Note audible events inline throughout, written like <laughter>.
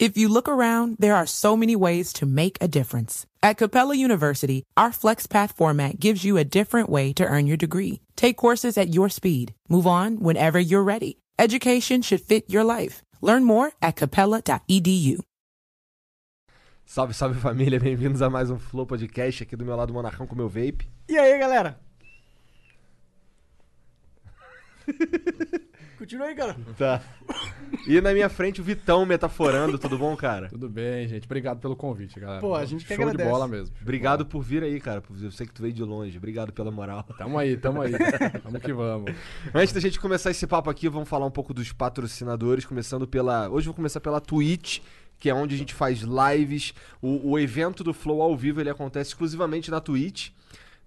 If you look around, there are so many ways to make a difference. At Capella University, our FlexPath format gives you a different way to earn your degree. Take courses at your speed. Move on whenever you're ready. Education should fit your life. Learn more at capella.edu. Salve, salve família, bem-vindos a mais um Flow Podcast aqui do meu lado Monarcão com meu vape. E aí, galera? <laughs> Continua aí, cara. Tá. E na minha frente o Vitão metaforando, tudo bom, cara? Tudo bem, gente. Obrigado pelo convite, galera. Pô, a gente que Show de agradece. bola mesmo. Obrigado por vir aí, cara. Eu sei que tu veio de longe. Obrigado pela moral. Tamo aí, tamo aí. vamos que vamos. Antes da gente começar esse papo aqui, vamos falar um pouco dos patrocinadores, começando pela. Hoje eu vou começar pela Twitch, que é onde a gente faz lives. O, o evento do Flow ao vivo ele acontece exclusivamente na Twitch.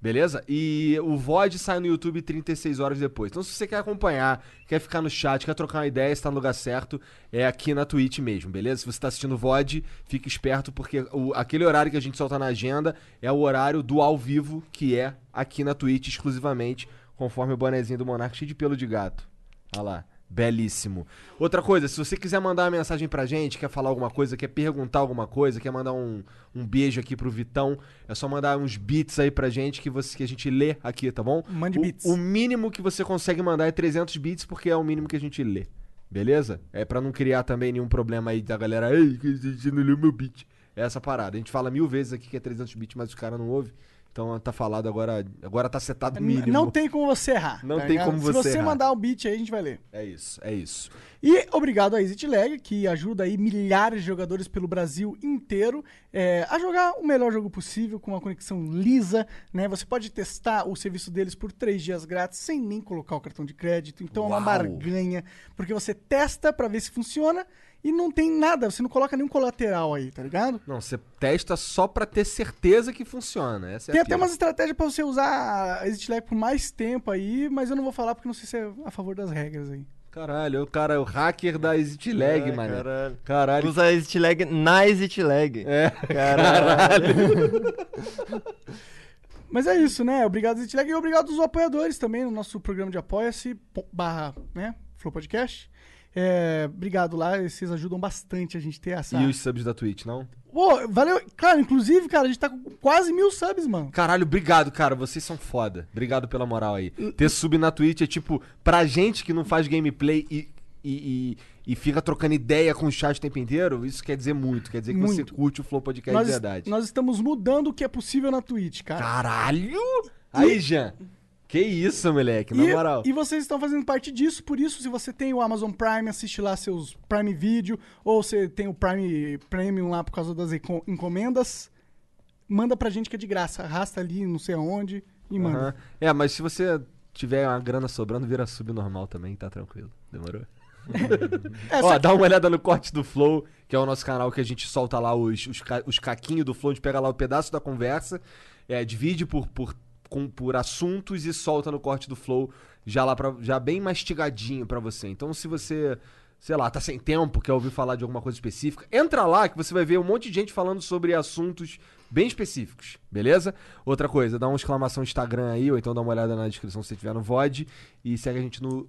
Beleza? E o VOD sai no YouTube 36 horas depois. Então, se você quer acompanhar, quer ficar no chat, quer trocar uma ideia, está no lugar certo, é aqui na Twitch mesmo, beleza? Se você está assistindo o VOD, fique esperto, porque o- aquele horário que a gente solta na agenda é o horário do ao vivo, que é aqui na Twitch exclusivamente, conforme o bonezinho do Monark, cheio de pelo de gato. Olha lá. Belíssimo. Outra coisa, se você quiser mandar uma mensagem pra gente, quer falar alguma coisa, quer perguntar alguma coisa, quer mandar um, um beijo aqui pro Vitão, é só mandar uns beats aí pra gente que, você, que a gente lê aqui, tá bom? Mande o, beats. O mínimo que você consegue mandar é 300 bits, porque é o mínimo que a gente lê. Beleza? É pra não criar também nenhum problema aí da galera, ei, que você não leu meu beat. É essa parada. A gente fala mil vezes aqui que é 300 bits, mas os caras não ouvem. Então tá falado agora, agora tá setado mínimo. Não tem como você errar. Não tá tem ligado? como Se você você errar. mandar o beat aí, a gente vai ler. É isso, é isso. E obrigado a ExitLag, que ajuda aí milhares de jogadores pelo Brasil inteiro é, a jogar o melhor jogo possível, com uma conexão lisa, né? Você pode testar o serviço deles por três dias grátis, sem nem colocar o cartão de crédito. Então é uma Uau. barganha, porque você testa pra ver se funciona e não tem nada, você não coloca nenhum colateral aí, tá ligado? Não, você testa só pra ter certeza que funciona. Essa é Tem a até umas estratégias pra você usar a ExitLag por mais tempo aí, mas eu não vou falar porque não sei se é a favor das regras aí. Caralho, o cara é o hacker da ExitLag, É, mano. caralho. Caralho. Usa a ExitLag na ExitLag. É. Caralho. <laughs> Mas é isso, né? Obrigado, Zitlag, e obrigado aos apoiadores também no nosso programa de apoia-se, po- barra, né? Flow Podcast. É, obrigado lá, vocês ajudam bastante a gente ter essa. E os subs da Twitch, não? Pô, valeu. Cara, inclusive, cara, a gente tá com quase mil subs, mano. Caralho, obrigado, cara. Vocês são foda. Obrigado pela moral aí. Ter sub na Twitch é tipo, pra gente que não faz gameplay e, e, e, e fica trocando ideia com o chat o tempo inteiro, isso quer dizer muito. Quer dizer que você Muito. curte o Flow Podcast Nós, de verdade. nós estamos mudando o que é possível na Twitch, cara. Caralho! Aí, Jean. Que isso, moleque, na e, moral. e vocês estão fazendo parte disso, por isso, se você tem o Amazon Prime, assiste lá seus Prime Video, ou você tem o Prime Premium lá por causa das enco- encomendas, manda pra gente que é de graça. Arrasta ali, não sei aonde, e manda. Aham. É, mas se você tiver uma grana sobrando, vira sub normal também, tá tranquilo. Demorou? É, Ó, só dá uma olhada no corte do Flow, que é o nosso canal que a gente solta lá os, os, ca- os caquinhos do Flow, a gente pega lá o pedaço da conversa, é, divide por, por, com- por assuntos e solta no corte do Flow, já lá pra, já bem mastigadinho pra você. Então se você, sei lá, tá sem tempo, quer ouvir falar de alguma coisa específica, entra lá que você vai ver um monte de gente falando sobre assuntos bem específicos, beleza? Outra coisa, dá uma exclamação Instagram aí, ou então dá uma olhada na descrição se você tiver no VOD, e segue a gente no...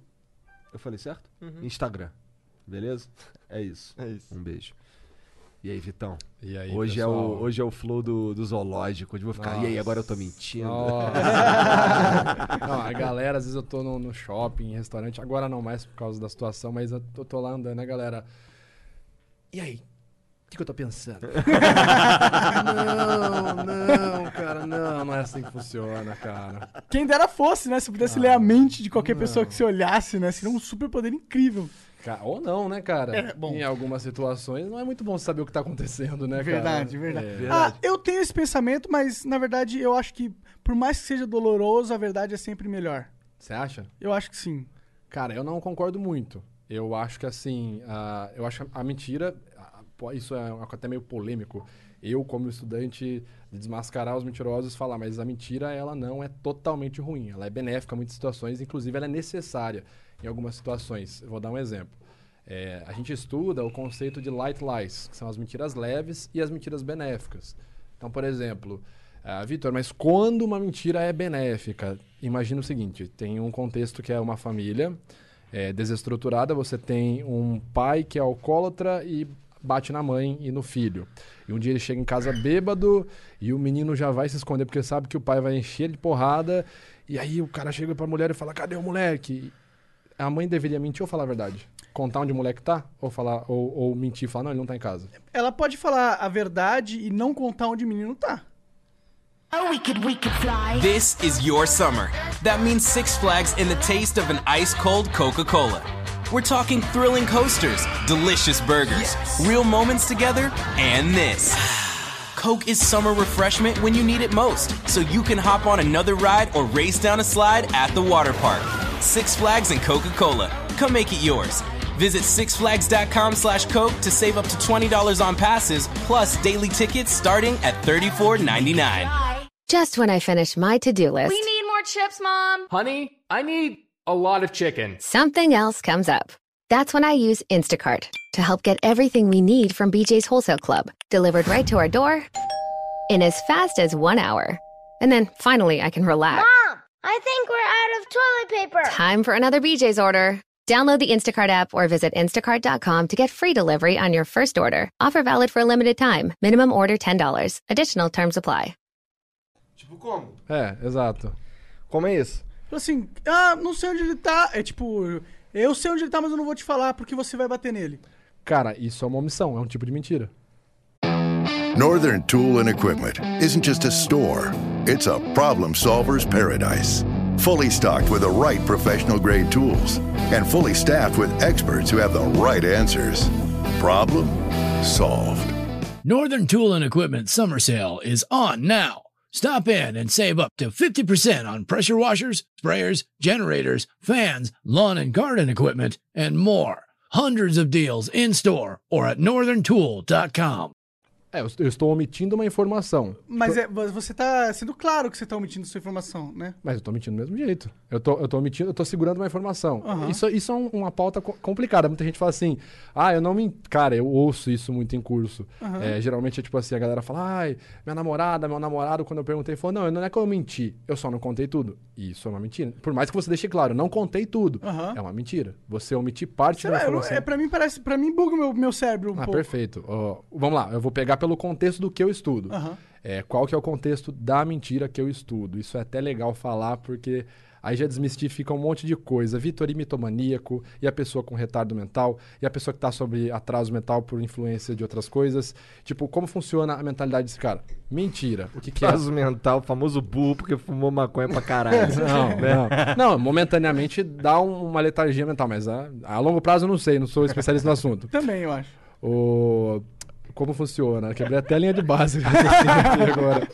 Eu falei certo? Instagram. Beleza? É isso. É isso. Um beijo. E aí, Vitão? E aí, hoje, é o, hoje é o flow do, do zoológico. Hoje eu vou ficar. E aí, agora eu tô mentindo. Nossa. <laughs> não, a galera, às vezes eu tô no, no shopping, em restaurante, agora não mais por causa da situação, mas eu tô, tô lá andando, né, galera? E aí? O que, que eu tô pensando? <laughs> não, não, cara, não, não é assim que funciona, cara. Quem dera fosse, né? Se pudesse ler a mente de qualquer pessoa que se olhasse, né? Seria um super poder incrível. Ou não, né, cara? É, bom. Em algumas situações não é muito bom saber o que tá acontecendo, né, cara? Verdade, verdade. É. Ah, eu tenho esse pensamento, mas na verdade eu acho que, por mais que seja doloroso, a verdade é sempre melhor. Você acha? Eu acho que sim. Cara, eu não concordo muito. Eu acho que assim, a- eu acho a mentira, a- pô, isso é até meio polêmico. Eu, como estudante, de desmascarar os mentirosos, falar, mas a mentira, ela não é totalmente ruim. Ela é benéfica em muitas situações, inclusive ela é necessária em algumas situações. Eu vou dar um exemplo. É, a gente estuda o conceito de light lies, que são as mentiras leves e as mentiras benéficas. Então, por exemplo, ah, Vitor, mas quando uma mentira é benéfica? Imagina o seguinte: tem um contexto que é uma família é, desestruturada, você tem um pai que é alcoólatra e bate na mãe e no filho. E um dia ele chega em casa bêbado e o menino já vai se esconder porque sabe que o pai vai encher de porrada. E aí o cara chega pra mulher e fala: Cadê o moleque? A mãe deveria mentir ou falar a verdade? Contar onde o moleque tá? Ou falar, ou, ou mentir e falar, não, ele não tá em casa. Ela pode falar a verdade e não contar onde o menino tá. Oh, we could, we could fly. This is your summer. That means Six Flags and the taste of an ice cold Coca Cola. We're talking thrilling coasters, delicious burgers, real moments together, and this. <sighs> Coke is summer refreshment when you need it most, so you can hop on another ride or race down a slide at the water park. Six Flags and Coca Cola. Come make it yours. Visit sixflags.com slash Coke to save up to $20 on passes, plus daily tickets starting at $34.99. Just when I finish my to-do list, We need more chips, Mom. Honey, I need a lot of chicken. something else comes up. That's when I use Instacart to help get everything we need from BJ's Wholesale Club delivered right to our door in as fast as one hour. And then finally, I can relax. Mom, I think we're out of toilet paper. Time for another BJ's order. Download the Instacart app or visit instacart.com to get free delivery on your first order. Offer valid for a limited time. Minimum order $10. Additional terms apply. Tipo como? É, exato. Como é isso? Assim, ah, não sei onde ele tá. É tipo, eu sei onde ele tá, mas eu não vou te falar porque você vai bater nele. Cara, isso é uma omissão, é um tipo de mentira. Northern Tool and Equipment isn't just a store, it's a problem solver's paradise. Fully stocked with the right professional grade tools and fully staffed with experts who have the right answers. Problem solved. Northern Tool and Equipment summer sale is on now. Stop in and save up to 50% on pressure washers, sprayers, generators, fans, lawn and garden equipment, and more. Hundreds of deals in store or at northerntool.com. É, eu, eu estou omitindo uma informação. Mas é, você tá sendo claro que você tá omitindo sua informação, né? Mas eu tô mentindo do mesmo jeito. Eu tô, eu tô mentindo, eu tô segurando uma informação. Aham. Isso, isso é um- uma pauta co- complicada. Muita gente fala assim, ah, eu não me. Cara, eu ouço isso muito em curso. Aham. É, geralmente é tipo assim, a galera fala, ai, minha namorada, meu namorado, quando eu perguntei, falou, não, não é que eu menti, eu só não contei tudo. E isso é uma mentira. Por mais que você deixe claro, não contei tudo. Aham. É uma mentira. Você omitir parte Sei da lá, eu- informação. é, pra mim parece. Pra mim buga o meu, meu cérebro um Ah, pouco. perfeito. Ó, vamos lá, eu vou pegar pelo contexto do que eu estudo. Aham. É, qual que é o contexto da mentira que eu estudo? Isso é até legal falar, porque aí já desmistifica um monte de coisa. Vitor e mitomaníaco, e a pessoa com retardo mental, e a pessoa que está sobre atraso mental por influência de outras coisas. Tipo, como funciona a mentalidade desse cara? Mentira. O que, que é? Caso mental, famoso burro porque fumou maconha pra caralho. <laughs> Não, não. Não, momentaneamente dá um- uma letargia mental, mas a, a longo prazo eu não sei, não sou especialista no assunto. Também, eu acho. O... Como funciona? Quebrei até a linha de base <laughs> aqui agora.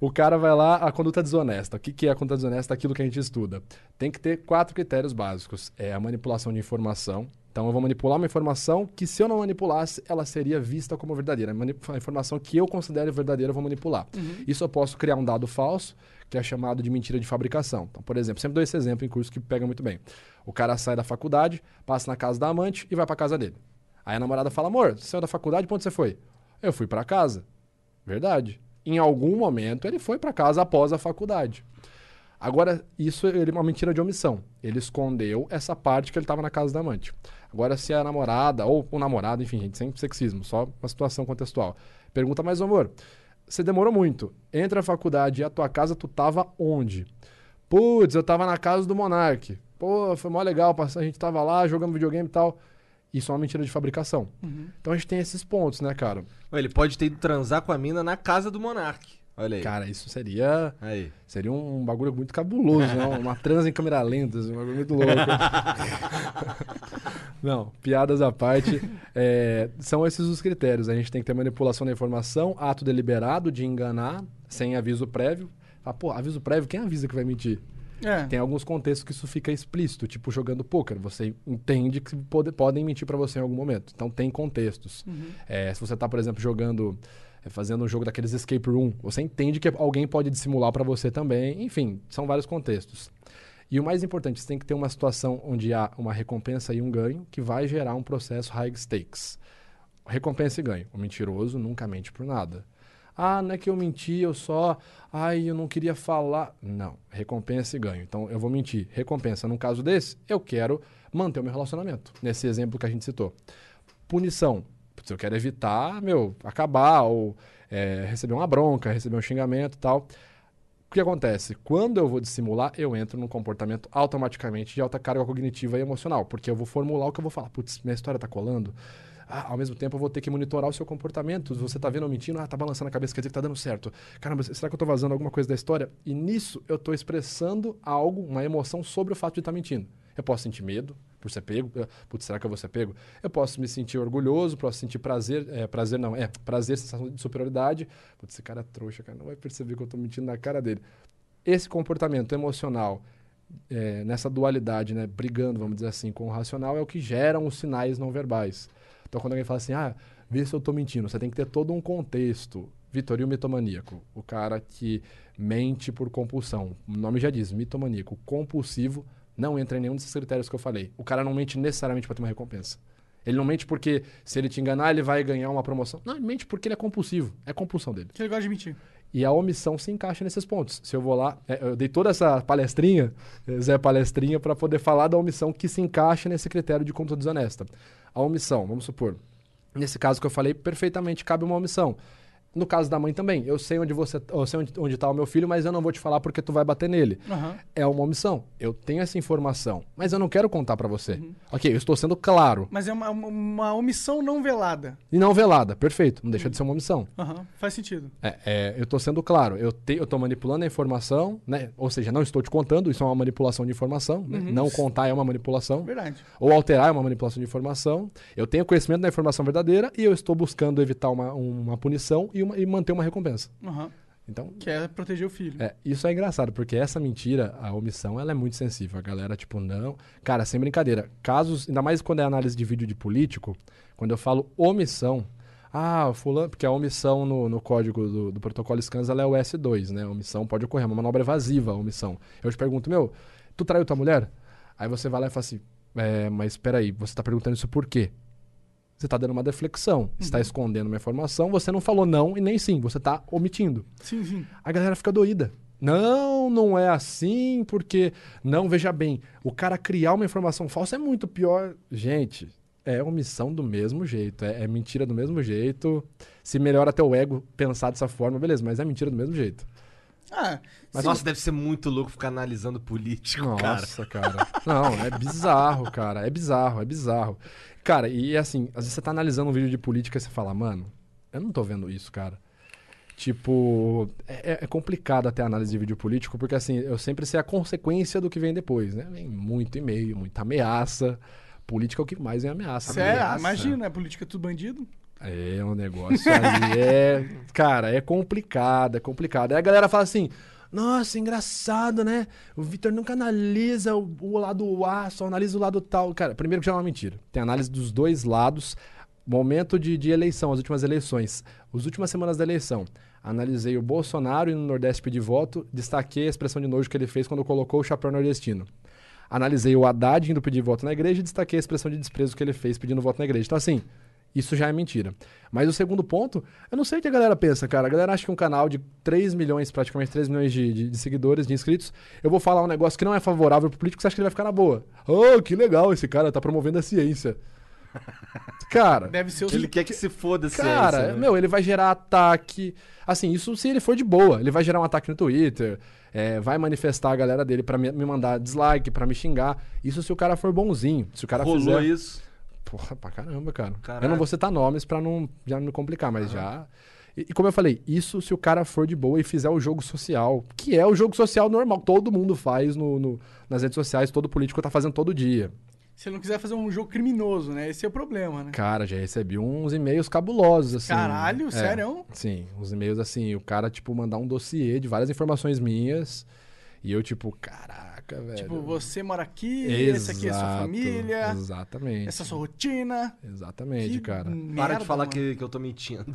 O cara vai lá, a conduta desonesta. O que, que é a conduta desonesta? Aquilo que a gente estuda. Tem que ter quatro critérios básicos. É a manipulação de informação. Então eu vou manipular uma informação que se eu não manipulasse, ela seria vista como verdadeira. A informação que eu considero verdadeira, eu vou manipular. Isso eu posso criar um dado falso, que é chamado de mentira de fabricação. Então, por exemplo, sempre dou esse exemplo em curso que pega muito bem. O cara sai da faculdade, passa na casa da amante e vai pra casa dele. Aí a namorada fala: Amor, você saiu da faculdade, pra onde você foi? Eu fui pra casa. Verdade. Em algum momento ele foi pra casa após a faculdade. Agora, isso é uma mentira de omissão. Ele escondeu essa parte que ele estava na casa da amante. Agora, se a namorada ou o namorado, enfim, gente, sem sexismo, só uma situação contextual. Pergunta, mas amor, você demorou muito. Entre a faculdade e a tua casa, tu tava onde? Putz, eu tava na casa do Monark. Pô, foi mó legal, a gente tava lá jogando videogame e tal. Isso é uma mentira de fabricação. Então a gente tem esses pontos, né, cara? Ele pode ter ido transar com a mina na casa do Monark. Olha aí. Cara, isso seria. Aí. Seria um bagulho muito cabuloso, né? Uma transa em câmera lenta, assim, um bagulho muito louco. <laughs> Não, piadas à parte. é, são esses os critérios. A gente tem que ter manipulação da informação, ato deliberado de enganar, sem aviso prévio. Ah, pô, aviso prévio, quem avisa que vai mentir? É. Tem alguns contextos que isso fica explícito, tipo jogando poker. Você entende que pode- podem mentir pra você em algum momento. Então tem contextos. É, se você tá, por exemplo, jogando, é, fazendo um jogo daqueles escape room, você entende que alguém pode dissimular pra você também. Enfim, são vários contextos. E o mais importante, você tem que ter uma situação onde há uma recompensa e um ganho que vai gerar um processo high stakes. Recompensa e ganho. O mentiroso nunca mente por nada. Ah, não é que eu menti, eu só. Ai, eu não queria falar. Não. Recompensa e ganho. Então eu vou mentir. Recompensa, num caso desse, eu quero manter o meu relacionamento. Nesse exemplo que a gente citou. Punição. Se eu quero evitar, meu, acabar ou é, receber uma bronca, receber um xingamento e tal. O que acontece? Quando eu vou dissimular, eu entro num comportamento automaticamente de alta carga cognitiva e emocional, porque eu vou formular o que eu vou falar. Putz, minha história tá colando. Ah, ao mesmo tempo, eu vou ter que monitorar o seu comportamento. Você tá vendo eu mentindo, ah, tá balançando a cabeça, quer dizer que tá dando certo. Caramba, será que eu tô vazando alguma coisa da história? E nisso, eu tô expressando algo, uma emoção sobre o fato de estar mentindo. Eu posso sentir medo por ser pego. Putz, será que eu vou ser pego? Eu posso me sentir orgulhoso, posso sentir prazer. É, prazer não, é prazer, sensação de superioridade. Putz, esse cara é trouxa, cara. Não vai perceber que eu tô mentindo na cara dele. Esse comportamento emocional, é, nessa dualidade, né, brigando, vamos dizer assim, com o racional, é o que geram os sinais não verbais. Então, quando alguém fala assim, ah, vê se eu tô mentindo, você tem que ter todo um contexto. Vitoril mitomaníaco, o cara que mente por compulsão. O nome já diz, mitomaníaco. Compulsivo não entra em nenhum desses critérios que eu falei. O cara não mente necessariamente para ter uma recompensa. Ele não mente porque se ele te enganar, ele vai ganhar uma promoção. Não, ele mente porque ele é compulsivo. É compulsão dele. Que ele gosta de mentir. E a omissão se encaixa nesses pontos. Se eu vou lá, é, eu dei toda essa palestrinha, Zé Palestrinha, para poder falar da omissão que se encaixa nesse critério de conduta desonesta. A omissão, vamos supor, nesse caso que eu falei, perfeitamente cabe uma omissão. No caso da mãe também, eu sei onde você, eu sei onde, onde tá o meu filho, mas eu não vou te falar porque tu vai bater nele. Aham. É uma omissão. Eu tenho essa informação, mas eu não quero contar para você. Ok, eu estou sendo claro. Mas é uma, uma omissão não velada. E não velada, perfeito. Não deixa de ser uma omissão. Aham, faz sentido. É, é, eu estou sendo claro, eu te, eu estou manipulando a informação, né? Ou seja, não estou te contando, isso é uma manipulação de informação. né? Uhum. Não contar é uma manipulação. Verdade. Ou alterar é uma manipulação de informação. Eu tenho conhecimento da informação verdadeira e eu estou buscando evitar uma, uma punição e, uma- e manter uma recompensa. Aham. Então, Que é proteger o filho. é, isso é engraçado, porque essa mentira, a omissão, ela é muito sensível. A galera, tipo, não. Cara, sem brincadeira. Casos, ainda mais quando é análise de vídeo de político, quando eu falo omissão. Ah, fulano, porque a omissão no, no código do, do protocolo SCANS ela é o S2, né? A omissão pode ocorrer, é uma manobra evasiva, a omissão. Eu te pergunto, meu, tu traiu tua mulher? Aí você vai lá e fala assim, é, mas peraí, você tá perguntando isso por quê? Você tá dando uma deflexão, você tá escondendo uma informação, você não falou não e nem sim, você tá omitindo. Sim, sim. A galera fica doída. Não, não é assim, porque. Não, veja bem, o cara criar uma informação falsa é muito pior. Gente, é omissão do mesmo jeito, é, é mentira do mesmo jeito. Se melhora até o ego pensar dessa forma, beleza, mas é mentira do mesmo jeito. Ah, Mas nossa, deve ser muito louco ficar analisando político, cara. Nossa, cara. Não, é bizarro, cara. É bizarro, é bizarro. Cara, e assim, às vezes você tá analisando um vídeo de política e você fala, mano, eu não tô vendo isso, cara. Tipo, é, é complicado até a análise de vídeo político, porque assim, eu sempre sei a consequência do que vem depois, né? Vem muito e-mail, muita ameaça. Política é o que mais vem ameaça. sério, ameaça. imagina, a política é tudo bandido. É um negócio ali, é. Cara, é complicado, é complicado. Aí a galera fala assim: nossa, engraçado, né? O Vitor nunca analisa o, o lado A, só analisa o lado tal. Cara, primeiro que já é uma mentira. Tem análise dos dois lados. Momento de, de eleição, as últimas eleições. As últimas semanas da eleição. Analisei o Bolsonaro e no Nordeste pedir voto, destaquei a expressão de nojo que ele fez quando colocou o chapéu nordestino. Analisei o Haddad indo pedir voto na igreja e destaquei a expressão de desprezo que ele fez pedindo voto na igreja. Então, assim, isso já é mentira. Mas o segundo ponto, eu não sei o que a galera pensa, cara. A galera acha que um canal de 3 milhões, praticamente 3 milhões de, de- de seguidores, de inscritos, eu vou falar um negócio que não é favorável pro político, você acha que ele vai ficar na boa. Oh, que legal, esse cara tá promovendo a ciência. <laughs> Cara, Deve ser o Ele quer que se foda Cara, ciência, né? meu, ele vai gerar ataque. Assim, isso se ele for de boa. Ele vai gerar um ataque no Twitter, é, vai manifestar a galera dele pra me, mandar dislike, pra me xingar. Isso se o cara for bonzinho. Se o cara Rolou fizer. isso. Porra, pra caramba, cara. Caralho. Eu não vou citar nomes pra não, já não me complicar, mas já. E, e como eu falei, isso se o cara for de boa e fizer o jogo social, que é o jogo social normal, todo mundo faz no, no- nas redes sociais, todo político tá fazendo todo dia. Se ele não quiser fazer um jogo criminoso, né? Esse é o problema, né? Cara, já recebi uns e-mails cabulosos, assim. Caralho, É, sério? Sim, uns e-mails assim, o cara, tipo, mandar um dossiê de várias informações minhas. E eu, tipo, caraca, velho. Tipo, você mora aqui, essa aqui é a sua família, Exatamente. essa é a sua rotina. Exatamente, Que cara. Para merda, de falar mano. que, que eu tô mentindo.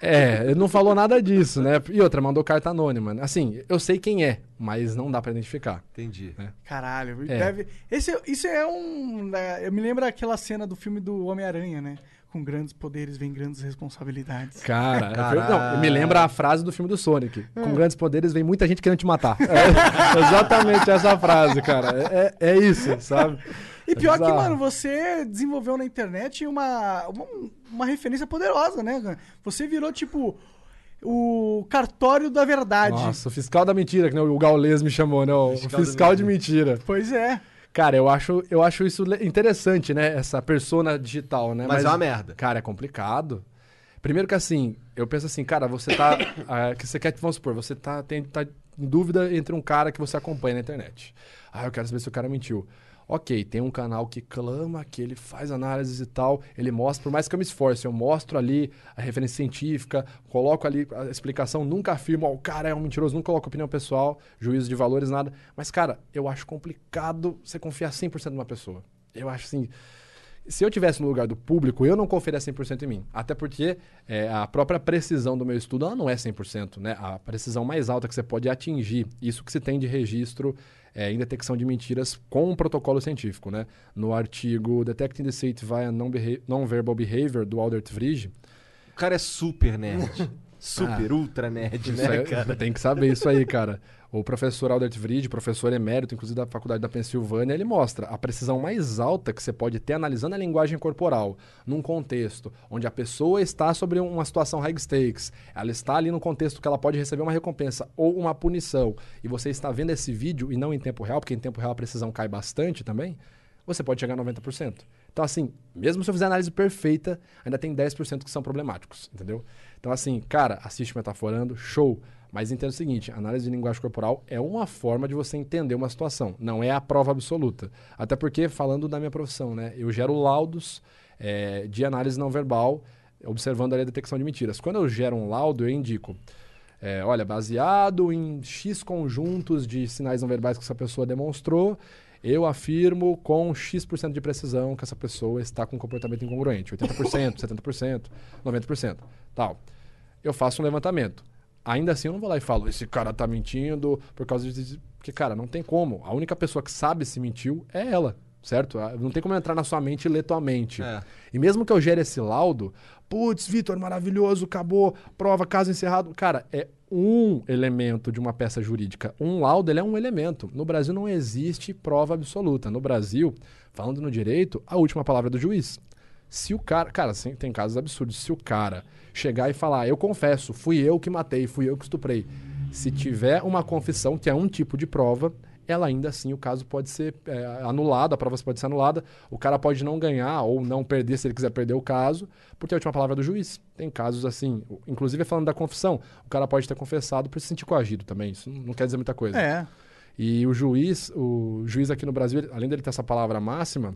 É, ele não falou nada disso, né? E outra, mandou carta anônima. Assim, eu sei quem é, mas não dá pra identificar. Entendi. Caralho, É. deve... Esse, isso é um... né, Eu me lembro aquela cena do filme do Homem-Aranha, né? Com grandes poderes vem grandes responsabilidades. Cara, Caralho. não, me lembra a frase do filme do Sonic. Com grandes poderes vem muita gente querendo te matar. <laughs> É exatamente essa frase, cara. É, é isso, sabe? E pior É que, mano, você desenvolveu na internet uma, uma- um- uma referência poderosa, né? Você virou, tipo, o cartório da verdade. Nossa, o fiscal da mentira, que né, o Gaules me chamou, né? O Fiscal fiscal, de mentira. Pois é. Cara, eu acho, eu acho isso interessante, né? Essa persona digital, né? Mas é uma merda. Cara, é complicado. Primeiro que assim, eu penso assim, cara, você tá. <coughs> ah, que você quer, vamos supor, você tá, tem, tá em dúvida entre um cara que você acompanha na internet. Ah, eu quero saber se o cara mentiu. Ok, tem um canal que clama, que ele faz análises e tal, ele mostra, por mais que eu me esforce, eu mostro ali a referência científica, coloco ali a explicação, nunca afirmo, o cara é um mentiroso, nunca coloco opinião pessoal, juízo de valores, nada. Mas, cara, eu acho complicado você confiar 100% numa pessoa. Eu acho assim, se eu tivesse no lugar do público, eu não confiaria 100% em mim. Até porque é, a própria precisão do meu estudo ela não é 100%. Né? A precisão mais alta que você pode atingir, isso que se tem de registro é, em detecção de mentiras com um protocolo científico. Né? No artigo Detecting Deceit via Non-Verbal Behavior, do Aldert Vrij, O cara é super nerd. <laughs> Super, Ah. ultra nerd, né, aí- cara? Tem que saber isso aí, cara. O professor Aldert Vrij, professor emérito, inclusive da Faculdade da Pensilvânia, ele mostra a precisão mais alta que você pode ter analisando a linguagem corporal, num contexto onde a pessoa está sobre uma situação high stakes, ela está ali no contexto que ela pode receber uma recompensa ou uma punição, e você está vendo esse vídeo e não em tempo real, porque em tempo real a precisão cai bastante também, você pode chegar a 90%. Então, assim, mesmo se eu fizer análise perfeita, ainda tem 10% que são problemáticos, entendeu? Então, assim, cara, assiste Metaforando, show. Mas entenda o seguinte, análise de linguagem corporal é uma forma de você entender uma situação, não é a prova absoluta. Até porque, falando da minha profissão, né, eu gero laudos eh, de análise não verbal, observando ali a detecção de mentiras. Quando eu gero um laudo, eu indico, é, olha, baseado em X conjuntos de sinais não verbais que essa pessoa demonstrou, eu afirmo com X% de precisão que essa pessoa está com um comportamento incongruente. 80%, 70%, 90%. Tal. Eu faço um levantamento. Ainda assim, eu não vou lá e falo, esse cara tá mentindo por causa de. Porque, cara, não tem como. A única pessoa que sabe se mentiu é ela, certo? Ah, Não tem como entrar na sua mente e ler tua mente. É. E mesmo que eu gere esse laudo, putz, Vitor, maravilhoso, acabou, prova, caso encerrado. Cara, é um elemento de uma peça jurídica. Um laudo, ele é um elemento. No Brasil não existe prova absoluta. No Brasil, falando no direito, a última palavra é do juiz. Se o cara. Cara, assim, tem casos absurdos. Se o cara chegar e falar, eu confesso, fui eu que matei, fui eu que estuprei. Se tiver uma confissão, que é um tipo de prova, ela ainda assim, o caso pode ser é, anulado, a prova pode ser anulada, o cara pode não ganhar ou não perder se ele quiser perder o caso, porque é a última palavra é do juiz. Tem casos assim, inclusive falando da confissão, o cara pode ter confessado por se sentir coagido também, isso não quer dizer muita coisa. É. E o juiz, o juiz aqui no Brasil, além dele ter essa palavra máxima,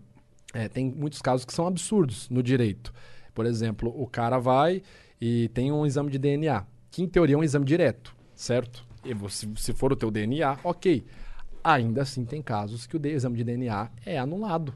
é, tem muitos casos que são absurdos no direito. Por exemplo, o cara vai e tem um exame de DNA, que em teoria é um exame direto, certo? E você, se for o teu DNA, ok. Ainda assim, tem casos que o exame de DNA é anulado.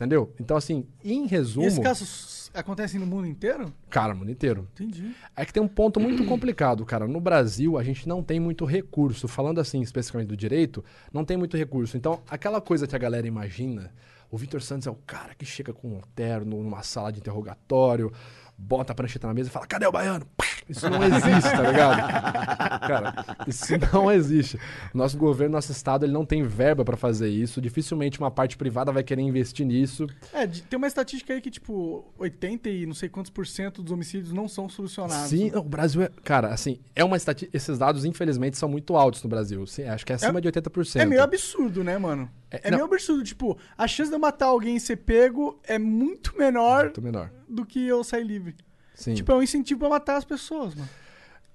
Entendeu? Então, assim, em resumo. Esses casos acontecem no mundo inteiro? Cara, o mundo inteiro. Entendi. É que tem um ponto muito complicado, cara. No Brasil, a gente não tem muito recurso. Falando assim, especificamente do direito, não tem muito recurso. Então, aquela coisa que a galera imagina, o Vitor Santos é o cara que chega com um terno numa sala de interrogatório, bota a prancheta na mesa e fala: cadê o baiano? <laughs> Isso não existe, tá ligado? Cara, isso não existe. Nosso governo, nosso estado, ele não tem verba pra fazer isso. Dificilmente uma parte privada vai querer investir nisso. É, tem uma estatística aí que, tipo, 80 e não sei quantos por cento dos homicídios não são solucionados. Sim, o Brasil é. Cara, assim, é uma estatística. Esses dados, infelizmente, são muito altos no Brasil. Sim, acho que é acima de 80%. É meio absurdo, né, mano? É, É, meio absurdo. Tipo, a chance de eu matar alguém e ser pego é muito menor Muito menor. do que eu sair livre. Sim. Tipo, é um incentivo pra matar as pessoas, mano.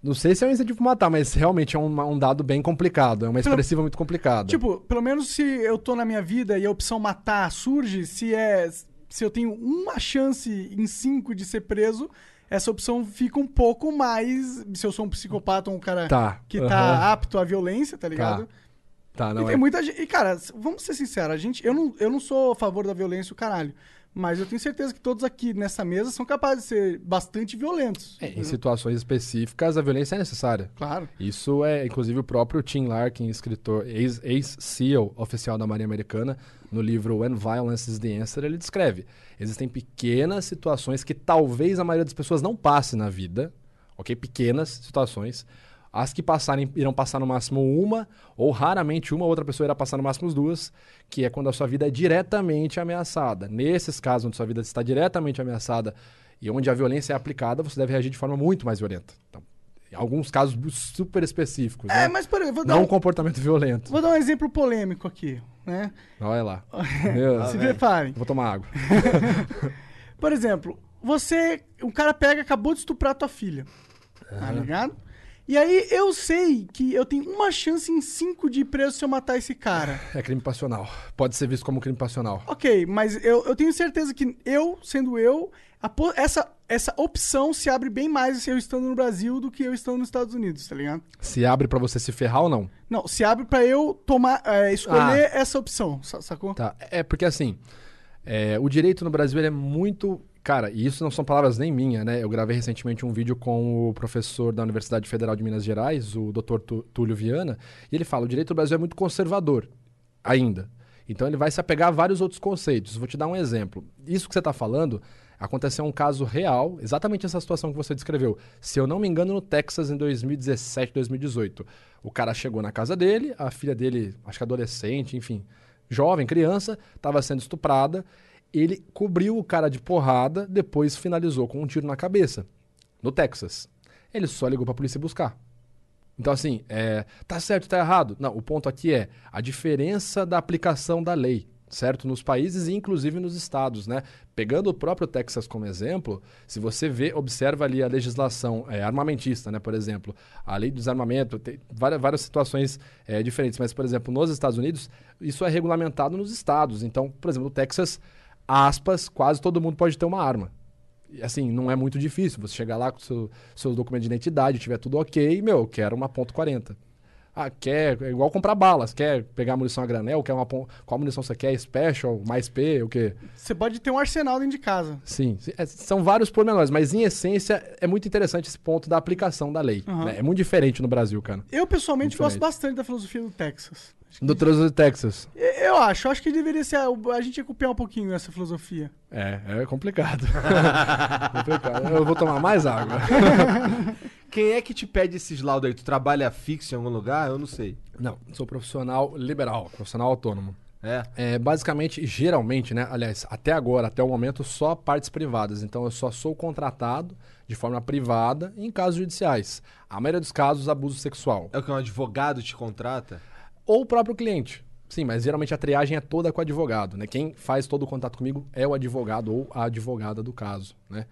Não sei se é um incentivo pra matar, mas realmente é um, um dado bem complicado. É uma expressiva muito complicada. Tipo, pelo menos se eu tô na minha vida e a opção matar surge, se é. Se eu tenho uma chance em cinco de ser preso, essa opção fica um pouco mais. Se eu sou um psicopata ou um cara Tá, que tá apto à violência, tá ligado? Tá, não e tem é. muita gente. E, cara, vamos ser sinceros, a gente. Eu não, eu não sou a favor da violência, o caralho. Mas eu tenho certeza que todos aqui nessa mesa são capazes de ser bastante violentos. É, em situações específicas, a violência é necessária. Claro. Isso é, inclusive, o próprio Tim Larkin, escritor, ex- ex-SEAL oficial da Marinha Americana, no livro When Violence is the Answer, ele descreve. Existem pequenas situações que talvez a maioria das pessoas não passe na vida, ok? Pequenas situações, As que passarem irão passar no máximo uma, ou raramente uma outra pessoa irá passar no máximo duas, que é quando a sua vida é diretamente ameaçada. Nesses casos onde sua vida está diretamente ameaçada e onde a violência é aplicada, você deve reagir de forma muito mais violenta. Então, em alguns casos super específicos. É, né? mas exemplo, vou dar Não um- comportamento violento. Vou dar um exemplo polêmico aqui, né? Olha lá. <laughs> Meu, Se preparem. Vou tomar água. <laughs> Por exemplo, você. Um cara pega, acabou de estuprar tua filha. Tá ligado? E aí eu sei que eu tenho uma chance em cinco de ir preso se eu matar esse cara. É crime passional. Pode ser visto como crime passional. Ok, mas eu, eu tenho certeza que eu, sendo eu, a essa, essa opção se abre bem mais se eu estando no Brasil do que eu estando nos Estados Unidos, tá ligado? Se abre pra você se ferrar ou não? Não, se abre pra eu tomar, é, escolher essa opção, sa- sacou? Tá. É porque assim, é, o direito no Brasil é muito. Cara, e isso não são palavras nem minhas, né? Eu gravei recentemente um vídeo com o professor da Universidade Federal de Minas Gerais, o Dr. Túlio Viana, e ele fala: o direito do Brasil é muito conservador, ainda. Então ele vai se apegar a vários outros conceitos. Vou te dar um exemplo. Isso que você está falando aconteceu um caso real, exatamente essa situação que você descreveu. Se eu não me engano, no Texas em 2017, 2018. O cara chegou na casa dele, a filha dele, acho que adolescente, enfim, jovem, criança, estava sendo estuprada. Ele cobriu o cara de porrada, depois finalizou com um tiro na cabeça, no Texas. Ele só ligou para a polícia buscar. Então, assim, é, tá certo, tá errado? Não, o ponto aqui é a diferença da aplicação da lei, certo? Nos países e inclusive nos estados, né? Pegando o próprio Texas como exemplo, se você vê, observa ali a legislação é, armamentista, né? Por exemplo, a lei do desarmamento, tem várias, várias situações é, diferentes, mas, por exemplo, nos Estados Unidos, isso é regulamentado nos estados. Então, por exemplo, no Texas, aspas, quase todo mundo pode ter uma arma. E, assim, não é muito difícil. Você chegar lá com seu, seus documentos de identidade, tiver tudo ok, meu, eu quero uma ponto .40. Ah, quer, é igual comprar balas, quer pegar munição a granel, quer uma qual munição você quer? Special, mais P, o quê? Você pode ter um arsenal dentro de casa. Sim, é, são vários pormenores, mas em essência é muito interessante esse ponto da aplicação da lei. Aham. né? É muito diferente no Brasil, cara. Eu, pessoalmente, gosto bastante da filosofia do Texas. Do trânsito de Texas. Eu acho, acho que deveria ser. A a gente ia copiar um pouquinho essa filosofia. É, é complicado. <laughs> complicado. Eu vou tomar mais água. <laughs> Quem é que te pede esses laudos aí? Tu trabalha fixo em algum lugar? Eu não sei. Não, sou profissional liberal, profissional autônomo. É. É, basicamente, geralmente, né? Aliás, até agora, até o momento, só partes privadas. Então, eu só sou contratado de forma privada em casos judiciais. A maioria dos casos, abuso sexual. É o que um advogado te contrata? Ou o próprio cliente. Sim, mas geralmente a triagem é toda com o advogado, né? Quem faz todo o contato comigo é o advogado ou a advogada do caso, né?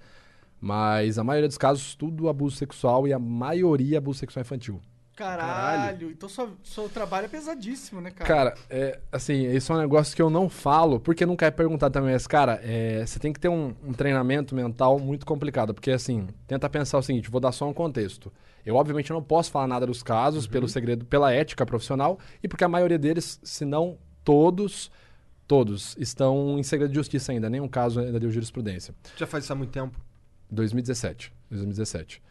Mas a maioria dos casos, tudo abuso sexual e a maioria abuso sexual infantil. Caralho, então seu, seu trabalho é pesadíssimo, né, cara? Cara, é, assim, isso é um negócio que eu não falo, porque nunca é perguntado também, mas, cara, é, você tem que ter um, um treinamento mental muito complicado, porque, assim, tenta pensar o seguinte, vou dar só um contexto. Eu, obviamente, não posso falar nada dos casos, pelo segredo, pela ética profissional, e porque a maioria deles, se não todos, todos, estão em segredo de justiça ainda, nenhum caso ainda deu jurisprudência. Já faz isso há muito tempo? 2017. 2017.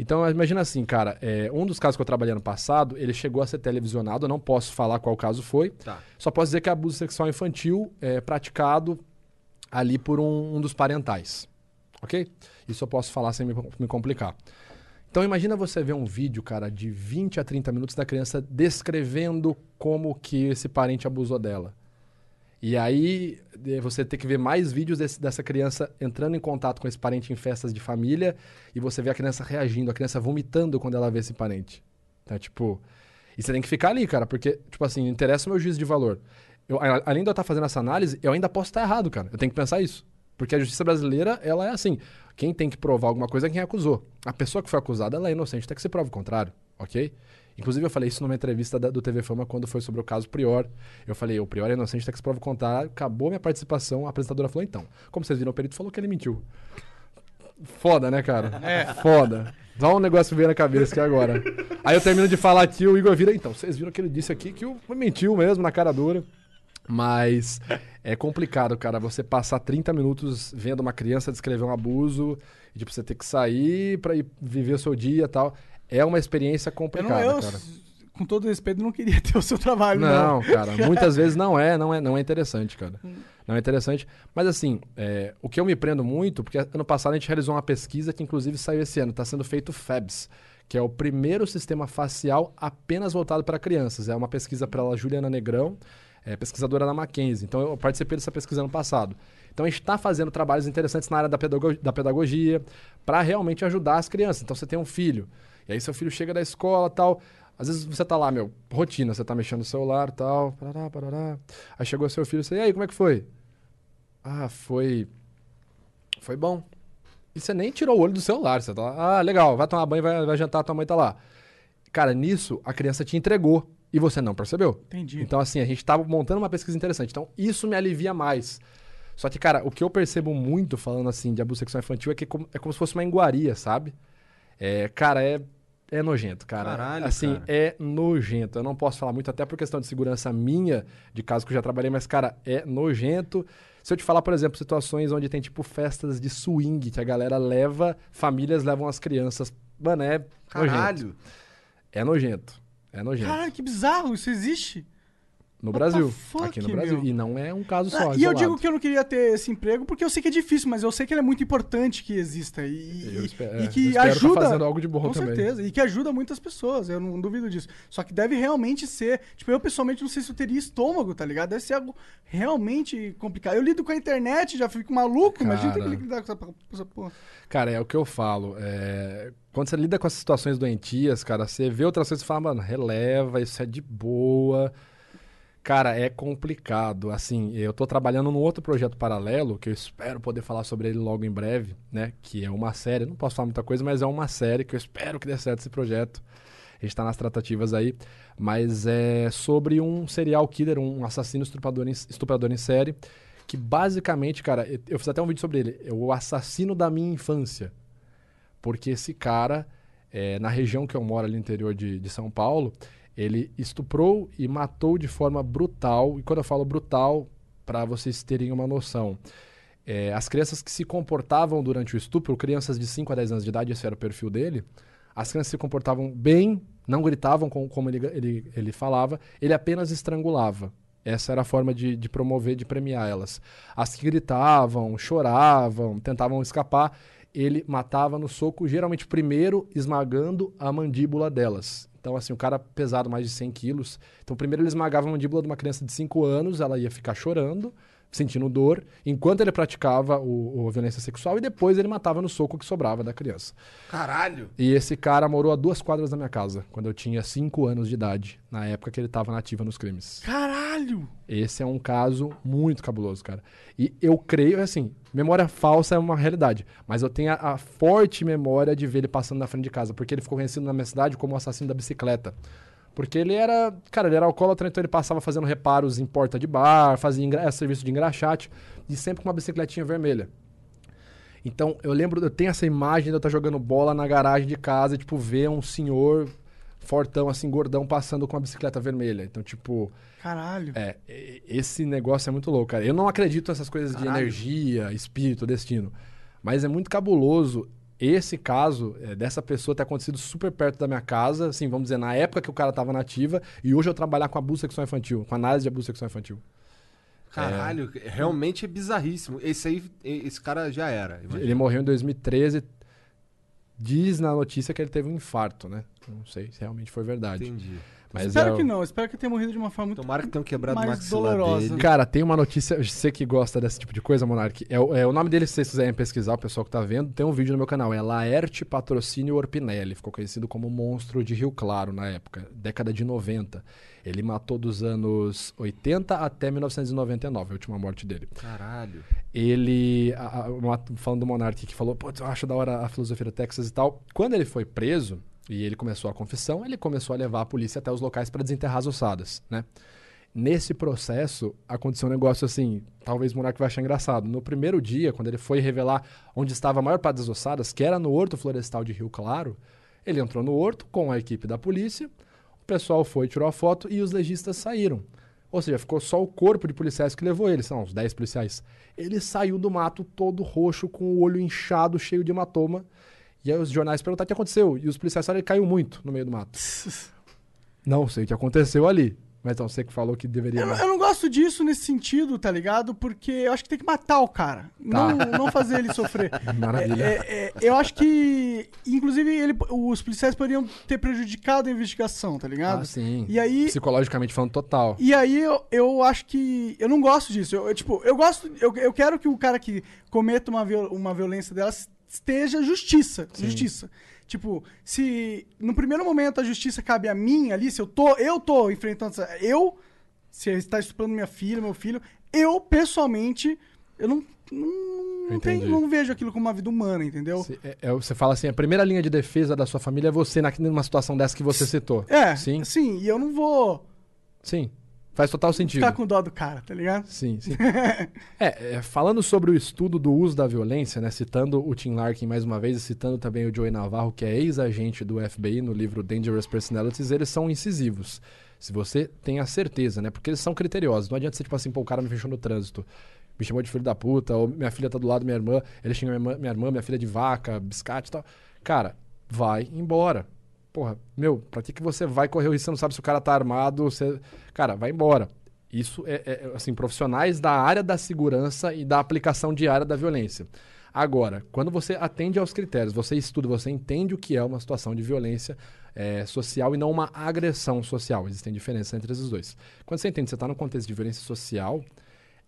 Então, imagina assim, cara, é, um dos casos que eu trabalhei ano passado, ele chegou a ser televisionado, eu não posso falar qual caso foi. Tá. Só posso dizer que é abuso sexual infantil é praticado ali por um, um dos parentais. Ok? Isso eu posso falar sem me, me complicar. Então imagina você ver um vídeo, cara, de 20 a 30 minutos da criança descrevendo como que esse parente abusou dela. E aí eh, você tem que ver mais vídeos desse- dessa criança entrando em contato com esse parente em festas de família e você vê a criança reagindo, a criança vomitando quando ela vê esse parente. Tá, tipo... E você tem que ficar ali, cara, porque, tipo assim, interessa o meu juízo de valor. Eu, além de eu estar fazendo essa análise, eu ainda posso estar errado, cara. Eu tenho que pensar isso. Porque a justiça brasileira, ela é assim. Quem tem que provar alguma coisa é quem acusou. A pessoa que foi acusada, ela é inocente, até que se prove o contrário, ok? Inclusive, eu falei isso numa entrevista da- do TV Fama quando foi sobre o caso Prior. Eu falei, o Prior é inocente, até que se prove o contrário. Acabou minha participação, a apresentadora falou, então, como vocês viram, o perito falou que ele mentiu. Foda, né, cara? É. Foda. Só um negócio veio na cabeça aqui agora. Aí eu termino de falar aqui, o Igor vira, então, vocês viram que ele disse aqui que o mentiu mesmo na cara dura. Mas é complicado, cara, você passar 30 minutos vendo uma criança descrever um abuso, e tipo, você ter que sair pra ir viver o seu dia e tal. É uma experiência Eu, complicada, não, eu cara. com todo respeito, não queria <laughs> ter o seu trabalho, não. Não, cara, <laughs> muitas vezes não é, não é, não é interessante, cara. Não é interessante. Mas assim, é, o que eu me prendo muito, porque ano passado a gente realizou uma pesquisa que inclusive saiu esse ano, está sendo feito o FABS, que é o primeiro sistema facial apenas voltado para crianças. É uma pesquisa pela Juliana Negrão, é, pesquisadora da Mackenzie. Então eu participei dessa pesquisa ano passado. Então a gente está fazendo trabalhos interessantes na área da, pedago da pedagogia para realmente ajudar as crianças. Então você tem um filho, e aí seu filho chega da escola tal. Às vezes você tá lá, meu, rotina, você tá mexendo no celular tal, parará, parará. Aí chegou seu filho, você, e aí, como é que foi? Ah, foi. Foi bom. E você nem tirou o olho do celular. Você tá lá, ah, legal, vai tomar banho, vai, vai jantar, tua mãe tá lá. Cara, nisso a criança te entregou e você não percebeu. Entendi. Então, assim, a gente tava montando uma pesquisa interessante. Então, isso me alivia mais. Só que, cara, o que eu percebo muito falando assim de abuso sexual infantil é que é como, é como se fosse uma iguaria, sabe? É, cara, é, é nojento, cara. Caralho, assim, cara. é nojento. Eu não posso falar muito, até por questão de segurança minha, de caso que eu já trabalhei, mas, cara, é nojento. Se eu te falar, por exemplo, situações onde tem, tipo, festas de swing, que a galera leva, famílias levam as crianças. Mano, é Caralho. nojento. É nojento. É nojento. Caralho, que bizarro, isso existe? No what Brasil. fuck, aqui no Brasil. meu? E não é um caso Ah, só. e eu digo que eu não queria ter esse emprego porque eu sei que é difícil, mas eu sei que ele é muito importante que exista. E, Eu e- espero- e é, que eu espero tá ajuda. fazendo algo de bom com também. certeza. E que ajuda muitas pessoas, eu não duvido disso. Só que deve realmente ser. Tipo, eu pessoalmente não sei se eu teria estômago, tá ligado? Deve ser algo realmente complicado. Eu lido com a internet, já fico maluco, imagina ter que Cara. lidar com essa, com essa porra. Cara, é o que eu falo. é, Quando você lida com essas situações doentias, cara, você vê outras coisas e fala, mano, releva, isso é de boa. Cara, é complicado. Assim, eu tô trabalhando num outro projeto paralelo, que eu espero poder falar sobre ele logo em breve, né? Que é uma série. Não posso falar muita coisa, mas é uma série que eu espero que dê certo esse projeto. A gente tá nas tratativas aí. Mas é sobre um serial killer, um assassino estuprador em, estuprador em série. Que basicamente, cara, eu- fiz até um vídeo sobre ele. É o assassino da minha infância. Porque esse cara, é, na região que eu moro, ali no interior de, de São Paulo, ele estuprou e matou de forma brutal. E quando eu falo brutal, para vocês terem uma noção, é, as crianças que se comportavam durante o estupro, crianças de 5 a 10 anos de idade, esse era o perfil dele, as crianças se comportavam bem, não gritavam com- como ele, ele, ele falava, ele apenas estrangulava. Essa era a forma de, de promover, de premiar elas. As que gritavam, choravam, tentavam escapar, ele matava no soco, geralmente primeiro esmagando a mandíbula delas. Então, assim, o cara pesado mais de 100 quilos. Então, primeiro ele esmagava a mandíbula de uma criança de 5 anos, ela ia ficar chorando, sentindo dor, enquanto ele praticava o, a violência sexual, e depois ele matava no soco que sobrava da criança. Caralho. E esse cara morou a duas quadras da minha casa, quando eu tinha 5 anos de idade, na época que ele estava nativa nos crimes. Caralho! Esse é um caso muito cabuloso, cara. E eu creio, assim, memória falsa é uma realidade, mas eu tenho a, a forte memória de ver ele passando na frente de casa, porque ele ficou conhecido na minha cidade como o assassino da bicicleta. Porque ele era, cara, ele era alcoólatra, então ele passava fazendo reparos em porta de bar, fazia engra- eh, serviço de engraxate, e sempre com uma bicicletinha vermelha. Então, eu lembro, eu tenho essa imagem de eu estar jogando bola na garagem de casa e, tipo, ver um senhor fortão, assim, gordão, passando com uma bicicleta vermelha. Então, tipo, Caralho. é, esse negócio é muito louco, cara. Eu não acredito nessas coisas de Caralho. energia, espírito, destino. Mas é muito cabuloso esse caso é, dessa pessoa ter acontecido super perto da minha casa, assim, vamos dizer, na época que o cara tava nativa, e hoje eu trabalhar com abuso sexual infantil, com análise de abuso sexual infantil. Caralho, realmente é bizarríssimo. Esse aí, esse cara já era. imagina. Ele morreu em 2013. Diz na notícia que ele teve um infarto, né? Não sei se realmente foi verdade. Entendi. Mas Espero é, que não, espero que tenha morrido de uma forma muito Tomara que tenham quebrado o mais maxilar dolorosa. dele. Cara, tem uma notícia, você que gosta desse tipo de coisa, Monark. É, o- é o nome dele, se vocês quiserem pesquisar, o pessoal que tá vendo, tem um vídeo no meu canal. É Laerte Patrocínio Orpinelli. Ficou conhecido como monstro de Rio Claro na época, década de 90. Ele matou dos anos 80 até 1999, a última morte dele. Caralho. Ele, a- a- falando do Monark que falou, pô, eu acho da hora a filosofia do Texas e tal. Quando ele foi preso e ele começou a confissão, ele começou a levar a polícia até os locais para desenterrar as ossadas, né? Nesse processo, aconteceu um negócio assim, talvez o Monark vai achar engraçado. No primeiro dia, quando ele foi revelar onde estava a maior parte das ossadas, que era no Horto Florestal de Rio Claro, ele entrou no horto com a equipe da polícia, o pessoal foi, tirou a foto e os legistas saíram. Ou seja, ficou só o corpo de policiais que levou ele, são uns 10 policiais. Ele saiu do mato todo roxo, com o olho inchado, cheio de hematoma. E aí os jornais perguntaram o que aconteceu. E os policiais falaram que ele caiu muito no meio do mato. <laughs> Não sei o que aconteceu ali. Mas então, você que falou que deveria. Eu, não- eu não gosto disso nesse sentido, tá ligado? Porque eu acho que tem que matar o cara. Não, não fazer ele sofrer. <laughs> Maravilha. É, é, é, eu acho que, inclusive, ele, os policiais poderiam ter prejudicado a investigação, tá ligado? Ah, sim. E aí, Psicologicamente falando, total. e aí eu, eu acho que. Eu não gosto disso. Eu, eu, tipo, eu gosto. Eu, eu quero que o cara que cometa uma, viol- uma violência delas esteja justiça. Justiça. Tipo, se no primeiro momento a justiça cabe a mim ali, se eu tô, eu tô enfrentando essa. Eu, se está estuprando minha filha, meu filho, eu, pessoalmente, eu não. Não, não, entendi. não vejo aquilo como uma vida humana, entendeu? Você, é- é- você fala assim, a primeira linha de defesa da sua família é você na- numa situação dessa que você citou. É, Sim, sim, e eu não vou sim. Faz total sentido. ficar com dó do cara, tá ligado? Sim, sim. <laughs> é, é, falando sobre o estudo do uso da violência, né, citando o Tim Larkin mais uma vez e citando também o Joey Navarro, que é ex-agente do FBI no livro Dangerous Personalities, eles são incisivos. Se você tem a certeza, né, porque eles são criteriosos. Não adianta você, tipo assim, pô, o cara me fechou no trânsito, me chamou de filho da puta, ou minha filha tá do lado da minha irmã, ele xinga minha, minha irmã, minha filha de vaca, biscate e tal. Cara, vai embora. Porra, meu, pra que, que você vai correr o risco? Você não sabe se o cara tá armado, você... Cara, vai embora. Isso é, é, assim, profissionais da área da segurança e da aplicação diária da violência. Agora, quando você atende aos critérios, você estuda, você entende o que é uma situação de violência é, social e não uma agressão social. Existem diferenças entre esses dois. Quando você entende que você está no contexto de violência social,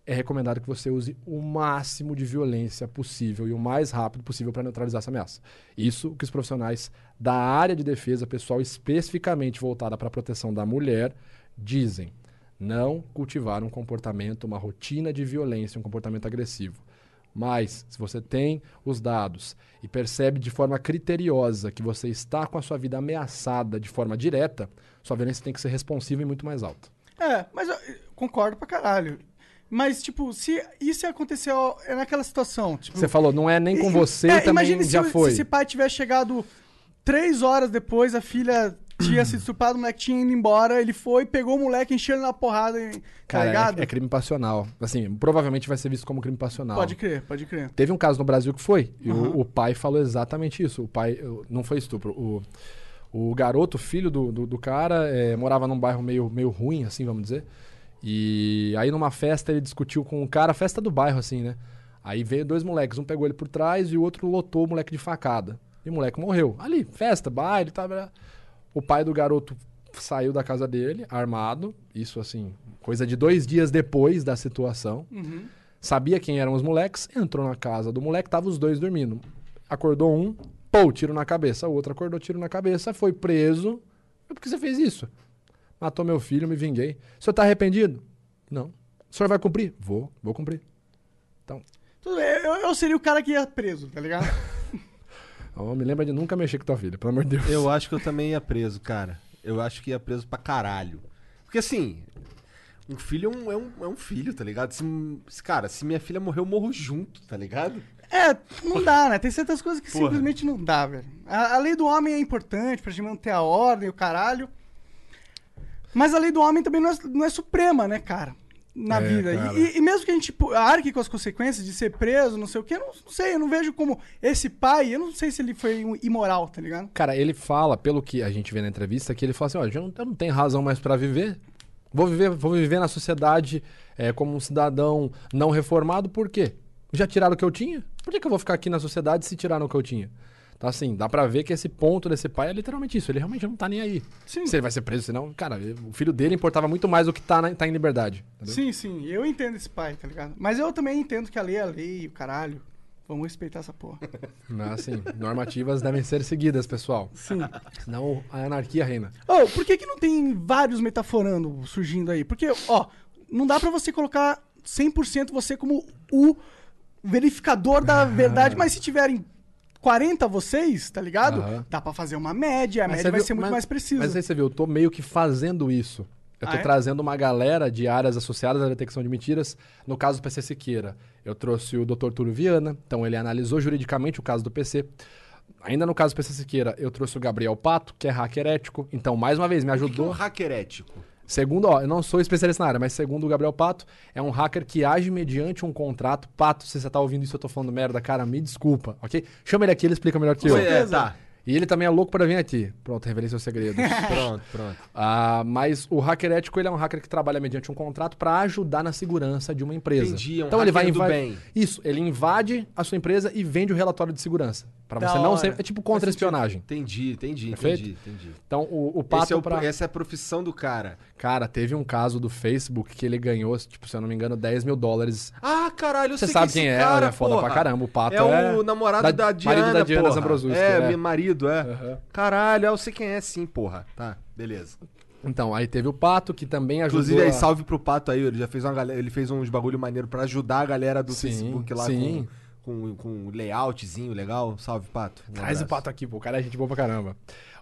é recomendado que você use o máximo de violência possível e o mais rápido possível para neutralizar essa ameaça. Isso que os profissionais da área de defesa pessoal especificamente voltada para a proteção da mulher dizem. Não cultivar um comportamento, uma rotina de violência, um comportamento agressivo. Mas, se você tem os dados e percebe de forma criteriosa que você está com a sua vida ameaçada de forma direta, sua violência tem que ser responsiva e muito mais alta. É, mas eu concordo pra caralho. Mas, tipo, se isso aconteceu é naquela situação. Tipo, Você falou, não é nem com você é, também imagine já se, foi. se esse pai tivesse chegado três horas depois, a filha tinha sido estuprada, o moleque tinha ido embora, ele foi, pegou o moleque, encheu ele na porrada, tá Cara, ligado? é, é crime passional. Assim, provavelmente vai ser visto como crime passional. Pode crer, pode crer. Teve um caso no Brasil que foi. E Aham. o, o pai falou exatamente isso. O pai. Não foi estupro. O, o garoto, filho do, do, do cara, eh, morava num bairro meio, meio ruim, assim, vamos dizer. E aí numa festa ele discutiu com o cara, festa do bairro, assim, né? Aí veio dois moleques, um pegou ele por trás e o outro lotou o moleque de facada. E o moleque morreu. Ali, festa, baile, tá. O pai do garoto saiu da casa dele, armado. Isso, assim, coisa de dois dias depois da situação. Uhum. Sabia quem eram os moleques, entrou na casa do moleque, tava os dois dormindo. Acordou um, pô, tiro na cabeça. O outro acordou, tiro na cabeça, foi preso. Por que você fez isso? Matou meu filho, me vinguei. O senhor tá arrependido? Não. O senhor vai cumprir? Vou, vou cumprir. Então, Tudo bem, eu, eu seria o cara que ia preso, tá ligado? <laughs> ó, me lembra de nunca mexer com tua filha, pelo amor de Deus. Eu acho que eu também ia preso, cara. Eu acho que ia preso pra caralho. Porque assim, um filho é um, é um, é um filho, tá ligado? Se, se- cara, se minha filha morrer, eu morro junto, tá ligado? É, não dá, né? Tem certas coisas que Porra. simplesmente não dá, velho. A, a lei do homem é importante pra gente manter a ordem, o caralho. Mas a lei do homem também não é, não é suprema, né, cara? Na É, vida. E-. E, mesmo que a gente tipo, arque com as consequências de ser preso, não sei o quê, eu não, não sei, eu não vejo como esse pai, eu não sei se ele foi imoral, tá ligado? Cara, ele fala, pelo que a gente vê na entrevista, que ele fala assim, ó, eu não, eu não tenho razão mais pra viver. Vou viver, vou viver na sociedade é, como um cidadão não reformado, por quê? Já tiraram o que eu tinha? Por que, que eu vou ficar aqui na sociedade se tiraram o que eu tinha? Então, assim, dá pra ver que esse ponto desse pai é literalmente isso. Ele realmente não tá nem aí. Sim. Se ele vai ser preso, senão, cara, o filho dele importava muito mais do que tá, na- tá em liberdade. entendeu? Sim, sim, eu entendo esse pai, tá ligado? Mas eu também entendo que a lei é a lei, o caralho. Vamos respeitar essa porra. <laughs> Mas, assim, normativas devem ser seguidas, pessoal. Sim. Senão a anarquia reina. Ô, por que que não tem vários metaforando surgindo aí? Porque, ó, não dá pra você colocar 100% você como o verificador da <laughs> verdade, mas se tiverem 40 vocês, tá ligado? Aham. Dá pra fazer uma média, a Mas média vai viu- ser muito mas- mais precisa. Mas aí você viu, eu tô meio que fazendo isso. Eu tô Ah, é? trazendo uma galera de áreas associadas à detecção de mentiras. No caso do PC Siqueira, eu trouxe o Dr. Túlio Viana, então ele analisou juridicamente o caso do PC. Ainda no caso do PC Siqueira, eu trouxe o Gabriel Pato, que é hacker ético. Então, mais uma vez, me Que é um ajudou. hacker ético. Segundo, ó, eu não sou especialista na área, mas segundo o Gabriel Pato, é um hacker que age mediante um contrato. Pato, se você tá ouvindo isso, eu tô falando merda, cara, me desculpa, ok? Chama ele aqui, ele explica melhor que eu. É, tá. E ele também é louco pra vir aqui. Pronto, revelei seus segredos. <laughs> Pronto, pronto. Ah, mas o hacker ético ele é um hacker que trabalha mediante um contrato para ajudar na segurança de uma empresa. Entendi, é um então ele vai invadir. bem. Isso, ele invade a sua empresa e vende o relatório de segurança. Pra Da você não hora. ser. É tipo contra-espionagem. Entendi, entendi, Perfeito? entendi, entendi. Então o, o pato é o- pra- Essa é a profissão do cara. Cara, teve um caso do Facebook que ele ganhou, tipo, se eu não me engano, 10 mil dólares. Ah, caralho, eu Você sei sabe que quem é, cara, é foda porra. pra caramba. O pato é, é. o namorado da- da, marido Diana, da Diana. Zambrozowski, É, é. meu marido, é. Aham. Caralho, eu sei quem é sim, porra. Tá, beleza. Então, aí teve o pato que também ajudou. Inclusive, aí, a- salve pro Pato aí, ele já fez uma galera, ele fez uns bagulho maneiro pra ajudar a galera do Sim, Facebook lá sim. com, com, com um layoutzinho legal. Salve, Pato. Um Traz o abraço. pato aqui, pô. O cara é gente boa pra caramba.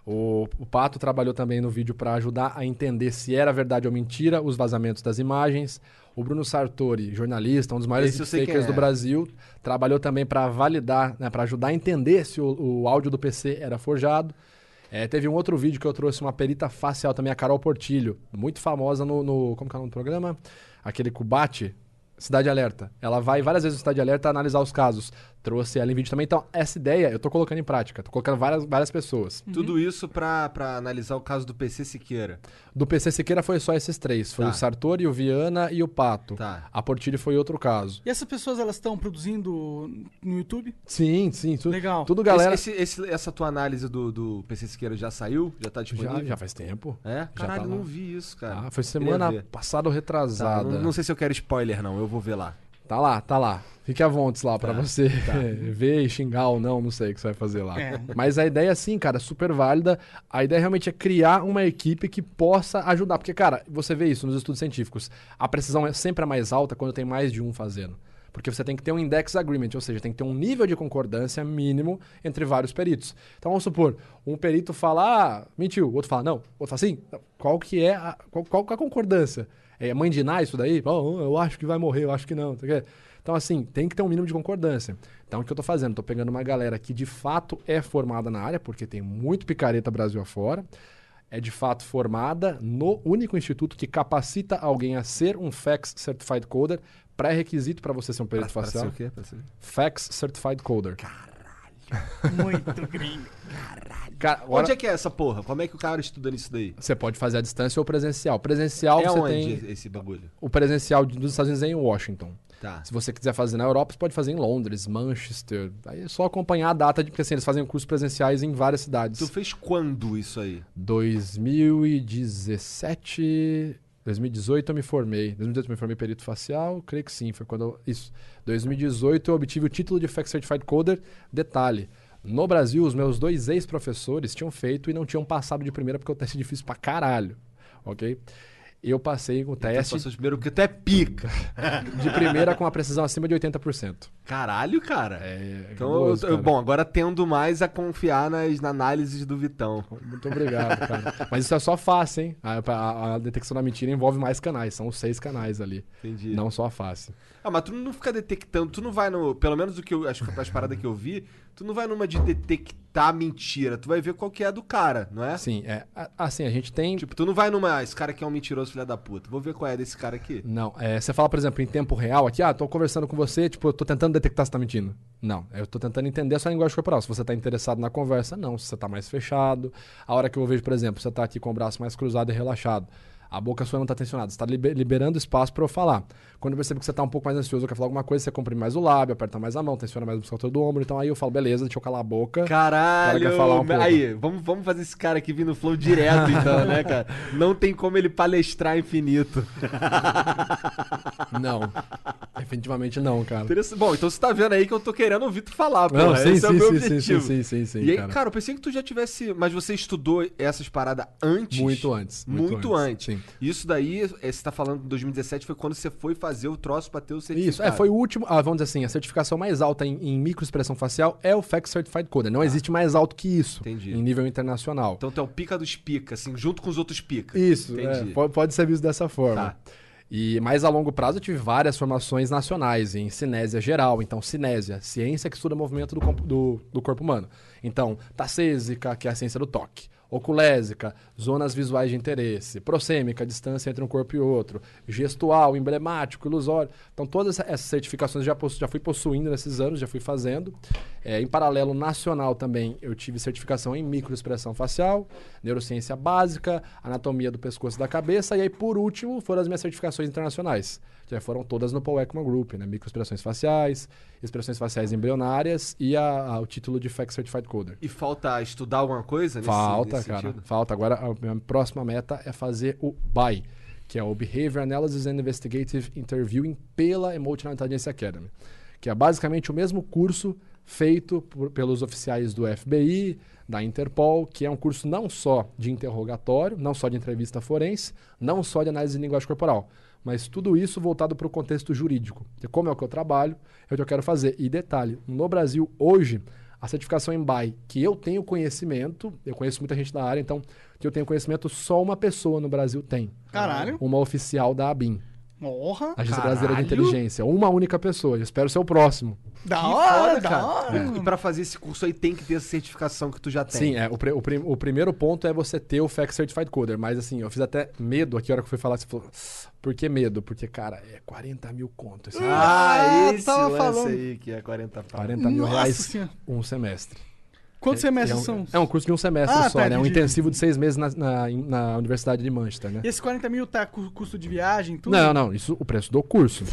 O, o Pato trabalhou também no vídeo pra ajudar a entender se era verdade ou mentira os vazamentos das imagens. O Bruno Sartori, jornalista, um dos maiores fakers é. do Brasil, trabalhou também pra validar, né, para ajudar a entender se o, o áudio do PC era forjado. É, teve um outro vídeo que eu trouxe uma perita facial também, a Carol Portilho, muito famosa no, no- como que é o nome do programa? Aquele Cubate, Cidade Alerta. Ela vai várias vezes no Cidade Alerta analisar os casos. Trouxe ela em vídeo também. Então, essa ideia eu tô colocando em prática. Tô colocando várias, várias pessoas. Tudo isso pra, pra analisar o caso do PC Siqueira. Do PC Siqueira foi só esses três. Foi Tá. o Sartori, o Viana e o Pato. Tá. A Portilho foi outro caso. E essas pessoas, elas estão produzindo no YouTube? Sim, sim. Tudo, Legal. Tudo galera... Esse, esse- esse- essa tua análise do, do PC Siqueira já saiu? Já tá disponível? Já, já faz tempo. É? Já Caralho, tá não vi isso, cara. Ah, foi semana passada ou Tá, retrasada. não, não sei se eu quero spoiler, não. Eu vou ver lá. Tá lá, tá lá. Fique à vontade lá pra Tá, você tá. <laughs> ver e xingar ou não, não sei o que você vai fazer lá. É. Mas a ideia, sim, cara, super válida. A ideia realmente é criar uma equipe que possa ajudar. Porque, cara, você vê isso nos estudos científicos. A precisão é sempre a mais alta quando tem mais de um fazendo. Porque você tem que ter um index agreement, ou seja, tem que ter um nível de concordância mínimo entre vários peritos. Então vamos supor, um perito fala, ah, mentiu, o outro fala, não, o outro fala, sim. Qual que é a, qual, qual que é a concordância? É mãe de Ná isso daí? Oh, eu acho que vai morrer, eu acho que não. Então, assim, tem que ter um mínimo de concordância. Então, o que eu tô fazendo? Tô pegando uma galera que de fato é formada na área, porque tem muito picareta Brasil afora. É de fato formada no único instituto que capacita alguém a ser um FACS Certified Coder, pré-requisito para você ser um perito Pra- pra facial. ser o quê? Pra ser- Certified Coder. Muito gringo. Cara, agora Onde é que é essa porra? Como é que o cara estuda nisso daí? você pode fazer a distância ou presencial. Presencial é você onde tem esse bagulho? o presencial dos Estados Unidos é em Washington. Tá. Se você quiser fazer na Europa, você pode fazer em Londres, Manchester. Aí é só acompanhar a data, de, porque assim, eles fazem cursos presenciais em várias cidades. Tu fez quando isso aí? 2017. 2018 eu me formei. 2018 eu me formei perito facial, creio que sim, foi quando eu, isso. 2018 eu obtive o título de FACS Certified Coder. Detalhe, no Brasil os meus dois ex-professores tinham feito e não tinham passado de primeira porque o teste é difícil pra caralho, OK? Eu passei com o Tu teste passou primeiro porque tu é pica. <laughs> de primeira com a precisão acima de 80%. Caralho, cara. É, Então, cabuloso, eu- eu- cara. bom, agora tendo mais a confiar nas na análises do Vitão. Muito obrigado, cara. Mas isso é só face, hein? A, a- a detecção da mentira envolve mais canais, são seis canais ali. Entendi. Não só a face. Ah, mas tu não fica detectando, tu não vai no. Pelo menos do que eu. Acho que as paradas que eu vi, tu não vai numa de detectar mentira. Tu vai ver qual que é a do cara, não é? Sim, é. a- Assim, a gente tem. Tipo, tu não vai numa. "Ah, Esse cara aqui é um mentiroso, filha da puta. Vou ver qual é desse cara aqui. Não, é, você fala, por exemplo, em tempo real aqui, ah, tô conversando com você, tipo, eu tô tentando detectar se tá mentindo. Não, eu tô tentando entender a sua linguagem corporal. Se você tá interessado na conversa, não. Se você tá mais fechado. A hora que eu vejo, por exemplo, você tá aqui com o braço mais cruzado e relaxado. A boca sua não tá tensionada. Você tá liber- liberando espaço pra eu falar. Quando eu percebo que você tá um pouco mais ansioso, eu quero falar alguma coisa, você comprime mais o lábio, aperta mais a mão, tensiona mais o musculatura do ombro. Então aí eu falo, beleza, deixa eu calar a boca. Caralho! Quer falar um pouco. Aí, vamos, vamos fazer esse cara aqui vir no flow direto, então, né, <laughs> cara? Não tem como ele palestrar infinito. Não. Definitivamente não, cara. Bom, então você tá vendo aí que eu tô querendo ouvir tu falar, pô. Não, sim, Esse é o sim, meu sim, sim, objetivo. sim, sim, sim, E aí, cara. cara. eu pensei que tu já tivesse. Mas você estudou essas paradas antes? Muito antes, Muito, muito antes. antes, sim. Isso daí, é, você tá falando de 2017, foi quando você foi fazer o troço pra ter o certificado. Isso, é, foi o último. Ah, vamos dizer assim, a certificação mais alta em, em microexpressão facial é o FACS Certified Coder. Não existe mais alto que isso Entendi. em nível internacional. Então tu é o pica dos pica, assim, junto com os outros pica. Isso, é, Entendi. pode, pode ser visto dessa forma. Tá. E mais a longo prazo eu tive várias formações nacionais em cinésia geral. Então, cinésia, ciência que estuda o movimento do, do, do corpo humano. Então, tacésica, que é a ciência do toque. Oculésica, zonas visuais de interesse, prosêmica, distância entre um corpo e outro, gestual, emblemático, ilusório. Então, todas essa- essas certificações já, já fui possuindo nesses anos, já fui fazendo. É, em paralelo nacional também, eu tive certificação em microexpressão facial, neurociência básica, anatomia do pescoço e da cabeça, e aí, por último, foram as minhas certificações internacionais. Foram todas no Paul Ekman Group, né? Microexpressões faciais, expressões faciais embrionárias e a- a- o título de FAC Certified Coder. E falta estudar alguma coisa nesse, Falta, nesse cara. sentido? Falta. Agora, a minha próxima meta é fazer o BI, que é o Behavior Analysis and Investigative Interviewing pela Emotional Intelligence Academy, que é basicamente o mesmo curso feito por- pelos oficiais do FBI, da Interpol, que é um curso não só de interrogatório, não só de entrevista forense, não só de análise de linguagem corporal, mas tudo isso voltado para o contexto jurídico. Que como é o que eu trabalho, é o que eu quero fazer. E detalhe, no Brasil, hoje, a certificação em BAI, que eu tenho conhecimento, eu conheço muita gente da área, então, que eu tenho conhecimento, só uma pessoa no Brasil tem. Caralho. Uma oficial da ABIN, Porra. Agência Brasileira de Caralho. Inteligência. Uma única pessoa. Eu espero ser o próximo. Da Que hora, foda, da cara. hora. E pra fazer esse curso aí tem que ter essa certificação que tu já tem. Sim, é, o, o prim- o primeiro ponto é você ter o FAC Certified Coder. Mas assim, eu fiz até medo aqui a hora que eu fui falar. Você falou, por que medo? Porque, cara, é 40 mil conto. esse. Ah, Ah, esse tava lance falando. aí que é 40 pau. 40 mil Nossa reais Senhora. um semestre. Quantos É- semestres é um, são? É um curso de um semestre Ah, só, tá, né? É um intensivo de seis meses na, na, na Universidade de Manchester, né? E esse 40 mil tá com custo de viagem, tudo? Não, não, isso o preço do curso.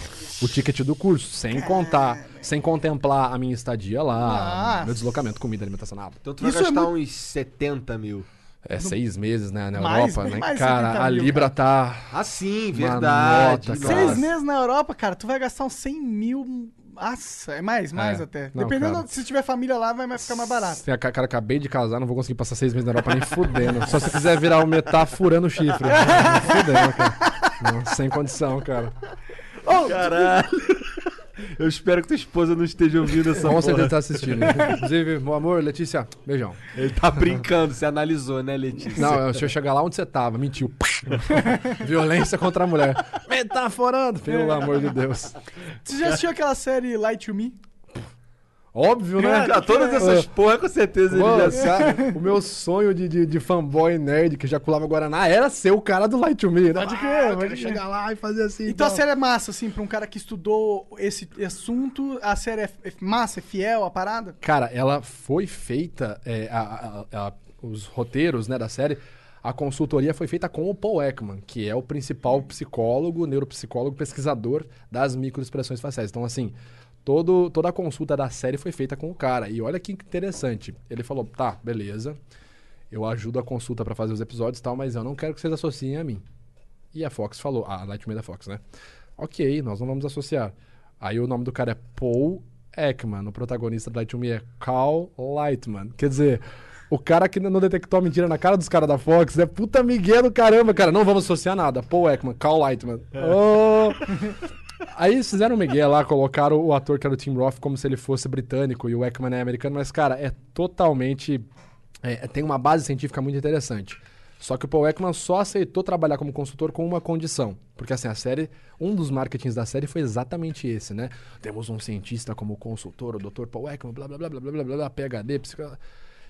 O ticket do curso, sem contar, sem contemplar a minha estadia lá, Nossa. meu deslocamento, comida, alimentação, nada. Então tu vai Isso é gastar muito- uns 70 mil. É seis meses, né, na Mais, Europa, né? mais Cara, 70 a mil, Libra tá. Ah, sim, Uma verdade. nota, cara. Seis meses na Europa, cara, tu vai gastar uns 100 mil. Nossa, é mais, mais É. até. Não, Dependendo cara. se tiver família lá, vai ficar mais barato. A cara acabei de casar, não vou conseguir passar seis meses na Europa nem fudendo. Só se quiser virar o metá furando o chifre. Fudendo, cara. Não, sem condição, cara. Caralho. Eu espero que tua esposa não esteja ouvindo essa Com porra. certeza tá assistindo. Inclusive, meu amor, Letícia, beijão. Ele tá brincando, você analisou, né, Letícia? Não, se eu chegar lá onde você tava, mentiu. <laughs> Violência contra a mulher. Metaforando, pelo amor de Deus. Você já assistiu aquela série Light to Me? Óbvio, né? Cara, todas essas porra, com certeza ele Mano, já cara, <laughs> o meu sonho de, de, de fanboy nerd que ejaculava Guaraná era ser o cara do Light to Me. Né? Pode Ah, crer, eu pode chegar lá e fazer assim. Então a série é massa, assim, pra um cara que estudou esse assunto, a série é é massa, é fiel à parada? Cara, ela foi feita, é, a- a- a- os roteiros né, da série, a consultoria foi feita com o Paul Ekman, que é o principal psicólogo, neuropsicólogo, pesquisador das microexpressões faciais. Então, assim, todo, toda a consulta da série foi feita com o cara. E olha que interessante. Ele falou, tá, beleza, eu ajudo a consulta pra fazer os episódios e tal, mas eu não quero que vocês associem a mim. E a Fox falou, a Lightman da Fox, né? Ok, nós não vamos associar. Aí o nome do cara é Paul Ekman, o protagonista do Light to Me é Cal Lightman. Quer dizer, o cara que não detectou a mentira na cara dos caras da Fox é puta migué do caramba, cara. Não vamos associar nada. Paul Ekman, Cal Lightman. Oh! <laughs> Aí fizeram o Miguel lá, colocaram o ator que era o Tim Roth como se ele fosse britânico e o Ekman é americano, mas, cara, é totalmente. é, tem uma base científica muito interessante. Só que o Paul Ekman só aceitou trabalhar como consultor com uma condição. Porque, assim, a série. Um dos marketings da série foi exatamente esse, né? Temos um cientista como consultor, o Dr. Paul Ekman, blá blá blá blá blá blá blá, PHD, psico...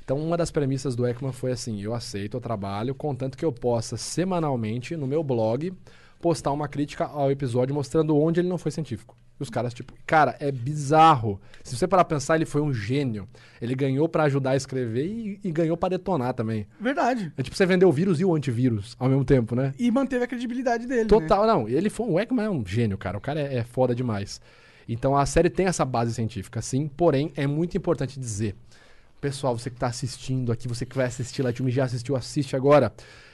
Então, uma das premissas do Ekman foi assim: eu aceito o trabalho, contanto que eu possa semanalmente, no meu blog, postar uma crítica ao episódio mostrando onde ele não foi científico. E os caras, tipo, cara, é bizarro. Se você parar pra pensar, ele foi um gênio. Ele ganhou pra ajudar a escrever e, e ganhou pra detonar também. Verdade. É tipo você vender o vírus e o antivírus ao mesmo tempo, né? E manteve a credibilidade dele, né? Total, não. Ele foi o Ekman é um gênio, cara. O cara é, é foda demais. Então a série tem essa base científica, sim. Porém, é muito importante dizer, pessoal, você que tá assistindo aqui, você que vai assistir Light Me já assistiu, assiste agora.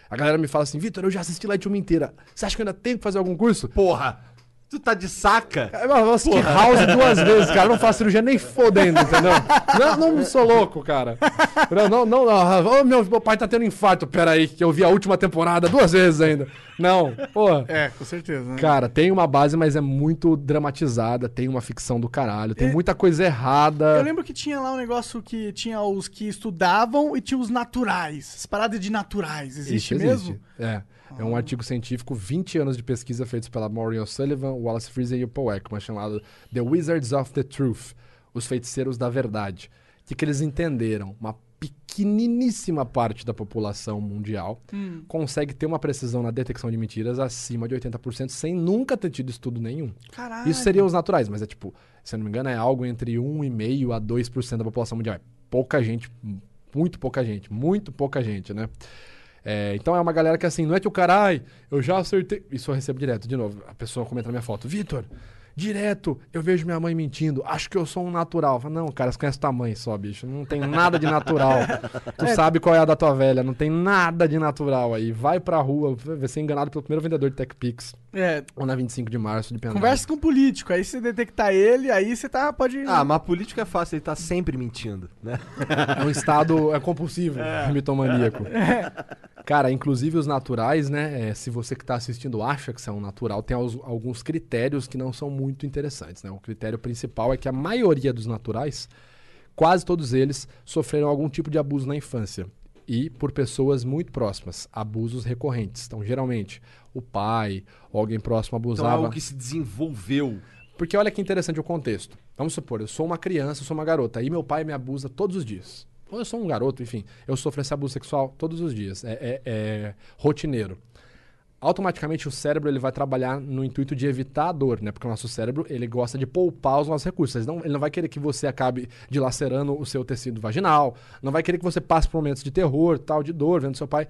A galera me fala assim, Vitor, eu já assisti Light Me inteira. Você acha que eu ainda tenho que fazer algum curso? Porra! Tu tá de saca? É, Eu assisti House duas vezes, cara. Eu não faço cirurgia nem fodendo, entendeu? Não, não sou louco, cara. Não, não, não. não. Ô, meu, meu pai tá tendo infarto. Pera aí, que eu vi a última temporada duas vezes ainda. Não, porra. É, com certeza. Né? Cara, tem uma base, mas é muito dramatizada. Tem uma ficção do caralho. Tem E- muita coisa errada. Eu lembro que tinha lá um negócio que tinha os que estudavam e tinha os naturais. As paradas de naturais. Existe Isso mesmo? É. É um artigo científico, 20 anos de pesquisa feitos pela Maureen O'Sullivan, Wallace Friesen e o Paul Ekman, chamado The Wizards of the Truth, Os Feiticeiros da Verdade. O que, que eles entenderam? Uma pequeniníssima parte da população mundial Hum. consegue ter uma precisão na detecção de mentiras acima de 80% sem nunca ter tido estudo nenhum. Caralho. Isso seriam os naturais, mas é tipo, se eu não me engano, é algo entre 1,5% a 2% da população mundial. É pouca gente, muito pouca gente, muito pouca gente, né? É, então é uma galera que assim, não é que o carai, eu já acertei. Isso eu recebo direto, de novo. A pessoa comenta na minha foto, Vitor, direto eu vejo minha mãe mentindo, acho que eu sou um natural. Falo, não, cara, você conhece tua mãe só, bicho. Não tem nada de natural. <laughs> tu É. sabe qual é a da tua velha, não tem nada de natural aí. Vai pra rua, vai ser enganado pelo primeiro vendedor de TechPix. É, Ou na 25 de março de Pendrive. conversa com o político, aí você detectar ele, aí você tá, pode... Ah, mas político é fácil, ele tá sempre mentindo, né? É um estado é compulsivo, <laughs> mitomaníaco. Cara, inclusive os naturais, né? é, se você que está assistindo acha que é um natural, tem als- alguns critérios que não são muito interessantes, né? O critério principal é que a maioria dos naturais, quase todos eles, sofreram algum tipo de abuso na infância. E por pessoas muito próximas, abusos recorrentes. Então, geralmente, o pai ou alguém próximo Então é abusava. algo que se desenvolveu. Porque olha que interessante o contexto. Vamos supor, eu sou uma criança, eu sou uma garota, e meu pai me abusa todos os dias. Ou eu sou um garoto, enfim, eu sofro esse abuso sexual todos os dias. É, é- é rotineiro. Automaticamente o cérebro ele vai trabalhar no intuito de evitar a dor, né? Porque o nosso cérebro ele gosta de poupar os nossos recursos. Ele não, ele não vai querer que você acabe dilacerando o seu tecido vaginal, não vai querer que você passe por momentos de terror, tal, de dor, vendo seu pai.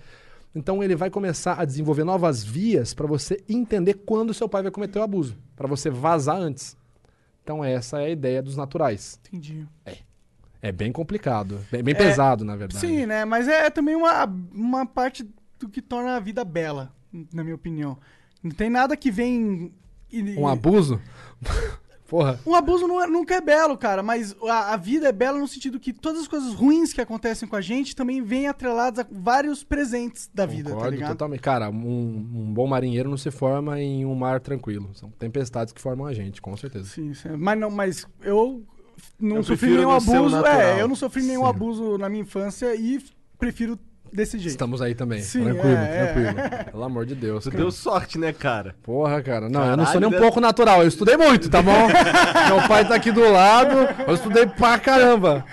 Então ele vai começar a desenvolver novas vias para você entender quando seu pai vai cometer o abuso, para você vazar antes. Então essa é a ideia dos naturais. Entendi. É bem complicado, bem, bem É, pesado, na verdade. Sim, né? Mas é também uma, uma parte do que torna a vida bela, na minha opinião. Não tem nada que vem... Um abuso? <laughs> Porra. Um abuso é- nunca é belo, cara, mas a, a vida é bela no sentido que todas as coisas ruins que acontecem com a gente também vêm atreladas a vários presentes da vida, tá Concordo ligado? totalmente. Cara, um, um bom marinheiro não se forma em um mar tranquilo. São tempestades que formam a gente, com certeza. Sim, sim. Mas, não, mas eu não Eu sofri nenhum abuso. É, eu não sofri nenhum Sim. abuso na minha infância e prefiro desse jeito. Estamos aí também. Sim, tranquilo, é, é. tranquilo. Pelo amor de Deus. Tu cara. deu sorte, né, cara? Porra, cara. Não, eu não Caralho, sou nem um né? pouco natural. Eu estudei muito, tá bom? <laughs> Meu pai tá aqui do lado. Eu estudei pra caramba.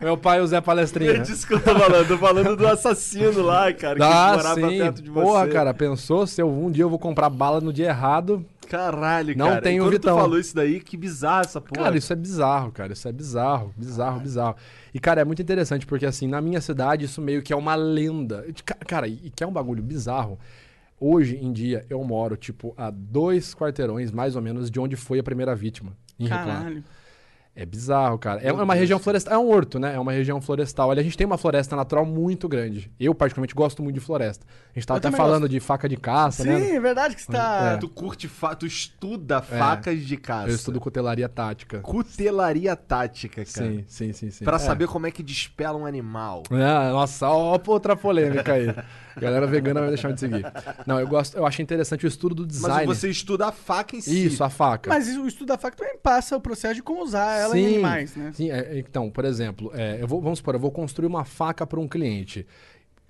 Meu pai, o Zé Palestrinha. É disso que eu tô falando. Tô falando do assassino lá, cara, que Ah, morava sim. perto de você. Porra, cara, pensou se eu, um dia eu vou comprar bala no dia errado? Caralho, Não cara. tem o Quando Vitão. tu falou isso daí, que bizarro essa porra. Cara, isso é bizarro, cara. Isso é bizarro, bizarro, bizarro. E, cara, é muito interessante, porque, assim, na minha cidade, isso meio que é uma lenda. Cara, e que é um bagulho bizarro. Hoje em dia, eu moro, tipo, a dois quarteirões, mais ou menos, de onde foi a primeira vítima. Em Rio Claro. É bizarro, cara. É uma região florestal. É um horto, né? É uma região florestal. Olha, a gente tem uma floresta natural muito grande. Eu, particularmente, gosto muito de floresta. A gente tava Eu até falando gosto. de faca de caça, Sim, né? é verdade que você tá. É. Tu curte, fa... tu estuda facas de caça. Eu estudo cutelaria tática. Cutelaria tática, cara. Sim, sim, sim, sim. Pra É. saber como é que despela um animal. Ah, nossa, ó, outra polêmica aí. <laughs> Galera vegana vai deixar de seguir. Não, eu gosto, eu acho interessante o estudo do design. Mas você estuda a faca em si. Isso, a faca. Mas o estudo da faca também passa o processo de como usar ela em animais, né? Sim, é, então, por exemplo, é, eu vou, vamos supor, eu vou construir uma faca para um cliente.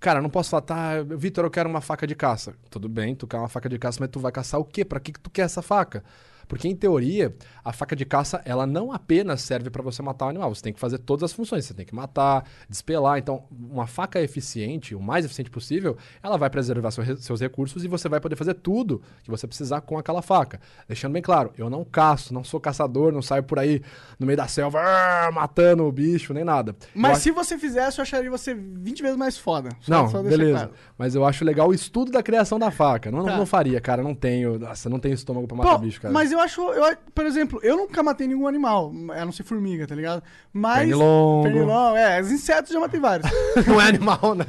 Cara, eu não posso falar, tá, Vitor, eu quero uma faca de caça. Tudo bem, tu quer uma faca de caça, mas tu vai caçar o quê? Pra que, que tu quer essa faca? Porque, em teoria, a faca de caça, ela não apenas serve para você matar o animal. Você tem que fazer todas as funções. Você tem que matar, despelar. Então, uma faca eficiente, o mais eficiente possível, ela vai preservar seu seus recursos e você vai poder fazer tudo que você precisar com aquela faca. Deixando bem claro, eu não caço, não sou caçador, não saio por aí no meio da selva ah, matando o bicho, nem nada. Eu Mas acho- se você fizesse, eu acharia você 20 vezes mais foda. Só- não, só beleza. claro. Mas eu acho legal o estudo da criação da faca. Não, Tá. não faria, cara. Não tenho. Nossa, não tenho estômago pra matar Pô, bicho, cara. Mas eu acho, eu, por exemplo, eu nunca matei nenhum animal, a não ser formiga, tá ligado? Mas. Pernilongo. Pernilongo, é, os insetos já matei vários. <laughs> não é animal, né?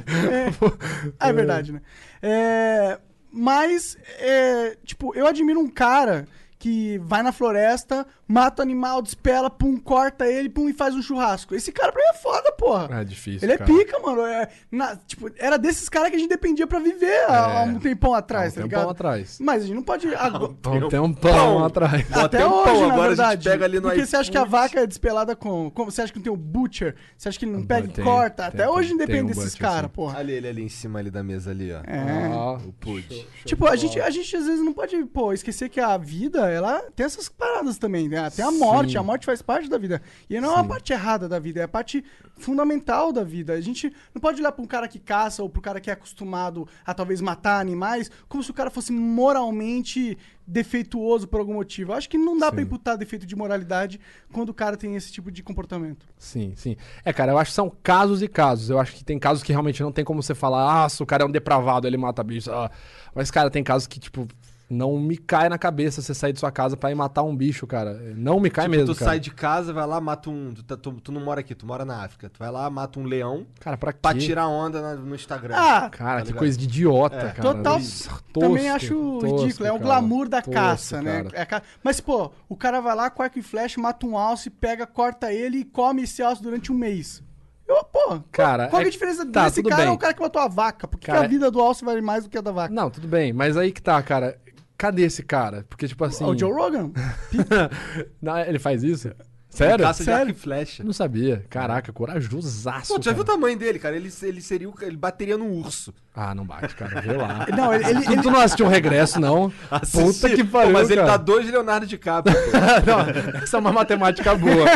É, é verdade, né? É, mas, é, tipo, eu admiro um cara que vai na floresta, mata o animal, despela, pum, corta ele, pum, e faz um churrasco. Esse cara pra mim é foda, porra. É difícil. Ele cara. é pica, mano. É, na- tipo, era desses caras que a gente dependia pra viver há, há um tempão atrás, Há um tá tempão ligado? atrás. Mas a gente não pode. agora- Há um tempão atrás. Até tempão, hoje, na agora a gente verdade. pega ali no Porque você acha que a vaca é despelada com, com- Você acha que não tem o butcher? Você acha que ele não pega e tem, corta? tem, Até hoje tem, depende tem um desses caras, sim. porra. Olha ele ali em cima ali da mesa ali, ó. É. Ah, O Pud. Tipo, a gente, a gente às vezes não pode, pô, esquecer que a vida ela tem essas paradas também, né? Tem a morte, Sim. a morte faz parte da vida. E não é uma Sim. parte errada da vida, é a parte fundamental da vida. A gente não pode olhar pra um cara que caça ou pro cara que é acostumado a talvez matar animais como se o cara fosse moralmente defeituoso por algum motivo. Eu acho que não dá pra Sim. imputar defeito de moralidade quando o cara tem esse tipo de comportamento. Sim, sim. É, cara, eu acho que são casos e casos. Eu acho que tem casos que realmente não tem como você falar, ah, se o cara é um depravado, ele mata bicho. ah." Mas, cara, tem casos que, tipo, não me cai na cabeça você sair de sua casa pra ir matar um bicho, cara. Não me cai Tipo, mesmo, tu cara. sai de casa, vai lá, mata um. Tu, tá- tu- tu não mora aqui, tu mora na África. Tu vai lá, mata um leão Cara, pra pra quê? tirar onda na- no Instagram. Ah, Cara, Tá que coisa de idiota, É. cara. Total. Tosco, também acho tosco, ridículo. É o cara. glamour da Tosco, caça, né? cara. É ca- Mas, pô, o cara vai lá, com arco e flecha, mata um alce, pega, corta ele e come esse alce durante um mês. Eu, pô, Cara, qual que é é- a diferença tá, desse cara bem. ou o cara que matou a vaca? Por que, que Cara, a vida do alce vale mais do que a da vaca? Não, tudo bem, mas aí que tá, cara. Cadê esse cara? Porque, tipo assim. O Joe Rogan. <laughs> Não, ele faz isso? Sério? Caça de Sério? arco e flecha. Não sabia. Caraca, corajosaço. Pô, tu já cara. viu o tamanho dele, cara? Ele, ele seria o. Ele bateria no urso. Ah, não bate, cara. Vê lá. <laughs> Não, ele- ele- tu, ele- tu não assistiu o regresso, não? Puta que Pô, pariu. mas ele cara. tá dois Leonardo DiCaprio. pô. <laughs> não, essa é uma matemática boa.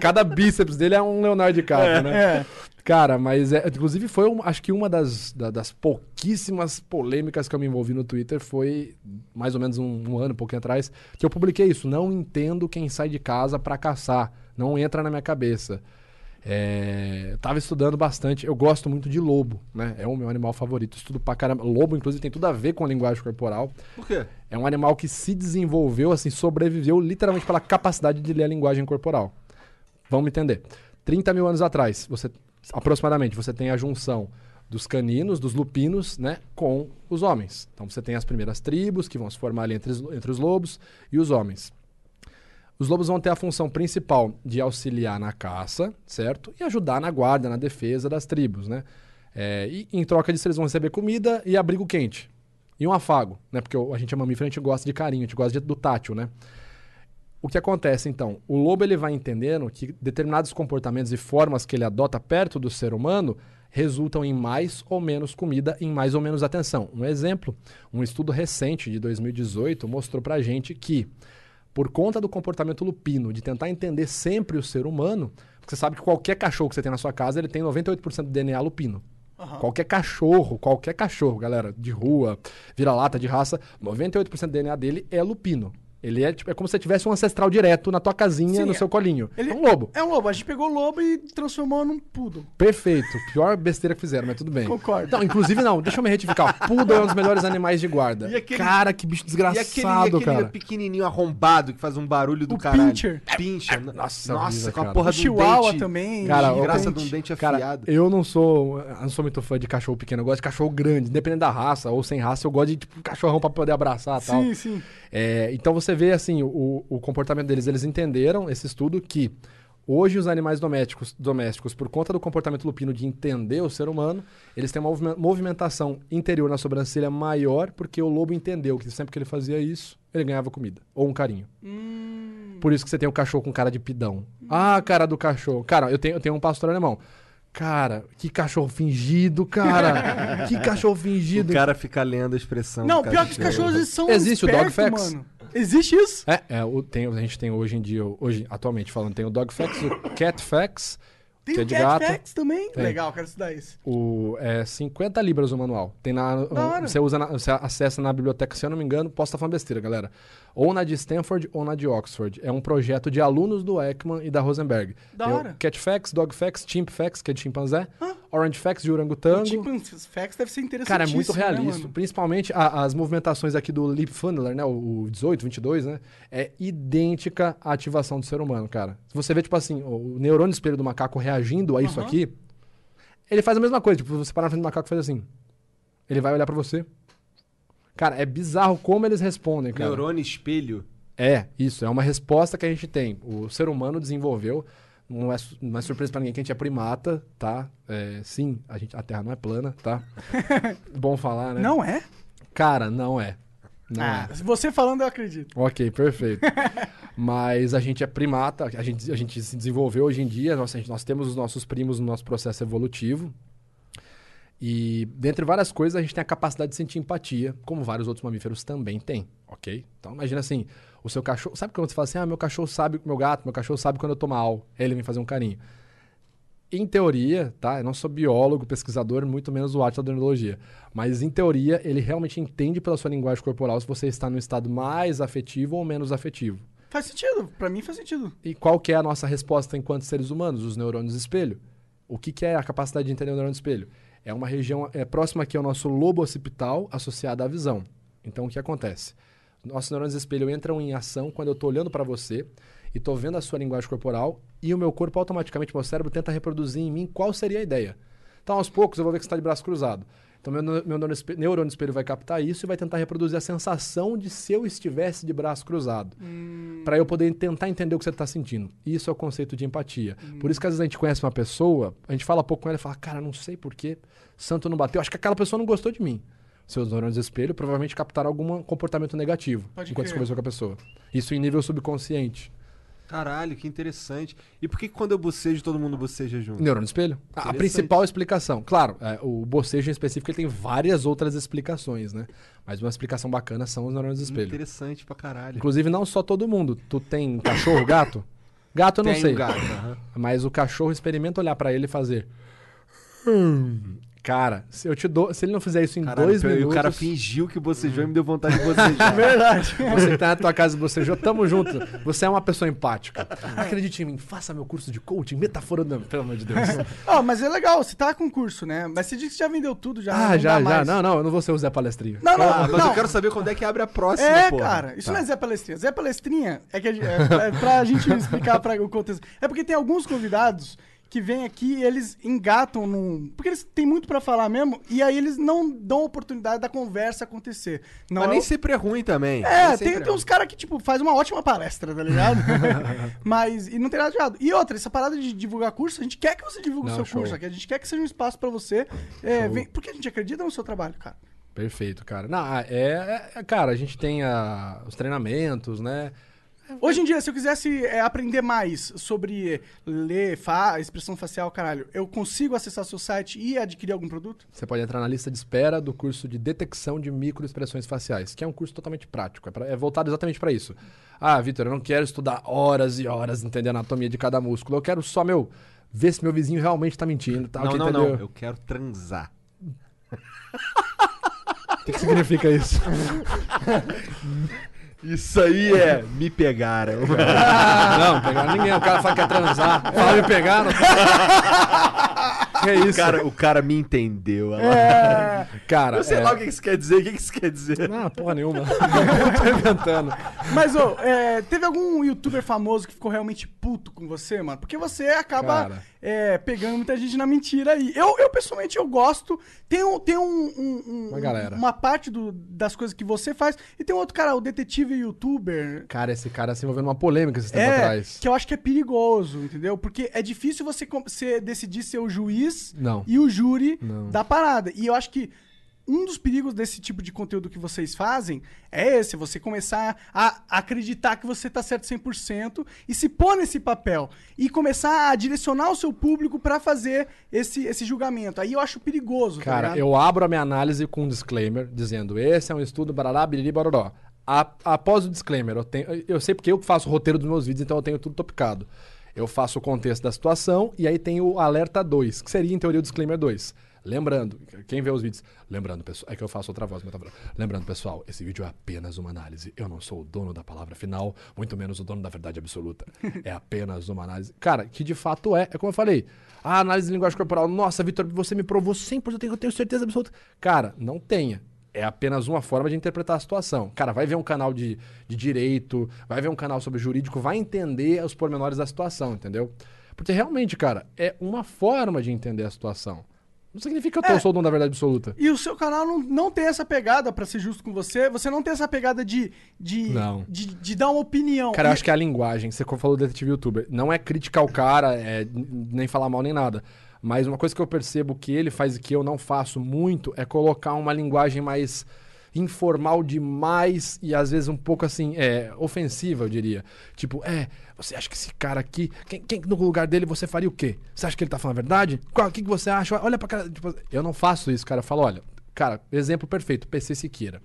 Cada bíceps dele é um Leonardo DiCaprio, né? É. Cara, mas é, inclusive foi, um- acho que uma das, da- das pouquíssimas polêmicas que eu me envolvi no Twitter foi mais ou menos um, um ano, um pouquinho atrás, que eu publiquei isso. Não entendo quem sai de casa pra caçar. Não entra na minha cabeça. É, tava estudando bastante. Eu gosto muito de lobo, né? É o meu animal favorito. Estudo pra caramba. Lobo, inclusive, tem tudo a ver com a linguagem corporal. Por quê? É um animal que se desenvolveu, assim, sobreviveu literalmente pela capacidade de ler a linguagem corporal. Vamos entender. 30 mil anos atrás, você aproximadamente, você tem a junção dos caninos, dos lupinos, né, com os homens. Então você tem as primeiras tribos que vão se formar ali entre, os- entre os lobos e os homens. Os lobos vão ter a função principal de auxiliar na caça, certo? E ajudar na guarda, na defesa das tribos, né? É, e em troca disso eles vão receber comida e abrigo quente. E um afago, né? Porque a gente é mamífero, a gente gosta de carinho, a gente gosta de- do tátil, né? O que acontece então? O lobo ele vai entendendo que determinados comportamentos e formas que ele adota perto do ser humano resultam em mais ou menos comida, em mais ou menos atenção. Um exemplo, um estudo recente de 2018 mostrou pra gente que por conta do comportamento lupino, de tentar entender sempre o ser humano, porque você sabe que qualquer cachorro que você tem na sua casa, ele tem 98% do DNA lupino. Qualquer cachorro, qualquer cachorro, galera, de rua, vira-lata, de raça, 98% do DNA dele é lupino. Ele é, tipo, é como se você tivesse um ancestral direto na tua casinha, Sim, no é- seu colinho. Ele é um lobo. É um lobo. A gente pegou o lobo e transformou num poodle. Perfeito. Pior besteira que fizeram, mas tudo bem. Concordo. Não, inclusive não, deixa eu me retificar. O Poodle é um dos melhores animais de guarda. E aquele- Cara, que bicho E aquele, e desgraçado, aquele cara. pequenininho arrombado que faz um barulho do O caralho. pincher. Pincher. Nossa, Nossa, horrível, com a cara. porra do chihuahua dente. também. Cara, graça de um dente Cara, afiado. eu não sou, não sou muito fã de cachorro pequeno, eu gosto de cachorro grande, independente da raça ou sem raça, eu gosto de tipo, cachorrão pra poder abraçar e tal. Sim, sim. É, então você vê assim o, o comportamento deles, eles entenderam esse estudo que hoje os animais domésticos, domésticos, por conta do comportamento lupino de entender o ser humano, eles têm uma movime- movimentação interior na sobrancelha maior, porque o lobo entendeu que sempre que ele fazia isso, ele ganhava comida ou um carinho. Por isso que você tem o cachorro com cara de pidão. Ah, cara do cachorro. Cara, eu tenho, eu tenho um pastor alemão. Cara, que cachorro fingido, cara. que <laughs> cachorro fingido. O cara fica lendo a expressão. Não, pior que os cachorro. cachorros são Existe o espertos, Dogfax? mano. Existe isso? É, é o, tem, a gente tem hoje em dia, hoje, atualmente falando, tem o Dogfax, o Catfax, Tem que é o de Cat gato. Facts também? Tem. Legal, quero estudar isso. O, é 50 libras o manual. Tem na, você usa, na- você acessa na biblioteca, se eu não me engano, posso estar falando besteira, galera. Ou na de Stanford ou na de Oxford. É um projeto de alunos do Ekman e da Rosenberg. Da Tem hora. Catfax, Dogfax, Chimpfax, que é de chimpanzé, Orange Fax de orangotango. Os facts deve ser interessante. Cara, é muito realista. Principalmente a- as movimentações aqui do Lip Funneler, né? O, o 18, 22, né? É idêntica à ativação do ser humano, cara. Se você vê, tipo assim, o, neurônio espelho do macaco reagindo a isso Aham. aqui, ele faz a mesma coisa. Tipo, você parar na frente do macaco e faz assim. Ele vai olhar pra você. Cara, é bizarro como eles respondem, cara. Neurônio espelho. É, isso. É uma resposta que a gente tem. O ser humano desenvolveu. Não é, não é surpresa pra ninguém que a gente é primata, tá? É, sim, a, gente, a Terra não é plana, tá? <laughs> Bom falar, né? Não é? Cara, não é. Não ah, é. se você falando, eu acredito. Ok, perfeito. <laughs> Mas a gente é primata, a gente, a gente se desenvolveu hoje em dia, nós, a gente- nós temos os nossos primos no nosso processo evolutivo. E dentre várias coisas, a gente tem a capacidade de sentir empatia, como vários outros mamíferos também têm, ok? Então imagina assim, o seu cachorro. Sabe quando você fala assim, ah, meu cachorro sabe, meu gato, meu cachorro sabe quando eu tô mal, ele vem fazer um carinho. Em teoria, tá? Eu não sou biólogo, pesquisador, muito menos o arte da neurologia. Mas em teoria, ele realmente entende pela sua linguagem corporal se você está no estado mais afetivo ou menos afetivo. Faz sentido, pra mim faz sentido. E qual que é a nossa resposta enquanto seres humanos? Os neurônios espelho. O que, que é a capacidade de entender o neurônio espelho? É uma região é, próxima aqui ao nosso lobo occipital associada à visão. Então, o que acontece? Nossos neurônios espelho entram em ação quando eu estou olhando para você e estou vendo a sua linguagem corporal e o meu corpo automaticamente, meu cérebro tenta reproduzir em mim qual seria a ideia. Então, aos poucos, eu vou ver que você está de braço cruzado. Então, meu, meu neurônio espelho, vai captar isso e vai tentar reproduzir a sensação de se eu estivesse de braço cruzado. Hum. Para eu poder tentar entender o que você está sentindo. Isso é o conceito de empatia. Por isso que às vezes a gente conhece uma pessoa, a gente fala pouco com ela e fala, cara, não sei porquê, santo não bateu. Acho que aquela pessoa não gostou de mim. Seus neurônios espelho provavelmente captaram algum comportamento negativo Pode enquanto você crer. conversou com a pessoa. Isso em nível subconsciente. Caralho, que interessante. E por que quando eu bocejo, todo mundo boceja junto? Neurônio espelho? A- principal explicação. Claro, é, o bocejo em específico ele tem várias outras explicações, né? Mas uma explicação bacana são os neurônios espelho. Interessante pra caralho. Inclusive, não só todo mundo. Tu tem cachorro, gato? Gato eu não Tenho sei. gato, aham. Mas o cachorro experimenta olhar pra ele e fazer. "Hum". Cara, se eu te dou, se ele não fizer isso em Caralho, dois pior, e minutos. o cara fingiu que bocejou e me deu vontade de bocejar. <laughs> Verdade. Você que tá na tua casa e bocejou, tamo junto. Você é uma pessoa empática. Acredite em mim, faça meu curso de coaching, metaforando, pelo amor de Deus. <laughs> Ó, mas é legal, você tá com curso, né? Mas você disse que já vendeu tudo, já. Ah, não já, dá já. mais. Não, não, eu não vou ser o Zé Palestrinho. Não, não, Ah, mas não. eu quero saber quando é que abre a próxima, É, porra. cara, isso Tá. não é Zé Palestrinha. Zé Palestrinha é que é, é pra gente <laughs> explicar pra, o contexto. É porque tem alguns convidados que vêm aqui e eles engatam num. Porque eles têm muito pra falar mesmo, e aí eles não dão oportunidade da conversa acontecer. Não Mas é nem o- sempre é ruim também. É, tem, sempre tem uns caras que, tipo, faz uma ótima palestra, tá ligado? <laughs> Mas, e não tem nada de errado. E outra, essa parada de divulgar curso, a gente quer que você divulgue o seu show. curso aqui. A gente quer que seja um espaço pra você. É, vem- porque a gente acredita no seu trabalho, cara. Perfeito, cara. Não, é, é- é- Cara, a gente tem a- os treinamentos, né? Hoje em dia, se eu quisesse é, aprender mais sobre ler, fa expressão facial, caralho, eu consigo acessar seu site e adquirir algum produto? Você pode entrar na lista de espera do curso de detecção de microexpressões faciais, que é um curso totalmente prático, é, pra- é voltado exatamente para isso. Ah, Vitor, eu não quero estudar horas e horas entender a anatomia de cada músculo, eu quero só, meu, ver se meu vizinho realmente tá mentindo, tá? Não, não, entendeu? não. Eu quero transar. O que, que significa isso? <laughs> Isso aí é me pegaram. <laughs> não, pegar ninguém, o cara fala que quer transar, fala me pegar, <laughs> é O isso? cara, o cara me entendeu. lá. É. Cara, Eu sei é- lá o que isso quer dizer. O que isso quer dizer? Não, porra nenhuma. <laughs> eu tô inventando. Mas, ô, é, teve algum youtuber famoso que ficou realmente puto com você, mano? Porque você acaba Cara. é, pegando muita gente na mentira aí. Eu, eu pessoalmente, eu gosto. Tem, um, tem um, um- um- Uma galera. uma parte do- das coisas que você faz. E tem um outro cara, o detetive youtuber. Cara, esse cara se envolveu numa polêmica esse tempo É, atrás. que eu acho que é perigoso, entendeu? Porque é difícil você, você decidir ser o juiz Não. e o júri Não. da parada. E eu acho que um dos perigos desse tipo de conteúdo que vocês fazem é esse, você começar a acreditar que você tá certo 100% e se pôr nesse papel e começar a direcionar o seu público pra fazer esse, esse julgamento. Aí eu acho perigoso, tá Cara, ligado? eu abro a minha análise com um disclaimer, dizendo: esse é um estudo barará, biriri, bororó. A- após o disclaimer, eu, tenho, eu sei porque eu faço o roteiro dos meus vídeos, então eu tenho tudo topicado. Eu faço o contexto da situação e aí tem o alerta 2, que seria em teoria o disclaimer 2. Lembrando, quem vê os vídeos, lembrando, pessoal, é que eu faço outra voz, mas tá falando. Lembrando, pessoal, esse vídeo é apenas uma análise. Eu não sou o dono da palavra final, muito menos o dono da verdade absoluta. <laughs> É apenas uma análise. Cara, que de fato é, é como eu falei. A análise de linguagem corporal, nossa, Vitor, você me provou 100%, eu tenho- eu tenho certeza absoluta. Cara, não tenha. É apenas uma forma de interpretar a situação. Cara, vai ver um canal de, de direito, vai ver um canal sobre jurídico, vai entender os pormenores da situação, entendeu? Porque realmente, cara, é uma forma de entender a situação. Não significa que eu É. sou o dono da verdade absoluta. E o seu canal não, não tem essa pegada, pra ser justo com você, você não tem essa pegada de, de, Não. de, de dar uma opinião. Cara, eu E- acho que é a linguagem, você falou do detetive youtuber, não é criticar o cara, é, nem falar mal nem nada. Mas uma coisa que eu percebo que ele faz e que eu não faço muito é colocar uma linguagem mais informal demais e às vezes um pouco assim, é, ofensiva, eu diria. Tipo, é, você acha que esse cara aqui, quem, quem no lugar dele você faria o quê? Você acha que ele tá falando a verdade? O que, que você acha? Olha pra cara. Tipo, eu não faço isso, cara. Eu falo, olha, cara, exemplo perfeito, PC Siqueira.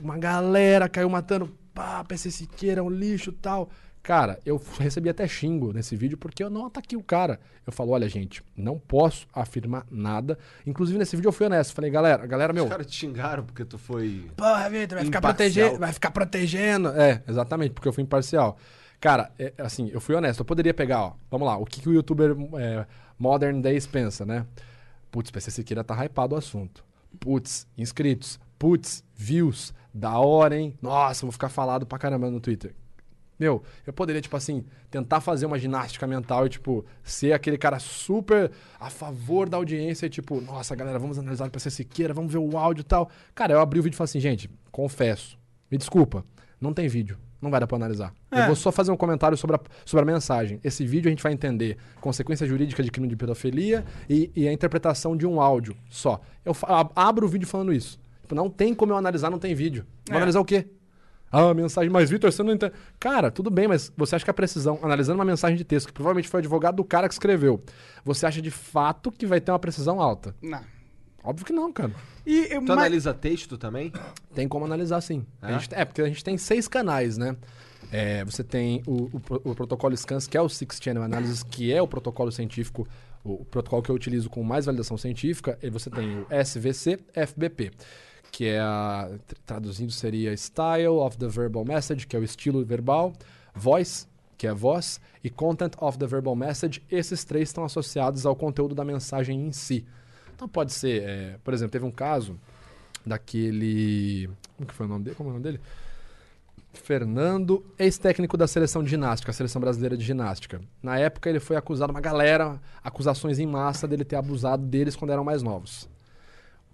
Uma galera caiu matando, pá, PC Siqueira, um lixo tal. Cara, eu recebi até xingo nesse vídeo porque eu não ataquei o cara. Eu falo, olha, gente, não posso afirmar nada. Inclusive, nesse vídeo eu fui honesto. Falei, galera, galera, meu. Os caras te xingaram porque tu foi. Porra, Vitor, vai ficar protegendo. Vai ficar protegendo. É, exatamente, porque eu fui imparcial. Cara, é, assim, eu fui honesto. Eu poderia pegar, ó. Vamos lá, o que, que o youtuber é, Modern Days pensa, né? Putz, PC Siqueira tá hypado o assunto. Putz, inscritos. Putz, views. Da hora, hein? Nossa, vou ficar falado pra caramba no Twitter. Meu, eu poderia, tipo assim, tentar fazer uma ginástica mental e, tipo, ser aquele cara super a favor da audiência e, tipo, nossa, galera, vamos analisar o PC Siqueira, vamos ver o áudio e tal. Cara, eu abri o vídeo e falei assim, gente, confesso, me desculpa, não tem vídeo, não vai dar pra analisar. É. Eu vou só fazer um comentário sobre a, sobre a mensagem. Esse vídeo a gente vai entender consequência jurídica de crime de pedofilia e, e a interpretação de um áudio só. Eu abro o vídeo falando isso. Tipo, não tem como eu analisar, não tem vídeo. Vou É. analisar o quê? Ah, mensagem, mas Vitor, você não entende. Cara, tudo bem, mas você acha que a precisão, analisando uma mensagem de texto, que provavelmente foi o advogado do cara que escreveu, você acha de fato que vai ter uma precisão alta? Não. Óbvio que não, cara. E, eu- Tu mas- analisa texto também? Tem como analisar sim. A É? gente- É, porque a gente tem seis canais, né? É, você tem o, o o protocolo SCANS, que é o Six Channel Analysis, que é o protocolo científico, o, o protocolo que eu utilizo com mais validação científica. E você tem o SVC, FBP, que é a, tr- traduzindo seria Style of the Verbal Message, que é o estilo verbal, Voice, que é voz, e Content of the Verbal Message. Esses três estão associados ao conteúdo da mensagem em si. Então pode ser, é, por exemplo, teve um caso daquele. Como que foi o nome dele? Como é o nome dele? Fernando, ex-técnico da seleção de ginástica, a seleção brasileira de ginástica. Na época ele foi acusado, uma galera, acusações em massa dele ter abusado deles quando eram mais novos.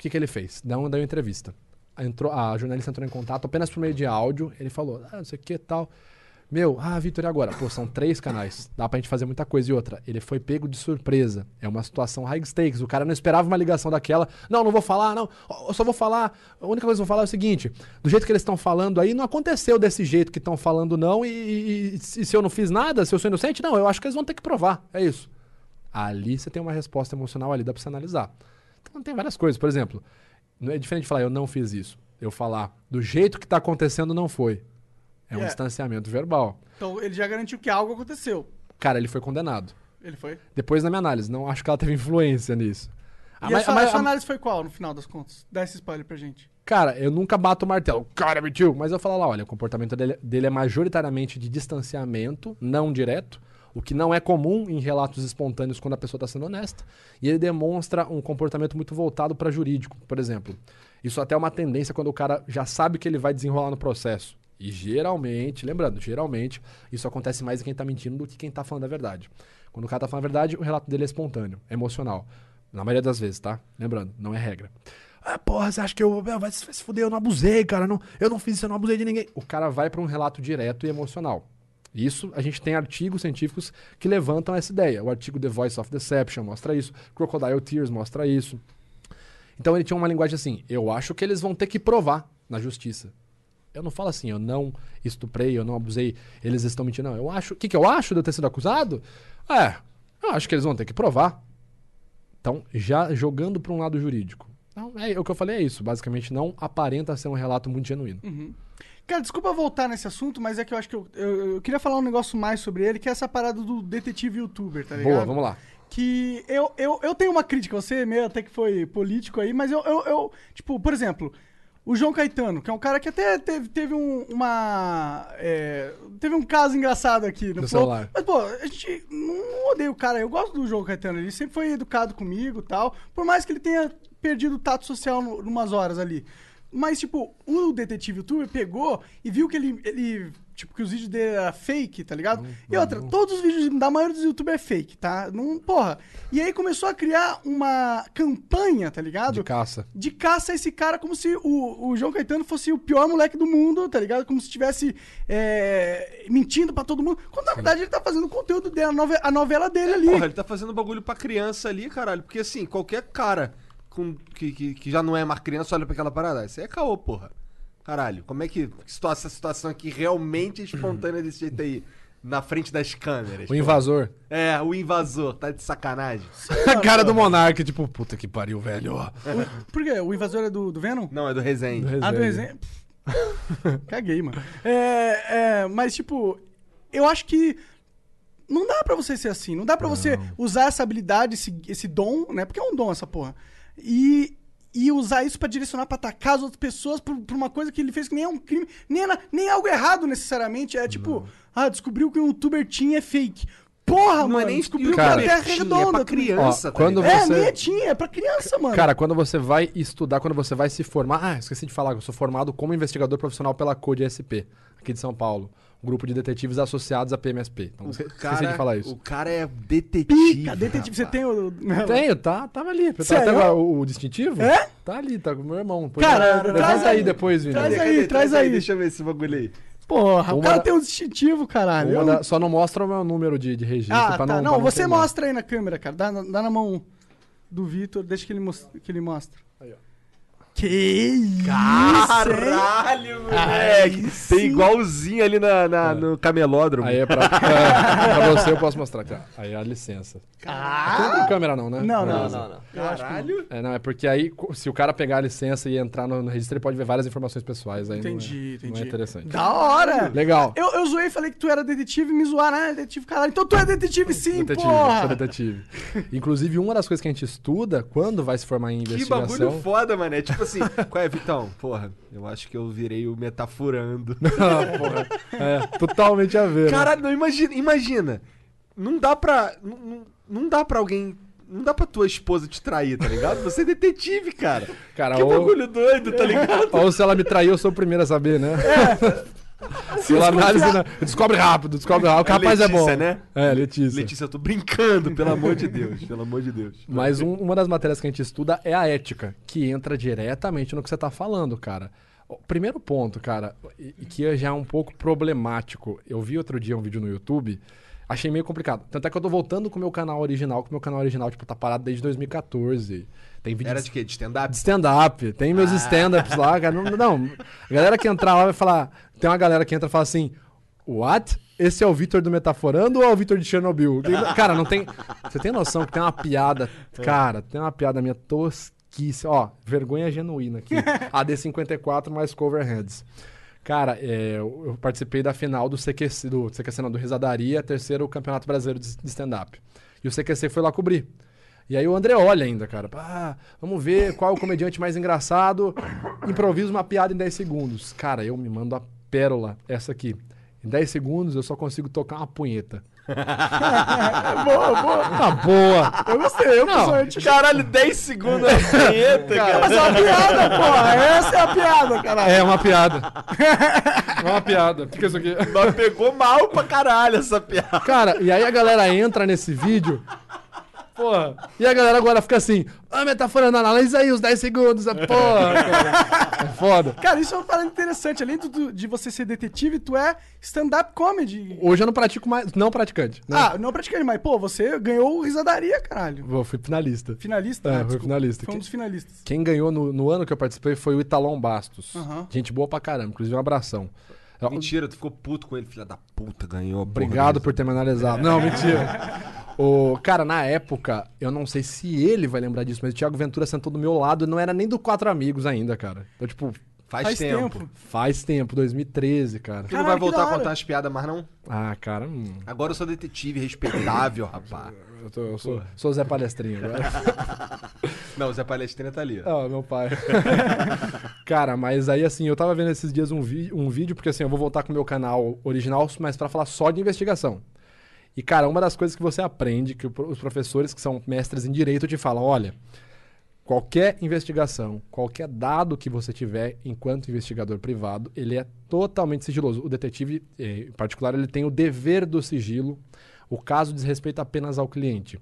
O que, que ele fez? Deu, deu uma entrevista. Entrou, a jornalista entrou em contato apenas por meio de áudio. Ele falou, ah, não sei o que tal. Meu, ah, Vitor, e agora? Pô, são três canais. Dá pra gente fazer muita coisa. E outra, ele foi pego de surpresa. É uma situação high stakes. O cara não esperava uma ligação daquela. Não, não vou falar, não. Eu só vou falar. A única coisa que eu vou falar é o seguinte: do jeito que eles estão falando aí, não aconteceu desse jeito que estão falando, não. E, e- e se eu não fiz nada, se eu sou inocente, não. Eu acho que eles vão ter que provar. É isso. Ali você tem uma resposta emocional ali, dá pra você analisar. Então tem várias coisas. Por exemplo, não é diferente de falar, eu não fiz isso. Eu falar, do jeito que tá acontecendo, não foi. É um É. distanciamento verbal. Então ele já garantiu que algo aconteceu. Cara, ele foi condenado. Ele foi. Depois da minha análise, não acho que ela teve influência nisso. E Ah, a, mas- a sua análise foi qual, no final das contas? Dá esse spoiler pra gente. Cara, eu nunca bato o martelo. O cara mentiu. Mas eu falo lá, olha, o comportamento dele, dele é majoritariamente de distanciamento, não direto. O que não é comum em relatos espontâneos quando a pessoa está sendo honesta. E ele demonstra um comportamento muito voltado para jurídico, por exemplo. Isso até é uma tendência quando o cara já sabe que ele vai desenrolar no processo. E geralmente, lembrando, geralmente, isso acontece mais em quem tá mentindo do que quem tá falando a verdade. Quando o cara tá falando a verdade, o relato dele é espontâneo, é emocional. Na maioria das vezes, tá? Lembrando, não é regra. Ah, porra, você acha que eu. Meu, vai, se vai se fuder, eu não abusei, cara. Não, eu não fiz isso, eu não abusei de ninguém. O cara vai para um relato direto e emocional. Isso, a gente tem artigos científicos que levantam essa ideia. O artigo The Voice of Deception mostra isso. Crocodile Tears mostra isso. Então ele tinha uma linguagem assim: eu acho que eles vão ter que provar na justiça. Eu não falo assim, eu não estuprei, eu não abusei, eles estão mentindo. Não, eu acho. O que, que eu acho de eu ter sido acusado? É, eu acho que eles vão ter que provar. Então, já jogando para um lado jurídico. Então, é, o que eu falei é isso. Basicamente, não aparenta ser um relato muito genuíno. Uhum. Cara, desculpa voltar nesse assunto, mas é que eu acho que eu, eu, eu queria falar um negócio mais sobre ele, que é essa parada do detetive youtuber, tá ligado? Boa, vamos lá. Que eu, eu, eu tenho uma crítica, você meio até que foi político aí, mas eu, eu, eu- tipo, por exemplo, o João Caetano, que é um cara que até teve, teve um, uma. é, teve um caso engraçado aqui no celular. Mas, pô, a gente não odeia o cara. Eu gosto do João Caetano. Ele sempre foi educado comigo e tal. Por mais que ele tenha perdido o tato social no, numas horas ali. Mas, tipo, o detetive youtuber pegou e viu que ele. ele tipo, que os vídeos dele eram fake, tá ligado? e outra, todos os vídeos da maioria dos youtubers é fake, tá? Não, porra. E aí começou a criar uma campanha, tá ligado? De caça. de caça a esse cara como se o, o João Caetano fosse o pior moleque do mundo, tá ligado? Como se estivesse é, mentindo pra todo mundo. Quando na verdade ele tá fazendo o conteúdo dele, a, nove- a novela dele ali. Porra, ele tá fazendo bagulho pra criança ali, caralho. Porque assim, qualquer cara com, que, que, que já não é mais criança olha pra aquela parada. Isso aí é caô, porra. Caralho, como é que. que situa- essa situação aqui realmente é espontânea desse jeito aí? Na frente das câmeras. O porra? invasor. É, o invasor, tá de sacanagem. <laughs> A cara do Monark, tipo, puta que pariu, velho. ó. Por quê? O invasor é do, do Venom? Não, é do Resende. Do Ah, do Resende. Resende. Caguei, mano. É, é, mas, tipo, eu acho que não dá pra você ser assim. Não dá pra você usar essa habilidade, esse, esse dom, né? Porque é um dom essa porra. E, e usar isso pra direcionar pra atacar as outras pessoas por, por uma coisa que ele fez que nem é um crime, nem é, na- nem é algo errado necessariamente. É tipo, ah, descobriu que um youtuber tinha é fake. Porra, Não é mano, nem descobriu Cara, que a Terra é é redonda. pra criança, Ó, tá quando ligado? É, você- nem é tinha, é pra criança, mano. Cara, quando você vai estudar, quando você vai se formar. Ah, esqueci de falar, eu sou formado como investigador profissional pela Code SP, aqui de São Paulo. Um grupo de detetives associados à PMSP. Então, esque- esqueci de falar isso. O cara é detetive. Pica, detetive, você tem o. Tenho, tá, tava ali. Tá até agora o, o distintivo? É? Tá ali, tá com o meu irmão. Põe Cara, lá. traz levanta aí. aí depois, Vini. Traz aí, traz aí. Deixa eu ver esse bagulho aí. Porra, o cara da- tem um distintivo, caralho. Uma Eu- da- só não mostra o meu número de, de registro. Ah, pra tá. não, Não, pra você mostra aí na câmera, cara. Dá, na- dá na mão do Vitor, deixa que ele, mos- que ele mostra. Que isso? Caralho, moleque. Tem igualzinho ali na, na- no camelódromo. Aí é pra, <laughs> é, pra você, eu posso mostrar aqui. Aí é a licença. Não tem câmera não, né? Não, não, Não, não. não. Caralho. É, não, é porque aí, se o cara pegar a licença e entrar no, no registro, ele pode ver várias informações pessoais. Aí não é- Entendi, Não entendi. é interessante. Da hora! Legal. Eu, eu zoei e falei que tu era detetive e me zoaram, ah, detetive, caralho. Então tu é detetive sim, Detetive, porra! sou detetive. Inclusive, uma das coisas que a gente estuda quando vai se formar em Que investigação. bagulho foda, mano. É tipo assim, qual é, Vitão? Porra, eu acho que eu virei o metaforando. <laughs> Ah, porra. É, totalmente a ver. né? Caralho, não, imagina, imagina. Não dá pra. Não, não- não dá pra alguém. Não dá pra tua esposa te trair, tá ligado? Você é detetive, cara. Cara, que ou- bagulho doido, tá ligado? Ou se ela me trair, eu sou o primeiro a saber, né? Pela análise, né? Descobre rápido, descobre rápido. Que É rapaz é bom. Letícia, né? É, Letícia. Letícia, eu tô brincando, pelo amor de Deus. Pelo amor de Deus. Mas um- uma das matérias que a gente estuda é a ética, que entra diretamente no que você tá falando, cara. O primeiro ponto, cara, que já é um pouco problemático. Eu vi outro dia um vídeo no YouTube, achei meio complicado. Tanto é que eu tô voltando com o meu canal original, que o meu canal original, tipo, tá parado desde 2014. Tem vídeo Era de quê? De stand-up? de stand-up. Tem meus stand-ups lá, cara. Não, não, a galera que entrar lá vai falar. Tem uma galera que entra e fala assim: What? Esse é o Vitor do Metaforando ou é o Vitor de Chernobyl? Cara, não tem. Você tem noção que tem uma piada. Cara, tem uma piada minha tosquice. Ó, vergonha genuína aqui. AD54 mais Coverheads. Cara, é, eu participei da final do CQC, do CQC não, do Risadaria, terceiro Campeonato Brasileiro de Stand-Up. E o CQC foi lá cobrir. E aí o André olha ainda, cara. Vamos ver qual é o comediante mais engraçado. Improvisa uma piada em 10 segundos. Cara, eu me mando a pérola, essa aqui. Em 10 segundos eu só consigo tocar uma punheta. <laughs> boa, boa. Tá boa. Eu gostei, eu Não. sou anti- Caralho, 10 segundos é punheta, cara. Mas é uma piada, porra. Essa é a piada, caralho. É uma piada. <laughs> É uma piada. Fica isso aqui. Mas pegou mal pra caralho essa piada. Cara, e aí a galera entra nesse vídeo. Porra. E a galera agora fica assim: Ah, metaforando, analisa aí os 10 segundos. ah, Porra, cara. É foda. Cara, isso é uma parada interessante. Além do- de você ser detetive, tu é stand-up comedy. Hoje eu não pratico mais. Não praticante. Né? Ah, não praticante, mas, pô, você ganhou o risadaria, caralho. Eu fui finalista. Finalista? É, foi desculpa. finalista. Foi um dos finalistas. Quem ganhou no, no ano que eu participei foi o Italon Bastos. Aham. Gente boa pra caramba, inclusive um abração. Mentira, tu ficou puto com ele, filha da puta, ganhou. a Obrigado por ter me analisado. Não, mentira. <laughs> O, cara, na época, eu não sei se ele vai lembrar disso, mas o Thiago Ventura sentou do meu lado e não era nem do Quatro Amigos ainda, cara. Então, tipo, Faz, Faz tempo. tempo. faz tempo, 2013, cara. Tu não vai voltar a contar as piadas mais, não? Ah, cara, hum, Agora eu sou detetive, respeitável, <laughs> rapaz. eu, tô- eu sou, sou Zé Palestrinha agora. <laughs> Não, o Zé Palestrina tá ali, ó. Ah, meu pai. <laughs> Cara, mas aí assim, eu tava vendo esses dias um, vi- um vídeo, porque assim, eu vou voltar com o meu canal original, mas pra falar só de investigação. E, cara, uma das coisas que você aprende, que os professores que são mestres em direito te falam, olha, qualquer investigação, qualquer dado que você tiver enquanto investigador privado, ele é totalmente sigiloso. O detetive, eh, em particular, ele tem o dever do sigilo. O caso diz respeito apenas ao cliente.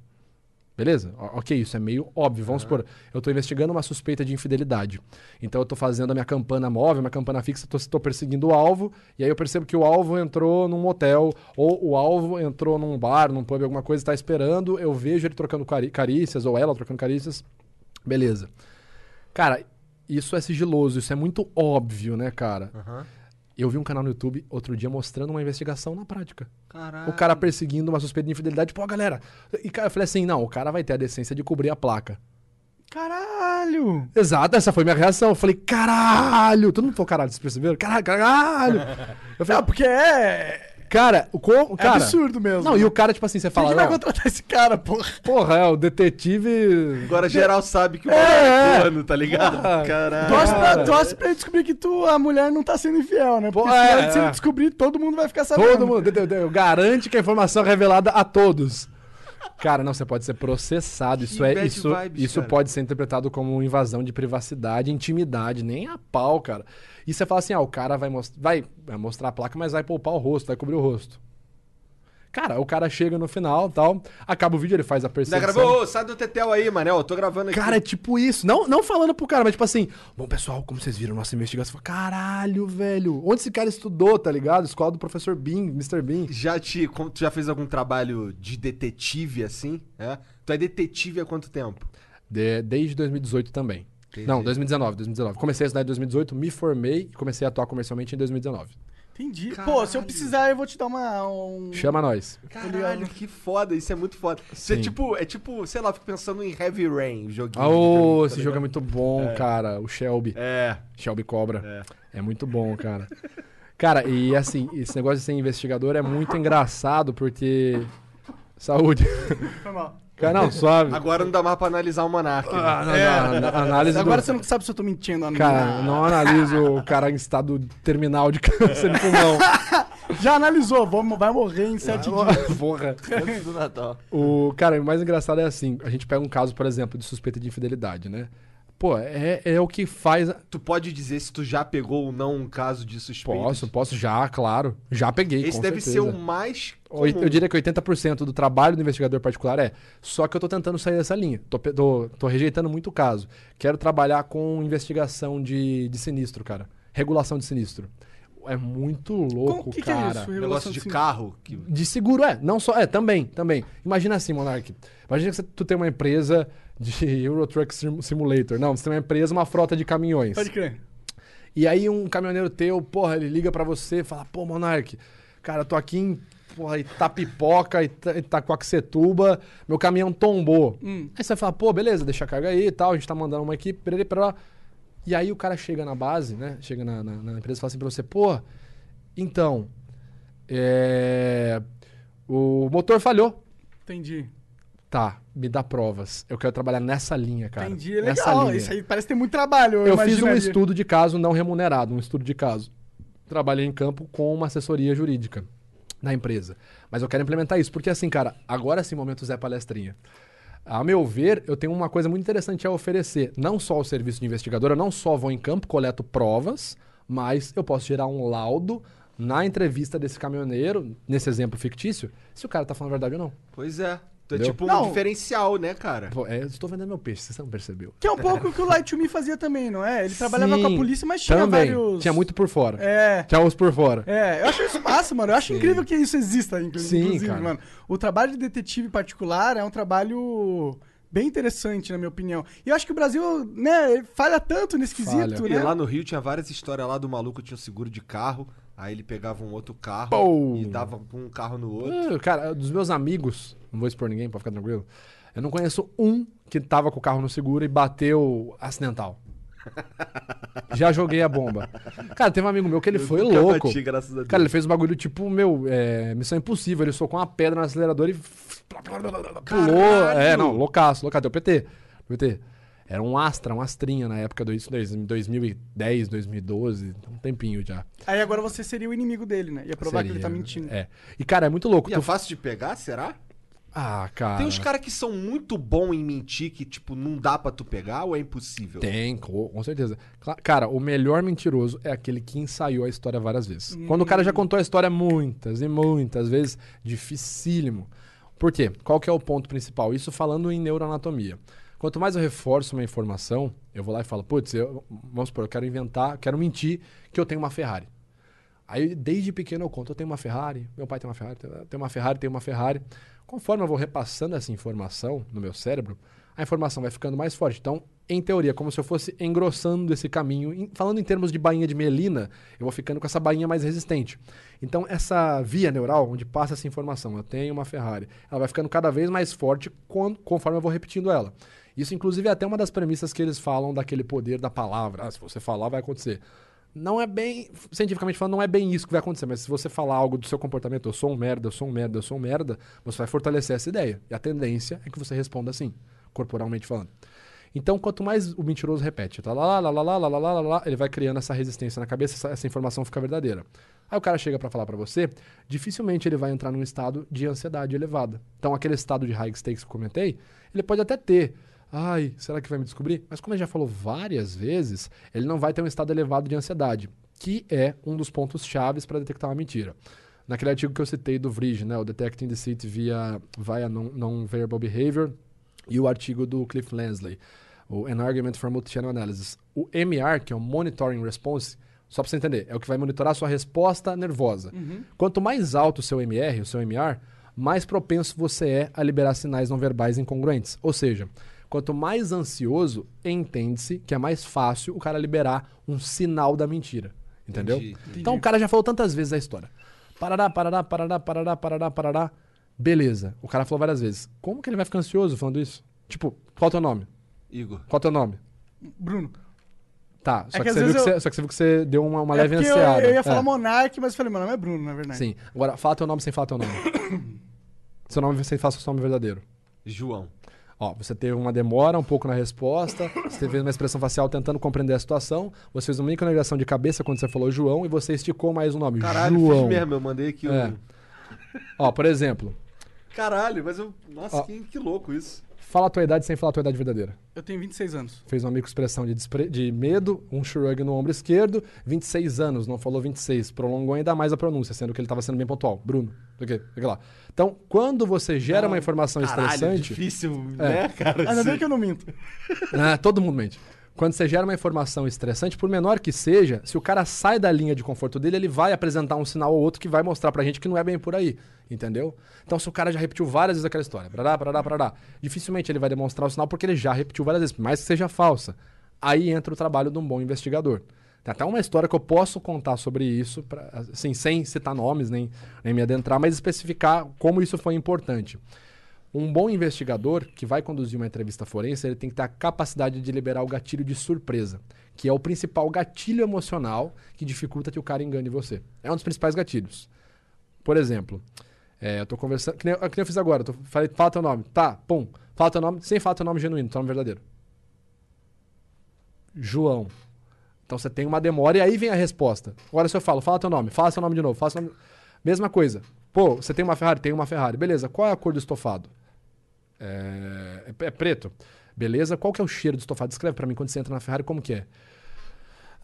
Beleza? Ok, isso é meio óbvio. Vamos supor, eu estou investigando uma suspeita de infidelidade. Então eu estou fazendo a minha campana móvel, minha campana fixa, estou perseguindo o alvo, e aí eu percebo que o alvo entrou num motel, ou o alvo entrou num bar, num pub, alguma coisa, está esperando, eu vejo ele trocando cari- carícias, ou ela trocando carícias. Beleza. Cara, isso é sigiloso, isso é muito óbvio, né, cara? Aham. Eu vi um canal no YouTube outro dia mostrando uma investigação na prática. Caralho. O cara perseguindo uma suspeita de infidelidade. Pô, galera. E cara, eu falei assim: não, o cara vai ter a decência de cobrir a placa. Caralho! Exato, essa foi minha reação. Eu falei, caralho! Todo mundo falou, caralho, vocês perceberam? Caralho, caralho! <laughs> Eu falei, Não, porque é. Cara, o co- cara, absurdo mesmo. Não, e o cara, tipo assim, você Quem fala. que vai não, contratar esse cara, porra? porra, é, o detetive. Agora geral sabe que o É, cara é é. corno, tá ligado? Ah, Caralho. Torce pra, torce pra ele descobrir que tu, a mulher não tá sendo infiel, né? Porque Pô, se, é, ele- se ele é. descobrir, todo mundo vai ficar sabendo. Todo mundo. de- Garante que a informação é revelada a todos. Cara, não, você pode ser processado. Isso, Que é, bad isso, vibes, isso cara. pode ser interpretado como invasão de privacidade, intimidade, nem a pau, cara. E você fala assim: ah, o cara vai, most vai, vai mostrar a placa, mas vai poupar o rosto, vai cobrir o rosto. Cara, o cara chega no final tal, acaba o vídeo, ele faz a Ainda perseguição. gravou, ô, sai do Tetel aí, Manel, eu tô gravando aqui. Cara, é tipo isso. Não, não falando pro cara, mas tipo assim, bom, pessoal, como vocês viram nossa investigação? Caralho, velho. Onde esse cara estudou, tá ligado? Escola do professor Bean, Mr. Bean. Já te, tu já fez algum trabalho de detetive assim? É? Tu é detetive há quanto tempo? De- desde 2018 também. Entendi. Não, 2019, 2019. Comecei a estudar em 2018, me formei e comecei a atuar comercialmente em 2019. Entendi. Pô, se Caralho. eu precisar, eu vou te dar uma. Um... Chama nós. Caralho, que foda, isso é muito foda. Isso é tipo, é tipo, sei lá, eu fico pensando em Heavy Rain, o joguinho. Ah, tá esse jogo é muito bom, cara. O Shelby. É. Shelby Cobra. É. muito bom, cara. Cara, e assim, esse negócio de ser investigador é muito engraçado porque. Saúde. Foi mal. Cara, não, suave. Agora não dá mais pra analisar o Monark. né? Ah, não, É. não, análise do- Agora você não sabe se eu tô mentindo ou não. Cara, não analiso o cara em estado terminal de <laughs> câncer de pulmão. <laughs> Já analisou, vamos, vai morrer em sete dias. Porra. Antes do Natal. O, cara, o mais engraçado é assim, a gente pega um caso, por exemplo, de suspeita de infidelidade, né? Pô, é, é o que faz... Tu pode dizer se tu já pegou ou não um caso de suspeita? Posso, posso já, claro. Já peguei, Esse deve certeza. ser o mais comum. Eu diria que 80% do trabalho do investigador particular é. Só que eu tô tentando sair dessa linha. Tô, tô, tô rejeitando muito o caso. Quero trabalhar com investigação de, de sinistro, cara. Regulação de sinistro. É muito louco, O que, que é cara. isso? Negócio de de carro. Que... De seguro, é. Não só. É, também, também. Imagina assim, Monark. Imagina que você- tu tem uma empresa de <laughs> Euro Truck Sim- Simulator. Não, você tem uma empresa, uma frota de caminhões. Pode crer. E aí um caminhoneiro teu, porra, ele liga pra você e fala, pô, Monark, cara, tô aqui em porra, Itapipoca, Ita Itacoaxetuba, meu caminhão tombou. Hum. Aí você fala, pô, beleza, deixa a carga aí e tal, a gente tá mandando uma equipe, perere, perere. E aí o cara chega na base, né? Chega na, na, na empresa e fala assim pra você, pô, então, é... o motor falhou. Entendi. Tá, me dá provas. Eu quero trabalhar nessa linha, cara. Entendi. É legal. Isso aí parece ter muito trabalho. Eu fiz um estudo de caso não remunerado, um estudo de caso. Trabalhei em campo com uma assessoria jurídica na empresa. Mas eu quero implementar isso, porque assim, cara, agora sim, momento Zé Palestrinha. A meu ver, eu tenho uma coisa muito interessante a oferecer. Não só o serviço de investigador, eu não só vou em campo, coleto provas, mas eu posso gerar um laudo na entrevista desse caminhoneiro, nesse exemplo fictício, se o cara tá falando a verdade ou não. Pois é. Tu é Entendeu? tipo um Não. diferencial, né, cara? Pô, é, eu estou vendendo meu peixe, você não percebeu. Que é um pouco o que o Light to Me fazia também, não é? Ele trabalhava Sim, com a polícia, mas tinha também. vários... Tinha muito por fora. É. Tinha os por fora. É, eu acho isso massa, mano. Eu acho incrível que isso exista, inclu- Sim, inclusive, cara. mano. O trabalho de detetive particular é um trabalho bem interessante, na minha opinião. E eu acho que o Brasil, né, falha tanto nesse quesito, E né? lá no Rio tinha várias histórias lá do maluco que tinha um seguro de carro, aí ele pegava um outro carro e dava um carro no outro. Ah, Cara, dos meus amigos, não vou expor ninguém pra ficar tranquilo, eu não conheço um que tava com o carro no seguro e bateu acidental. Já joguei a bomba. Cara, teve um amigo meu que ele Eu foi louco. bati. Cara, ele fez um bagulho tipo, meu, é, missão impossível. Ele socou uma pedra no acelerador e pulou. É, não, loucaço, loucaço. Deu PT. PT. Era um Astra, um Astrinha na época, do- isso em 2010, 2012, um tempinho já. Aí agora você seria o inimigo dele, né? Ia provar que ele tá Seria, mentindo. É. E, cara, é muito louco. E tu é fácil de pegar, será? Ah, cara. Tem uns caras que são muito bons em mentir que, tipo, não dá pra tu pegar ou é impossível? Tem, co- com certeza. Cara, o melhor mentiroso é aquele que ensaiou a história várias vezes. Quando o cara já contou a história muitas e muitas vezes, dificílimo. Por quê? Qual que é o ponto principal? Isso falando em neuroanatomia. Quanto mais eu reforço uma informação, eu vou lá e falo, putz, eu, vamos supor, eu quero inventar, quero mentir que eu tenho uma Ferrari. Aí, desde pequeno, eu conto, eu tenho uma Ferrari, meu pai tem uma Ferrari, tenho uma Ferrari, tenho uma Ferrari. Conforme eu vou repassando essa informação no meu cérebro, a informação vai ficando mais forte. Então, em teoria, como se eu fosse engrossando esse caminho. Em- falando em termos de bainha de melina, eu vou ficando com essa bainha mais resistente. Então, essa via neural, onde passa essa informação, eu tenho uma Ferrari, ela vai ficando cada vez mais forte con- conforme eu vou repetindo ela. Isso, inclusive, é até uma das premissas que eles falam daquele poder da palavra. Ah, se você falar, vai acontecer. Não é bem, cientificamente falando, não é bem isso que vai acontecer, mas se você falar algo do seu comportamento, eu sou um merda, eu sou um merda, eu sou um merda, você vai fortalecer essa ideia. E a tendência é que você responda assim, corporalmente falando. Então, quanto mais o mentiroso repete, tá lá, lá, lá, lá, lá, lá, lá, lá, ele vai criando essa resistência na cabeça, essa, essa informação fica verdadeira. Aí o cara chega pra falar pra você, dificilmente ele vai entrar num estado de ansiedade elevada. Então, aquele estado de high stakes que eu comentei, ele pode até ter. Ai, será que vai me descobrir? Mas como ele já falou várias vezes, ele não vai ter um estado elevado de ansiedade, que é um dos pontos chaves para detectar uma mentira. Naquele artigo que eu citei do Vrij, né, o Detecting Deceit via, via non- Non-Verbal Behavior, e o artigo do Cliff Lansley, o An Argument for Multi-Channel Analysis. O MR, que é o Monitoring Response, só para você entender, é o que vai monitorar a sua resposta nervosa. Quanto mais alto o seu MR, o seu MR, mais propenso você é a liberar sinais não verbais incongruentes. Ou seja, quanto mais ansioso, entende-se que é mais fácil o cara liberar um sinal da mentira. Entendeu? Entendi, entendi. Então o cara já falou tantas vezes a história. Parará, parará, parará, parará, parará, parará. Beleza. O cara falou várias vezes. Como que ele vai ficar ansioso falando isso? Tipo, qual é o teu nome? Igor. Qual é o teu nome? Bruno. Tá, só, É que que, você viu que eu- você, só que você viu que você deu uma, uma É leve porque eu, ansiada. eu ia falar É. Monark, mas eu falei, meu nome é Bruno, na verdade. Sim. Agora, fala teu nome sem falar teu nome. <coughs> seu nome sem falar seu nome verdadeiro. João. Ó, você teve uma demora um pouco na resposta, você teve uma expressão facial tentando compreender a situação, você fez uma micronegação de cabeça quando você falou João e você esticou mais o nome. Caralho, João. fiz mesmo, eu mandei aqui É. um... Ó, por exemplo, Caralho, mas eu... Nossa, Ó. que, que louco isso. fala a tua idade sem falar a tua idade verdadeira. Eu tenho 26 anos. Fez uma microexpressão de, despre- de medo, um shrug no ombro esquerdo, 26 anos, não falou 26. Prolongou ainda mais a pronúncia, sendo que ele estava sendo bem pontual. Bruno, o quê? Fica lá. Então, quando você gera uma informação Caralho, estressante. difícil, É. né, cara? Ainda bem que eu não minto. Ah, <laughs> todo mundo mente. Quando você gera uma informação estressante, por menor que seja, se o cara sai da linha de conforto dele, ele vai apresentar um sinal ou outro que vai mostrar pra gente que não é bem por aí. Entendeu? Então, se o cara já repetiu várias vezes aquela história, parará, parará, parará, dificilmente ele vai demonstrar o sinal porque ele já repetiu várias vezes, por mais que seja falsa. Aí entra o trabalho de um bom investigador. Tem até uma história que eu posso contar sobre isso, pra, assim, sem citar nomes, nem, nem me adentrar, mas especificar como isso foi importante. Um bom investigador que vai conduzir uma entrevista forense, ele tem que ter a capacidade de liberar o gatilho de surpresa, que é o principal gatilho emocional que dificulta que o cara engane você. É um dos principais gatilhos. Por exemplo, é, eu tô conversando, que nem, que nem eu fiz agora, eu tô, falei, fala teu nome. Tá, pum, fala teu nome, sem falar teu nome genuíno, teu nome verdadeiro. João. Então você tem uma demora e aí vem a resposta. Agora se eu falo, fala teu nome, fala seu nome de novo, fala seu nome... Mesma coisa. Pô, você tem uma Ferrari? Tem uma Ferrari. Beleza, qual é a cor do estofado? É, é- é preto. Beleza, qual que é o cheiro do estofado? Descreve pra mim quando você entra na Ferrari, como que é?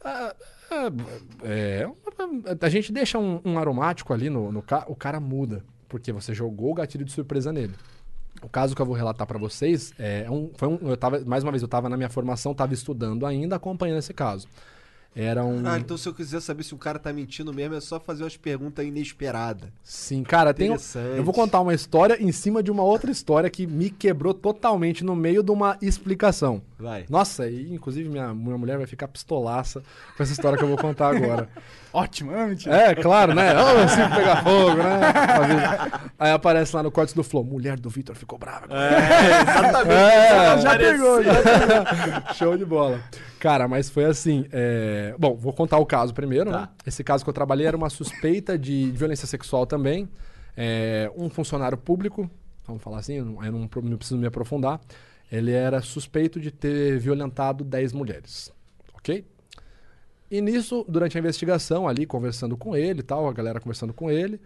Ah, ah, é, a gente deixa um, um aromático ali no, no ca- o cara muda, porque você jogou o gatilho de surpresa nele. O caso que eu vou relatar pra vocês é um, foi um, eu tava, mais uma vez, eu tava na minha formação, tava estudando ainda, acompanhando esse caso. Era um Ah, então se eu quiser saber se o cara tá mentindo mesmo, é só fazer umas perguntas inesperadas. Sim, cara, tem eu vou contar uma história em cima de uma outra história que me quebrou totalmente no meio de uma explicação. Vai. Nossa, e inclusive minha, minha mulher vai ficar pistolaça com essa história que eu vou contar agora. <laughs> Ótimo, é mentira. É, claro, né? Ô, se pegar fogo, né? Aí aparece lá no corte do Flow, mulher do Vitor ficou brava. É, exatamente. <laughs> É, Já pegou, já <laughs> Show de bola. Cara, mas foi assim. é, Bom, vou contar o caso primeiro, Tá. né? Esse caso que eu trabalhei era uma suspeita de violência sexual também. É, Um funcionário público, vamos falar assim, eu não, eu não preciso me aprofundar. Ele era suspeito de ter violentado 10 mulheres. Ok? E nisso, durante a investigação, ali conversando com ele e tal, a galera conversando com ele,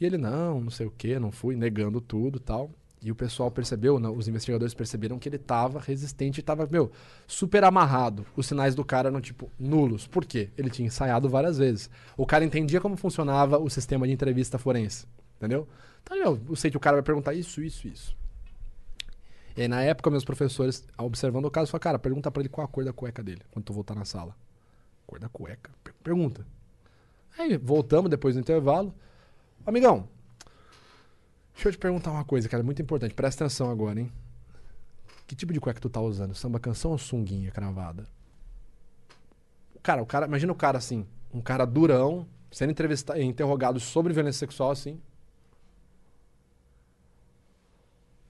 e ele, não, não sei o que, não fui, negando tudo e tal. E o pessoal percebeu, os investigadores perceberam que ele tava resistente e tava, meu, super amarrado. Os sinais do cara eram, tipo, nulos. Por quê? Ele tinha ensaiado várias vezes. O cara entendia como funcionava o sistema de entrevista forense. Entendeu? Então, meu, eu sei que o cara vai perguntar isso, isso, isso. E aí, na época, meus professores, observando o caso, falaram, cara, pergunta pra ele qual a cor da cueca dele, quando tu voltar na sala. Cor da cueca? Per- Pergunta. Aí, voltamos depois do intervalo. Amigão, deixa eu te perguntar uma coisa, cara, muito importante. Presta atenção agora, hein? Que tipo de cueca tu tá usando? Samba canção ou sunguinha cravada? Cara, o cara, imagina o cara assim, um cara durão, sendo entrevistado, interrogado sobre violência sexual assim.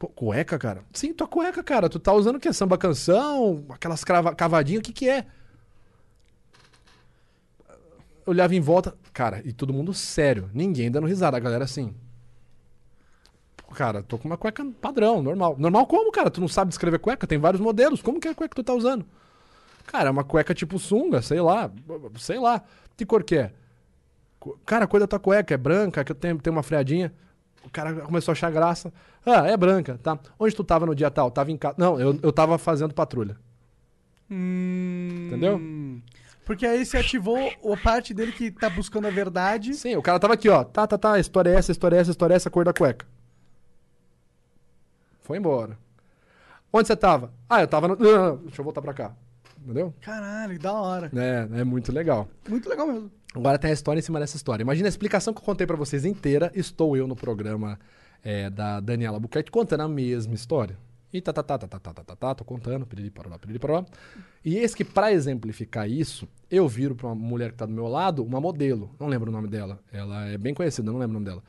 Pô, cueca, cara? Sim, tua cueca, cara. Tu tá usando o quê? Samba canção? Aquelas crava- cavadinhas? O que que é? Eu olhava em volta, cara, e todo mundo sério. Ninguém dando risada. A galera assim. Pô, Cara, tô com uma cueca padrão, normal. Normal como, cara? Tu não sabe descrever cueca? Tem vários modelos. Como que é a cueca que tu tá usando? Cara, é uma cueca tipo sunga, sei lá. Sei lá. Que cor que é? Cara, a cor da tua cueca é branca, que tem, tem uma freadinha. O cara começou a achar graça. Ah, é branca, tá. Onde tu tava no dia tal? Tava em casa. Não, eu, eu tava fazendo patrulha. Hum, Entendeu? Porque aí você ativou a parte dele que tá buscando a verdade. Sim, o cara tava aqui, ó. Tá, tá, tá. a História é essa, a história é essa, a história é essa, a cor da cueca. Foi embora. Onde você tava? Ah, eu tava no. Não, não, não, deixa eu voltar pra cá. Entendeu? Caralho, da hora. É, é muito legal. Muito legal mesmo. Agora tem a história em cima dessa história. Imagina a explicação que eu contei pra vocês inteira. Estou eu no programa é, da Daniela Buquete contando a mesma história. E tá, tá, tá, tá, tá, tá, tá, tá, tá, tô contando, piriri, parará, piriri, parará. E eis que pra exemplificar isso, eu viro pra uma mulher que tá do meu lado, uma modelo. Não lembro o nome dela. Ela é bem conhecida, não lembro o nome dela.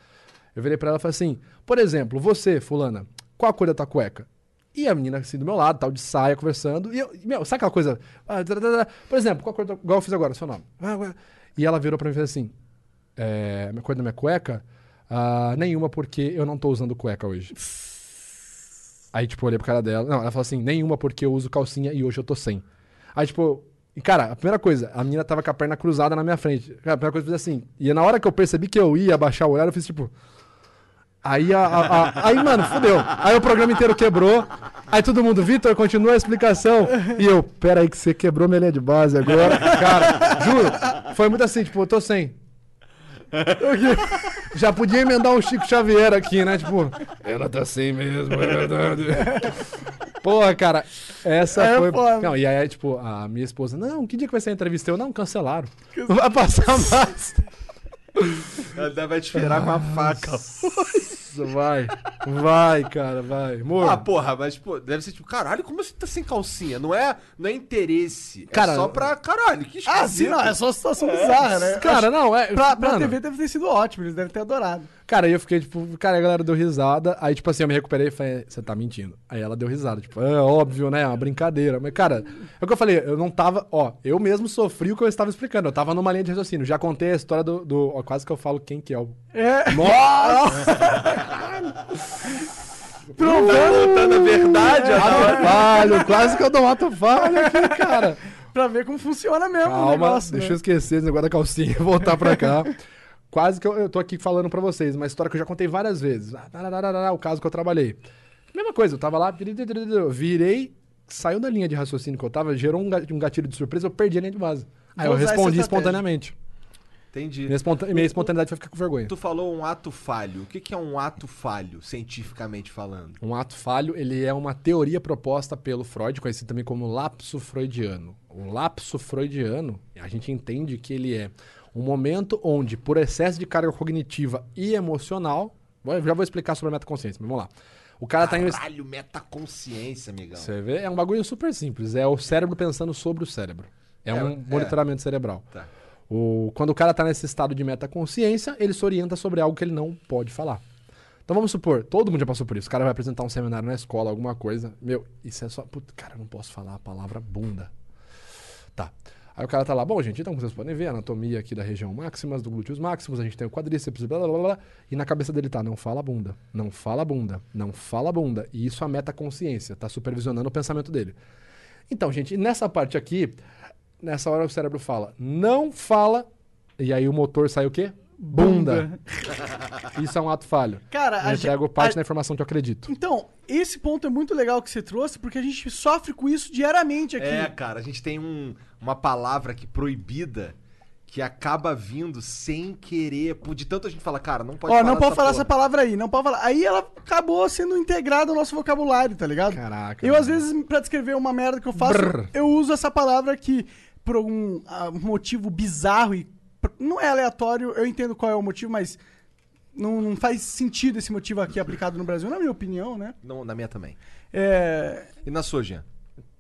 Eu virei pra ela e falei assim, por exemplo, você, fulana, qual a cor da tua cueca? E a menina assim do meu lado, tal, de saia, conversando. E eu, e, meu, sabe aquela coisa? ah, tá, tá, tá, Por exemplo, qual a cor da, igual eu fiz agora, seu nome? Ah. E ela virou pra mim e fez assim: é, a cor da minha cueca? Ah, nenhuma, porque eu não tô usando cueca hoje. Aí, tipo, eu olhei pro cara dela. Não, ela falou assim: nenhuma, porque eu uso calcinha e hoje eu tô sem. Aí, tipo, e cara, a primeira coisa, a menina tava com a perna cruzada na minha frente. Cara, a primeira coisa eu fiz assim. E na hora que eu percebi que eu ia abaixar o olhar, eu fiz tipo. Aí, a, a- a- aí, mano, fudeu. Aí o programa inteiro quebrou. Aí todo mundo, Vitor, continua a explicação. E eu, pera aí que você quebrou minha linha de base agora. Cara, juro, foi muito assim, tipo, eu tô sem. Já podia emendar um Chico Xavier aqui, né? Tipo, ela tá sem mesmo, é verdade. Porra, cara, essa É foi. foda. Não, e aí, tipo, a minha esposa, não, que dia que vai ser a entrevista? Eu, não, cancelaram. Não vai passar mais. Ela vai te esperar com a faca. Vai, vai, cara, vai. Amor. Ah, porra, mas pô, deve ser tipo, caralho, como você tá sem calcinha? Não é, não é interesse. Cara, é só pra caralho. Que Ah, esquisito. sim, não, é só uma situação bizarra, né? Cara, Acho- não, é. Pra, pra mano, TV deve ter sido ótimo, eles devem ter adorado. Cara, aí eu fiquei, tipo, cara, a galera deu risada. Aí, tipo assim, eu me recuperei e falei, você tá mentindo. Aí ela deu risada, tipo, é óbvio, né? É uma brincadeira. Mas, cara, é o que eu falei, eu não tava, ó, eu mesmo sofri o que eu estava explicando. Eu tava numa linha de raciocínio. Já contei a história do. do- ó, quase que eu falo quem que é o. É. Nossa! <laughs> Provando Tá na verdade, Ato falho, quase que eu dou um ato falho aqui, cara. <laughs> pra ver como funciona mesmo o Calma, negócio. deixa né? eu esquecer esse negócio da calcinha e voltar pra cá. Quase que eu, eu tô aqui falando pra vocês, uma história que eu já contei várias vezes. Ah, tarararara, O caso que eu trabalhei. Mesma coisa, eu tava lá, virei, saiu da linha de raciocínio que eu tava, gerou um ga- gatilho de surpresa, eu perdi a linha de base. Aí Vou eu usar essa respondi espontaneamente. Entendi. Minha, minha espontaneidade foi ficar com vergonha. Tu falou um ato falho. O que, que é um ato falho, cientificamente falando? Um ato falho, ele é uma teoria proposta pelo Freud, conhecido também como lapso freudiano. O lapso freudiano, a gente entende que ele é um momento onde, por excesso de carga cognitiva e emocional, já vou explicar sobre a metaconsciência, mas vamos lá. O cara tá em... Caralho, metaconsciência, amigão. Você vê? É um bagulho super simples. É o cérebro pensando sobre o cérebro. É, É, um é. monitoramento cerebral. Tá. O, quando o cara tá nesse estado de metaconsciência, ele se orienta sobre algo que ele não pode falar. Então vamos supor, todo mundo já passou por isso. O cara vai apresentar um seminário na escola, alguma coisa. Meu, isso é só. Puta, cara, eu não posso falar a palavra bunda. Tá. Aí o cara tá lá, bom, gente, então vocês podem ver, a anatomia aqui da região máximas, do glúteos máximos, a gente tem o quadríceps, blá blá blá blá. E na cabeça dele tá, não fala bunda, não fala bunda, não fala bunda. E isso a metaconsciência, tá supervisionando o pensamento dele. Então, gente, nessa parte aqui, nessa hora o cérebro fala, não fala, e aí o motor sai o quê? Bunda. <laughs> Isso é um ato falho. Cara, eu a entrego gente- parte a- da informação que eu acredito. Então, esse ponto é muito legal que você trouxe, porque a gente sofre com isso diariamente aqui. É, cara, a gente tem um- uma palavra aqui proibida que acaba vindo sem querer. Por de tanto a gente fala, cara, não pode Ó, falar não pode falar porra. essa palavra aí, não pode falar. Aí ela acabou sendo integrada ao nosso vocabulário, tá ligado? Caraca. Eu, às vezes, pra descrever uma merda que eu faço, Brrr. eu uso essa palavra que, por algum ah, motivo bizarro e. Não é aleatório, eu entendo qual é o motivo, mas. não, não faz sentido esse motivo aqui aplicado no Brasil, na minha opinião, né? Não, na minha também. É, E na sua, Jean?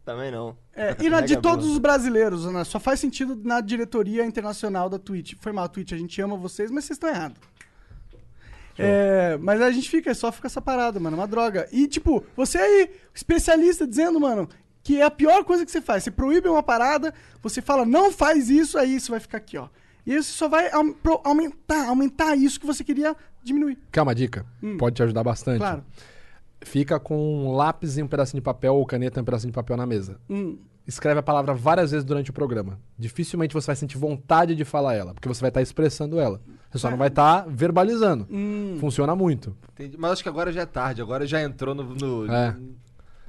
Também não. é, e na de todos os brasileiros, né? Só faz sentido na diretoria internacional da Twitch. Foi mal, Twitch, a gente ama vocês, mas vocês estão errados. É, mas a gente fica, só fica essa parada, mano, é uma droga. E, tipo, você aí, especialista, dizendo, mano, que é a pior coisa que você faz. Você proíbe uma parada, você fala, não faz isso, aí isso vai ficar aqui, ó. E você só vai aumentar, aumentar isso que você queria diminuir. Quer uma dica? Pode te ajudar bastante. Claro. Fica com um lápis e um pedacinho de papel ou caneta e um pedacinho de papel na mesa. Hum. Escreve a palavra várias vezes durante o programa. Dificilmente você vai sentir vontade de falar ela, porque você vai estar expressando ela. Você só não vai estar verbalizando. Hum. Funciona muito. Entendi. Mas acho que agora já é tarde, agora já entrou no. no- É.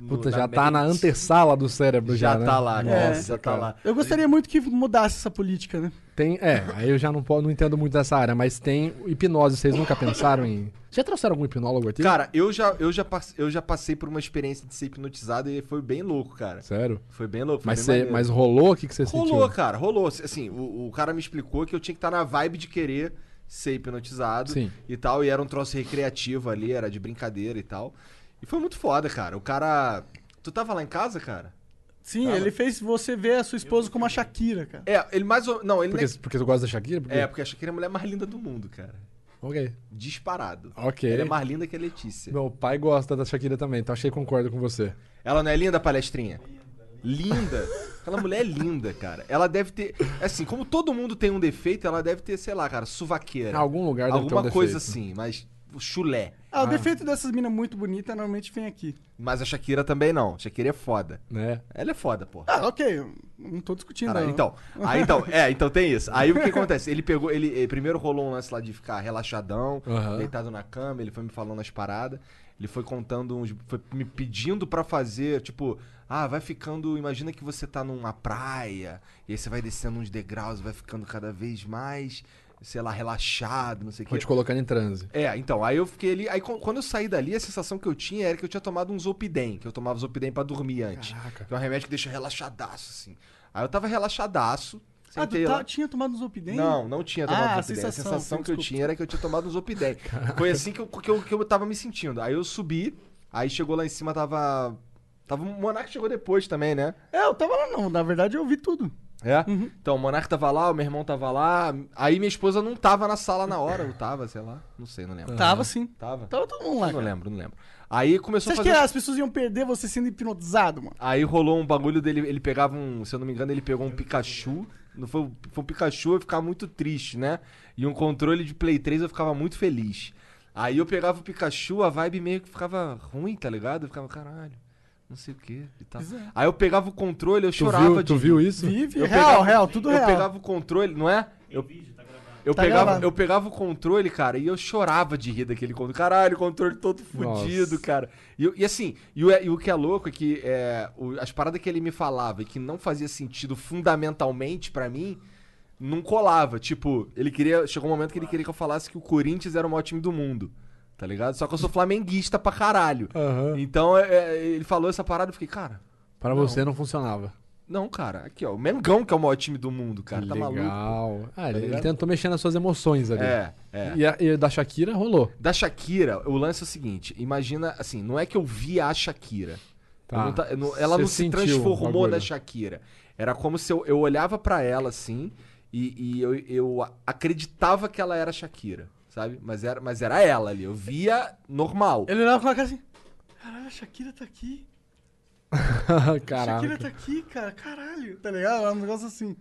Puta, na já tá na mente. antessala do cérebro já, Já né? tá lá, É. nossa, já tá lá. Eu gostaria muito que mudasse essa política, né? Tem, é, aí eu já não, não entendo muito dessa área, mas tem hipnose. Vocês nunca pensaram em. Já trouxeram algum hipnólogo aqui? Cara, eu já, eu, já passe- eu já passei por uma experiência de ser hipnotizado e foi bem louco, cara. Sério? Foi bem louco. foi Mas, bem maneiro. mas rolou? O que, que você sentiu? Rolou, cara, rolou. Assim, o, o cara me explicou que eu tinha que estar na vibe de querer ser hipnotizado Sim. e tal. E era um troço recreativo ali, era de brincadeira e tal. E foi muito foda, cara. O cara. Tu tava lá em casa, cara? Sim, Tava. ele fez você ver a sua esposa como a Shakira, cara. É, ele mais ou Não, ele Porque, não porque tu gosta da Shakira? Porque... é... porque a Shakira é a mulher mais linda do mundo, cara. Ok. Disparado. Ok. Ela é mais linda que a Letícia. Meu pai gosta da Shakira também, então achei que concordo com você. Ela não é linda, palestrinha? Linda. Aquela mulher é linda, cara. Ela deve ter. Assim, como todo mundo tem um defeito, ela deve ter, sei lá, cara, suvaqueira. Em algum lugar deve ter Alguma um coisa defeito. assim, mas chulé. Ah, o defeito dessas minas muito bonitas normalmente vem aqui. Mas a Shakira também não. Shakira é foda. Né? Ela é foda, pô. Ah, ok. Não tô discutindo. Cara, não. então, aí então, <laughs> é, então tem isso. Aí o que acontece? Ele pegou, ele, ele primeiro rolou um lance lá de ficar relaxadão, Aham. deitado na cama, ele foi me falando as paradas, ele foi contando uns, foi me pedindo pra fazer, tipo, ah, vai ficando, imagina que você tá numa praia, e aí você vai descendo uns degraus, vai ficando cada vez mais, sei lá, relaxado, não sei o Foi quê. te colocando em transe. É, então, aí eu fiquei ali. Aí qu- quando eu saí dali, a sensação que eu tinha era que eu tinha tomado um Zopidem, que eu tomava Zopidem pra dormir antes. Caraca. Que é um remédio que deixa relaxadaço, assim. Aí eu tava relaxadaço. Ah, tu tá- tinha tomado um Zopidem? Não, não tinha tomado Ah, a Zopidem. A sensação, sensação que desculpa. eu tinha era que eu tinha tomado um Zopidem. Foi assim que eu, que, eu, que eu tava me sentindo. Aí eu subi, aí chegou lá em cima, tava. Tava. O Monark chegou depois também, né? É, eu tava lá não. Na verdade, eu vi tudo. É? Então, o Monark tava lá, o meu irmão tava lá. Aí minha esposa não tava na sala na hora, ou tava, sei lá. Não sei, não lembro. Tava sim. Tava? Tava todo mundo lá, Não cara. lembro, não lembro. Aí Você começou a acha fazer. que as pessoas iam perder você sendo hipnotizado, mano? Aí rolou um bagulho dele, ele pegava um, se eu não me engano, ele pegou um Pikachu. Não foi, foi um Pikachu, eu ficava muito triste, né? E um controle de Play 3 eu ficava muito feliz. Aí eu pegava o Pikachu, a vibe meio que ficava ruim, tá ligado? Eu ficava, caralho, não sei o que e tal. É. Aí eu pegava o controle, eu Tu chorava viu, de tu viu isso? Vive, Eu real, pegava- real, tudo eu real. pegava o controle, não é? Eu, eu, Tá pegava, gravado. eu pegava o controle, cara, e eu chorava de rir daquele controle. Caralho, o controle todo fudido, Nossa. cara. E, eu- e assim, e o, e o que é louco é que é, o- as paradas que ele me falava e que não fazia sentido fundamentalmente pra mim, não colava. Tipo, ele queria. Chegou um momento que ele queria que eu falasse que o Corinthians era o maior time do mundo. Tá ligado? Só que eu sou flamenguista pra caralho. Aham. Então é, é, ele falou essa parada e eu fiquei, cara. Pra você não funcionava. Não, cara, aqui ó, o Mengão que é o maior time do mundo, cara, tá maluco. Legal. Ah, ele, ele tentou mexer nas suas emoções ali. É, é. E, a, e da Shakira rolou. Da Shakira, o lance é o seguinte: imagina, assim, não é que eu via a Shakira. Tá. Não tá- não- ela Você não se transformou na Shakira. Era como se eu, eu olhava pra ela assim e, e eu, eu acreditava que ela era a Shakira, sabe? Mas era, mas era ela ali. Eu via normal. Ele olhava com a cara assim. Caralho, a Shakira tá aqui. <laughs> A Shakira Caraca. tá aqui, cara. Caralho. Tá ligado? É um negócio assim.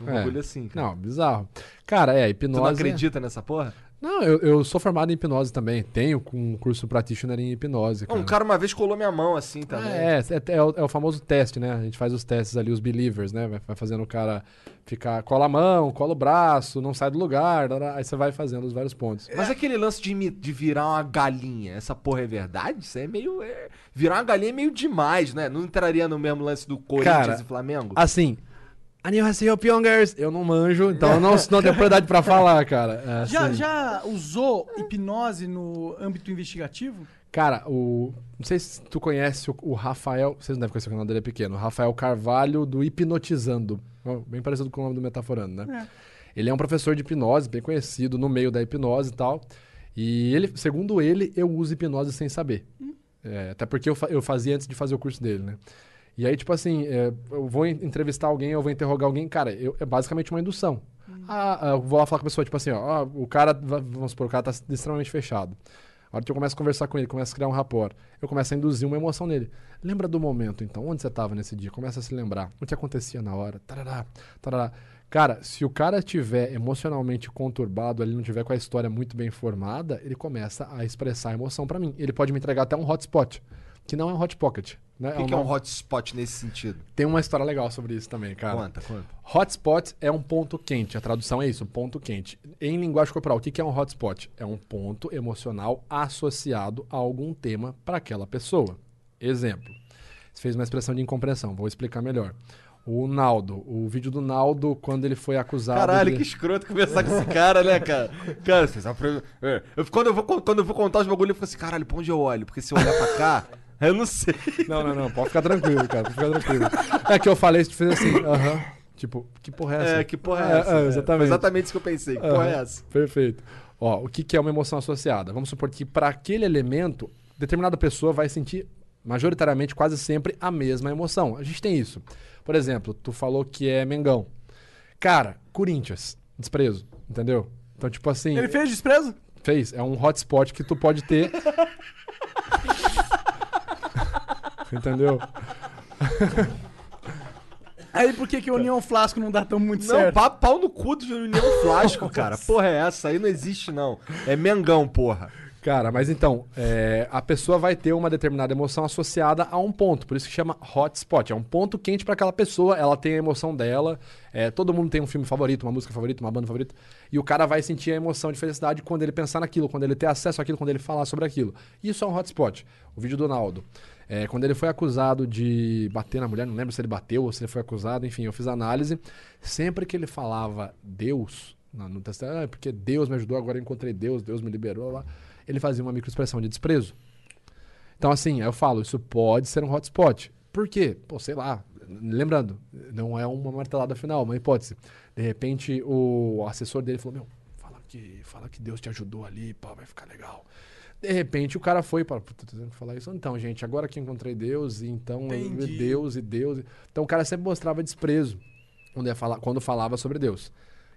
Um É. bagulho assim, cara. Não, bizarro. Cara, é, Tu hipnose. não é- acredita nessa porra? Não, eu, eu sou formado em hipnose também. Tenho um curso practitioner em hipnose. Cara. Um cara uma vez colou minha mão assim também. É, é, é o, é o famoso teste, né? A gente faz os testes ali, os believers, né? Vai, fazendo o cara ficar. Cola a mão, cola o braço, não sai do lugar. Aí você vai fazendo os vários pontos. Mas aquele lance de, de virar uma galinha, essa porra é verdade? Isso é meio. é- Virar uma galinha é meio demais, né? Não entraria no mesmo lance do Corinthians Cara, e Flamengo? Assim. Annyeonghaseyo, Pyongers. Eu não manjo, então eu não, não tenho propriedade pra falar, cara. É, Já, assim, já usou hipnose no âmbito investigativo? Cara, o. Não sei se tu conhece o, o Rafael. Vocês não devem conhecer o canal dele é pequeno. O Rafael Carvalho do Hipnotizando. Bem parecido com o nome do Metaforando, né? Ele é um professor de hipnose, bem conhecido no meio da hipnose e tal. E ele, segundo ele, eu uso hipnose sem saber. É, até porque eu, fa- eu fazia antes de fazer o curso dele, né? E aí, tipo assim, é, eu vou en- entrevistar alguém, eu vou interrogar alguém, cara, eu- é basicamente uma indução. Ah, ah, eu vou lá falar com a pessoa, tipo assim, ó, o cara, va- vamos supor, o cara tá extremamente fechado. A hora que eu começo a conversar com ele, começo a criar um rapport, eu começo a induzir uma emoção nele. Lembra do momento, então, onde você estava nesse dia? Começa a se lembrar. O que acontecia na hora? Tarará, tarará. Cara, se o cara estiver emocionalmente conturbado, ele não tiver com a história muito bem formada, ele começa a expressar a emoção pra mim. Ele pode me entregar até um hotspot, que não é um hot pocket. Né? O que, que é um nome- hotspot nesse sentido? Tem uma história legal sobre isso também, cara. Conta, conta. Hotspot é um ponto quente. A tradução é isso, ponto quente. Em linguagem corporal, o que que é um hotspot? É um ponto emocional associado a algum tema para aquela pessoa. Exemplo. Você fez uma expressão de incompreensão. Vou explicar melhor. O Naldo, o vídeo do Naldo quando ele foi acusado. Caralho, de... que escroto conversar com esse cara, né, cara? <laughs> Cara, você sabe. pra- é, eu, quando, eu vou, quando eu vou contar os bagulhos, eu fico assim, caralho, pra onde eu olho? Porque se eu olhar pra cá, <laughs> eu não sei. Não, não, não. Pode ficar tranquilo, cara. Pode ficar tranquilo. É que eu falei, você fez assim, aham. Tipo, que porra é essa? É, que porra é essa? É, É, exatamente. exatamente isso que eu pensei. Que porra é essa? Perfeito. Ó, o que, que é uma emoção associada? Vamos supor que para aquele elemento, determinada pessoa vai sentir, majoritariamente, quase sempre, a mesma emoção. A gente tem isso. Por exemplo, tu falou que é Mengão. Cara, Corinthians, desprezo, entendeu? Então, tipo assim. Ele fez desprezo? Fez. É um hotspot que tu pode ter. <laughs> entendeu? <laughs> Aí por que, que o União Flasco não dá tão muito Não, certo? pau, pau no cu do União Flasco, <laughs> cara. Porra é essa? Aí não existe, não. É Mengão, porra. Cara, mas então, é, a pessoa vai ter uma determinada emoção associada a um ponto, por isso que chama hotspot. É um ponto quente para aquela pessoa, ela tem a emoção dela. é, todo mundo tem um filme favorito, uma música favorita, uma banda favorita. E o cara vai sentir a emoção de felicidade quando ele pensar naquilo, quando ele ter acesso àquilo, quando ele falar sobre aquilo. Isso é um hotspot. O vídeo do Naldo. É, quando ele foi acusado de bater na mulher, não lembro se ele bateu ou se ele foi acusado, enfim, eu fiz análise. Sempre que ele falava Deus, no, no ah, porque Deus me ajudou, agora eu encontrei Deus, Deus me liberou lá. Ele fazia uma microexpressão de desprezo. Então, assim, eu falo, isso pode ser um hotspot. Por quê? Pô, sei lá. Lembrando, não é uma martelada final, uma hipótese. De repente, o assessor dele falou: Meu, fala que, fala que Deus te ajudou ali, pô, vai ficar legal. De repente, o cara foi para. Puta, tô tendo que falar isso. Então, gente, agora que eu encontrei Deus, e então Entendi. Deus e Deus. Então, o cara sempre mostrava desprezo quando, ia falar, quando falava sobre Deus.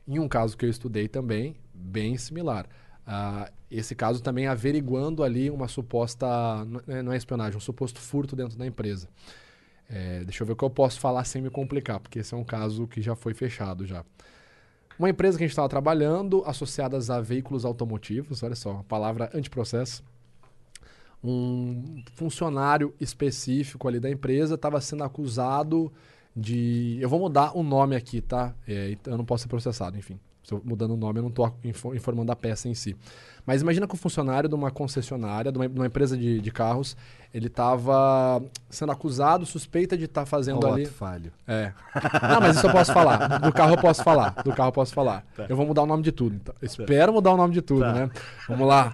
Em um caso que eu estudei também, bem similar. Ah, esse caso também averiguando ali uma suposta. Não é- não é espionagem, um suposto furto dentro da empresa. É, deixa eu ver o que eu posso falar sem me complicar, porque esse é um caso que já foi fechado já. Uma empresa que a gente estava trabalhando, associadas a veículos automotivos, olha só, palavra antiprocesso. Um funcionário específico ali da empresa estava sendo acusado de. Eu vou mudar o nome aqui, tá? É, eu não posso ser processado, enfim. Se eu mudando o nome, eu não estou informando a peça em si. Mas imagina que o funcionário de uma concessionária, de uma, de uma empresa de, de carros, ele estava sendo acusado, suspeita de estar fazendo Ó, o ali. ato falho. É. Não, mas isso eu posso falar. Do carro eu posso falar. Do carro eu posso falar. Tá. Eu vou mudar o nome de tudo. Então. Espero mudar o nome de tudo, né? Vamos lá.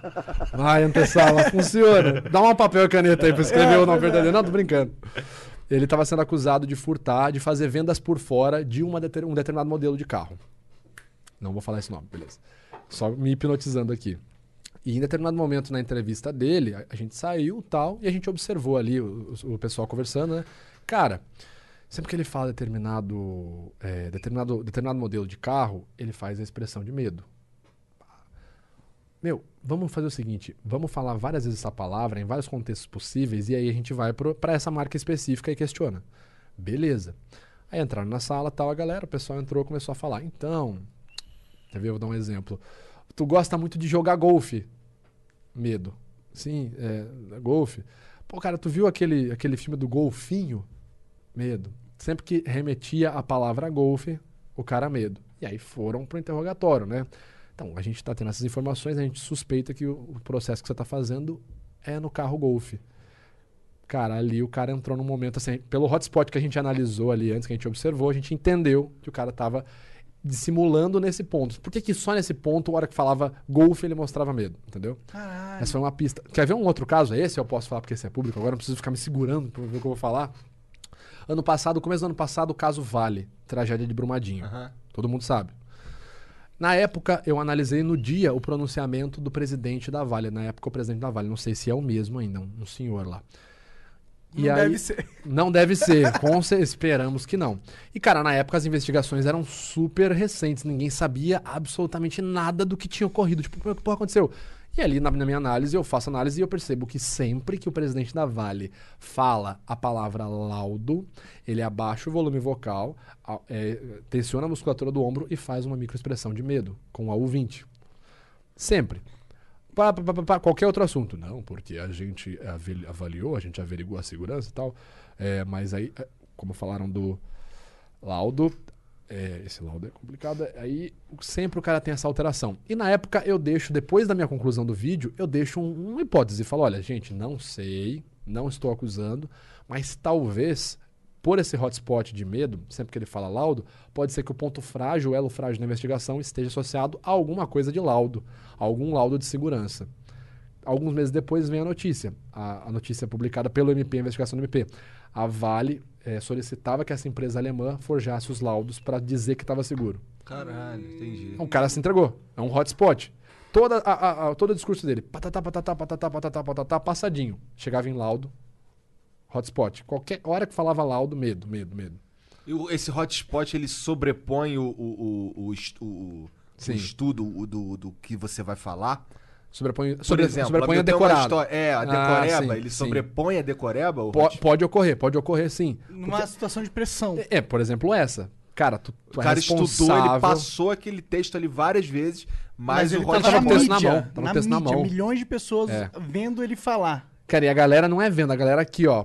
Vai, antessala. Funciona. Dá um papel e caneta aí pra escrever É, o nome verdadeiro. Não, tô brincando. Ele estava sendo acusado de furtar, de fazer vendas por fora de uma um determinado modelo de carro. Não vou falar esse nome, beleza. Só me hipnotizando aqui. E em determinado momento na entrevista dele, a, a gente saiu tal, e a gente observou ali o, o- pessoal conversando, né? Cara, sempre que ele fala determinado, é, determinado, determinado modelo de carro, ele faz a expressão de medo. Meu, vamos fazer o seguinte: vamos falar várias vezes essa palavra em vários contextos possíveis, e aí a gente vai para essa marca específica e questiona. Beleza. Aí entraram na sala, tal, a galera, o pessoal entrou começou a falar. Então, quer ver? Eu vou dar um exemplo. Tu gosta muito de jogar golfe. Medo. Sim, é, golfe. Pô, cara, tu viu aquele, aquele filme do golfinho? Medo. Sempre que remetia a palavra golfe, o cara medo. E aí foram pro interrogatório, né? Então, a gente está tendo essas informações, a gente suspeita que o, o processo que você está fazendo é no carro golfe. Cara, ali o cara entrou num momento assim, pelo hotspot que a gente analisou ali antes, que a gente observou, a gente entendeu que o cara estava dissimulando nesse ponto. Por que, que só nesse ponto, a hora que falava golfe, ele mostrava medo, entendeu? Caralho. Essa foi uma pista. Quer ver um outro caso? Esse eu posso falar porque esse é público, agora não preciso ficar me segurando para ver o que eu vou falar. Ano passado, começo do ano passado, o caso Vale, tragédia de Brumadinho. Todo mundo sabe. Na época, eu analisei no dia o pronunciamento do presidente da Vale. Na época, o presidente da Vale. Não sei se é o mesmo ainda, um senhor lá. Não deve ser. Não deve ser, com esperamos que não. E, cara, na época as investigações eram super recentes, ninguém sabia absolutamente nada do que tinha ocorrido. Tipo, como é que porra aconteceu? E ali, na, minha análise, eu faço análise e eu percebo que sempre que o presidente da Vale fala a palavra laudo, ele abaixa o volume vocal, é, tensiona a musculatura do ombro e faz uma microexpressão de medo, com a U20. Sempre. Pá, pá, pá, pá, qualquer outro assunto. Não, porque a gente avali- avaliou, a gente averigou a segurança e tal. É, mas aí, é, como falaram do laudo, é, esse laudo é complicado. Aí sempre o cara tem essa alteração. E na época eu deixo, depois da minha conclusão do vídeo, eu deixo um- uma hipótese. Falo, olha, gente, não sei, não estou acusando, mas talvez por esse hotspot de medo, sempre que ele fala laudo, pode ser que o ponto frágil, o elo frágil da investigação esteja associado a alguma coisa de laudo, a algum laudo de segurança. Alguns meses depois vem a notícia, a, a notícia publicada pelo MP, a investigação do MP. A Vale eh, solicitava que essa empresa alemã forjasse os laudos para dizer que estava seguro. Caralho, entendi. O cara se entregou. É um hotspot. Toda a, a- a- todo o discurso dele, patatá, patatá, patatá, patatá, patatá, passadinho. Chegava em laudo, hotspot. Qualquer hora que falava laudo, medo, medo, medo. E o- esse hotspot, ele sobrepõe o, o, o, o, o- o Sim. estudo o do, do que você vai falar? Sobrepõe, Por sobre, exemplo, sobrepõe a história- é, a Ah, decoreba, sim, ele sim. sobrepõe a decoreba? o Po- hotspot? pode ocorrer, pode ocorrer sim. Numa situação de pressão. É, por exemplo, essa. Cara, tu, tu O é cara estudou, ele passou aquele texto ali várias vezes, mas, o ele hotspot... tava com o texto na mídia, mão, tava na o texto na mídia, mão. milhões de pessoas É. vendo ele falar. Cara, e a galera não é vendo, a galera aqui, ó.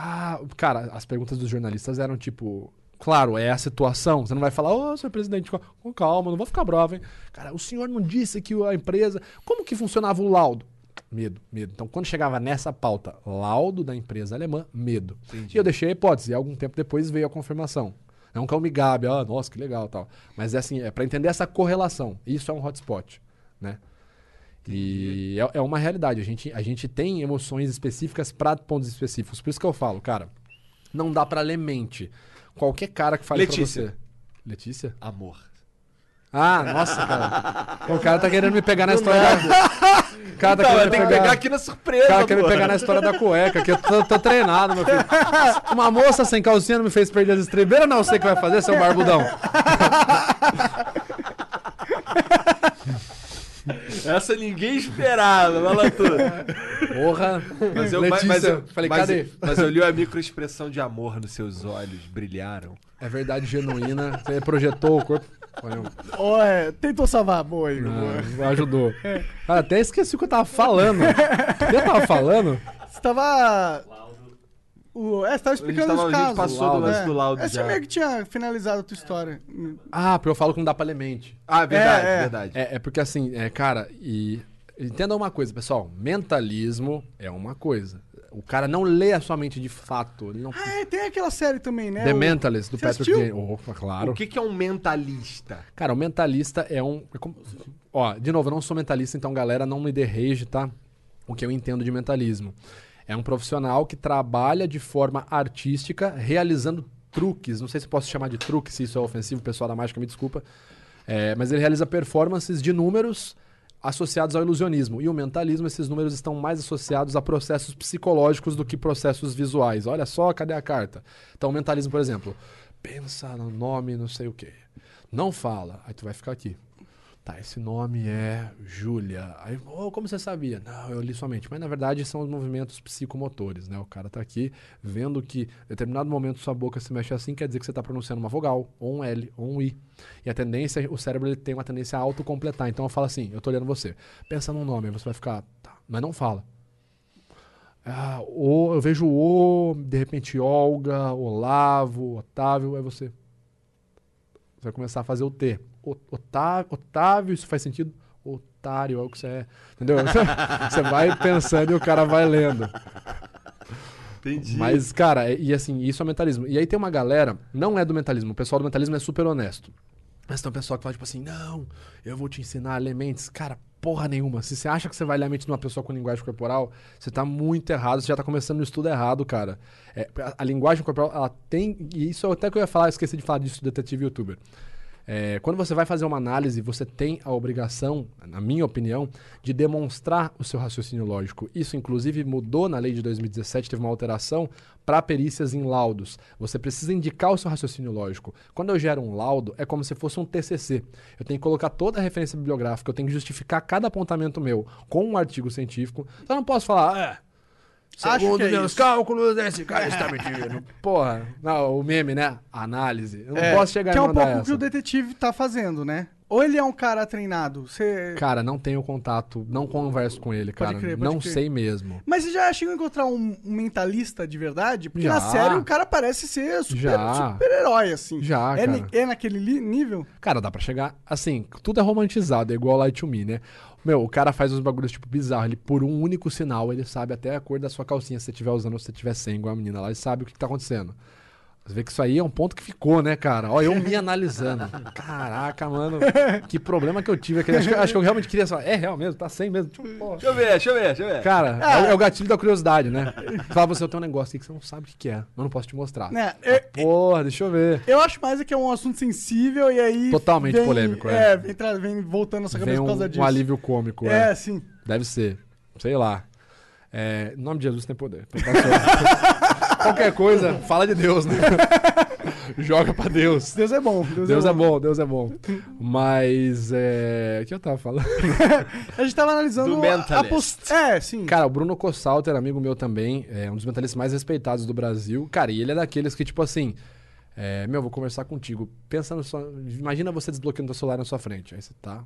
Ah, cara, as perguntas dos jornalistas eram tipo. Claro, é a situação. Você não vai falar, ô, senhor presidente, com- calma, não vou ficar bravo, hein? Cara, o senhor não disse que a empresa. Como que funcionava o laudo? Medo, medo. Então, quando chegava nessa pauta, laudo da empresa alemã, medo. E eu deixei a hipótese, e algum tempo depois veio a confirmação. Não que eu me gabe, ah, nossa, que legal tal. Mas é assim, é para entender essa correlação. Isso é um hotspot, né? E é, é uma realidade. A gente, a gente tem emoções específicas para pontos específicos. Por isso que eu falo, cara, não dá para ler mente. Qualquer cara que fale Letícia. pra você. Letícia? Amor. Ah, nossa, cara. <laughs> o cara tá querendo me pegar na história da. O cara tá Não, querendo tem que pegar... pegar aqui na surpresa, O cara quer me pegar na história da cueca, que eu tô, tô treinado, meu filho. Uma moça sem calcinha não me fez perder as estrebeiras, não sei o que vai fazer, seu barbudão. <laughs> Essa ninguém esperava, vai lá tudo. Porra. Mas eu, Letícia, mas eu falei, mas, cadê? Mas eu li a microexpressão de amor nos seus olhos, brilharam. É verdade genuína. Você projetou o corpo. Olha, Ó, é, tentou salvar. Boa, Igor. Não, ajudou. Cara, até esqueci o que eu tava falando. O que eu tava falando? Você tava. O, é, você tava explicando tava- os a gente casos. passou do lance É. do laudo É, Você já. meio que tinha finalizado a tua história. Ah, porque eu falo que não dá pra ler mente. Ah, verdade, É, é. verdade. É, é porque assim, é, cara, e entenda uma coisa, pessoal. Mentalismo é uma coisa. O cara não lê a sua mente de fato. Ele não... Ah, é, tem aquela série também, né? The O- Mentalist, do Você Patrick. Opa, claro. O que, que é um mentalista? Cara, o mentalista é um. é como- Ó, de novo, eu não sou mentalista, então, galera, não me rage, tá? O que eu entendo de mentalismo. É um profissional que trabalha de forma artística, realizando truques. Não sei se posso chamar de truque, se isso é ofensivo, pessoal da mágica, me desculpa. É, mas ele realiza performances de números associados ao ilusionismo. E o mentalismo, esses números estão mais associados a processos psicológicos do que processos visuais. Olha só, cadê a carta? Então, o mentalismo, por exemplo, pensa no nome, não sei o quê. Não fala. Aí tu vai ficar aqui. Tá, esse nome é Júlia. Aí, oh, como você sabia? Não, eu li somente. Mas na verdade são os movimentos psicomotores, né? O cara tá aqui vendo que em determinado momento sua boca se mexe assim, quer dizer que você tá pronunciando uma vogal, ou um L, ou um I. E a tendência, o cérebro ele tem uma tendência a autocompletar. Então eu falo assim, eu tô olhando você. Pensa num nome, você vai ficar, tá, mas não fala. Ah, o, eu vejo o, de repente Olga, Olavo, Otávio, é você. Você vai começar a fazer o T. O- Otávio, Otávio, isso faz sentido? Otário, é o que você é. Entendeu? <laughs> Você vai pensando e o cara vai lendo. Entendi. Mas, cara, é- e assim, isso é mentalismo. E aí tem uma galera, não é do mentalismo, o pessoal do mentalismo é super honesto. Mas tem um pessoal que fala, tipo assim, não, eu vou te ensinar a ler mentes. Cara, porra nenhuma. Se você acha que você vai ler a mente de uma pessoa com linguagem corporal, você tá muito errado, você já tá começando no estudo errado, cara. É, a, a linguagem corporal, ela tem. E isso até que eu ia falar, eu esqueci de falar disso detetive youtuber. É, quando você vai fazer uma análise, você tem a obrigação, na minha opinião, de demonstrar o seu raciocínio lógico. Isso, inclusive, mudou na lei de 2017, teve uma alteração para perícias em laudos. Você precisa indicar o seu raciocínio lógico. Quando eu gero um laudo, é como se fosse um TCC. Eu tenho que colocar toda a referência bibliográfica, eu tenho que justificar cada apontamento meu com um artigo científico. Eu não posso falar, Acho Segundo é meus isso. cálculos, esse cara <laughs> está mentindo. Porra, não, o meme, né? Análise. Eu não É, posso chegar que é um pouco o que o detetive tá fazendo, né? Ou ele é um cara treinado, você... Cara, não tenho contato, não converso com ele, Pode cara. crer, pode não crer. sei mesmo. Mas você já chegou a encontrar um, um mentalista de verdade? Porque Já. na série o cara parece ser super- super-herói, assim. Já, é, cara. é naquele nível? Cara, dá pra chegar. Assim, tudo é romantizado, é igual Light to Me, né? Meu, o cara faz uns bagulhos tipo bizarro. Ele, por um único sinal, ele sabe até a cor da sua calcinha, se você estiver usando ou se você estiver sem, igual a menina lá, ele sabe o que, que tá acontecendo. Você vê que isso aí é um ponto que ficou, né, cara? Ó, eu me analisando. Caraca, mano, que problema que eu tive aqui. Acho que, acho que eu realmente queria falar, é real mesmo, tá sem mesmo. Tipo. Deixa eu ver, deixa eu ver, deixa eu ver. Cara, é, o- é o gatilho da curiosidade, né? Fala você, eu tenho um negócio aqui que você não sabe o que, é. Eu não posso te mostrar. Né, Ah, porra, deixa eu ver. Eu acho mais é que é um assunto sensível e aí... Totalmente vem- polêmico, é. É, vem, vem voltando na sua Vem cabeça um, por causa um disso. alívio cômico. É, É, sim. Deve ser. Sei lá. É, em nome de Jesus tem poder. Então. <laughs> Qualquer coisa, fala de Deus, né? <laughs> Joga pra Deus. Deus é bom. Deus, Deus é bom, Deus é bom. Mas, é... O que eu tava falando? <laughs> A gente tava analisando... Do a mentalist. post- É, sim. Cara, o Bruno Cossalter, amigo meu também, é um dos mentalistas mais respeitados do Brasil. Cara, e ele é daqueles que, tipo assim, é, meu, vou conversar contigo. Pensa no seu. Imagina você desbloqueando o celular na sua frente. Aí você tá.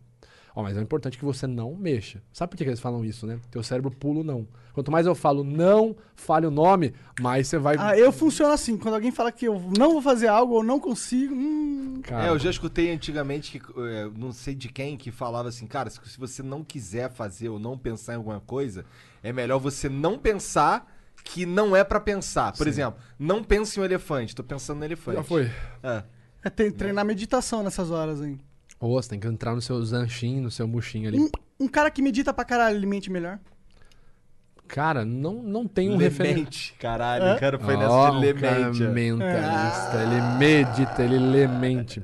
Ó, mas é importante que você não mexa. Sabe por que que eles falam isso, né? Teu cérebro pula o não. Quanto mais eu falo não, fale o nome, mais você vai. Ah, eu funciono assim. Quando alguém fala que eu não vou fazer algo ou não consigo... Hum, Cara, É, eu já escutei antigamente, que, é, não sei de quem, que falava assim, cara, se se você não quiser fazer ou não pensar em alguma coisa, é melhor você não pensar que não é pra pensar. Por exemplo, não pense em um elefante, tô pensando no elefante. Já foi. É. é tem- treinar meditação nessas horas aí. Ô, você tem que entrar no seu zanchinho, no seu murchinho ali. Um, um cara que medita pra caralho, ele mente melhor. Cara, não, não tem um referente. Lemente. Caralho, É? o cara foi Ó, nessa de o lemente. mentalista, ele medita, ele lê mente.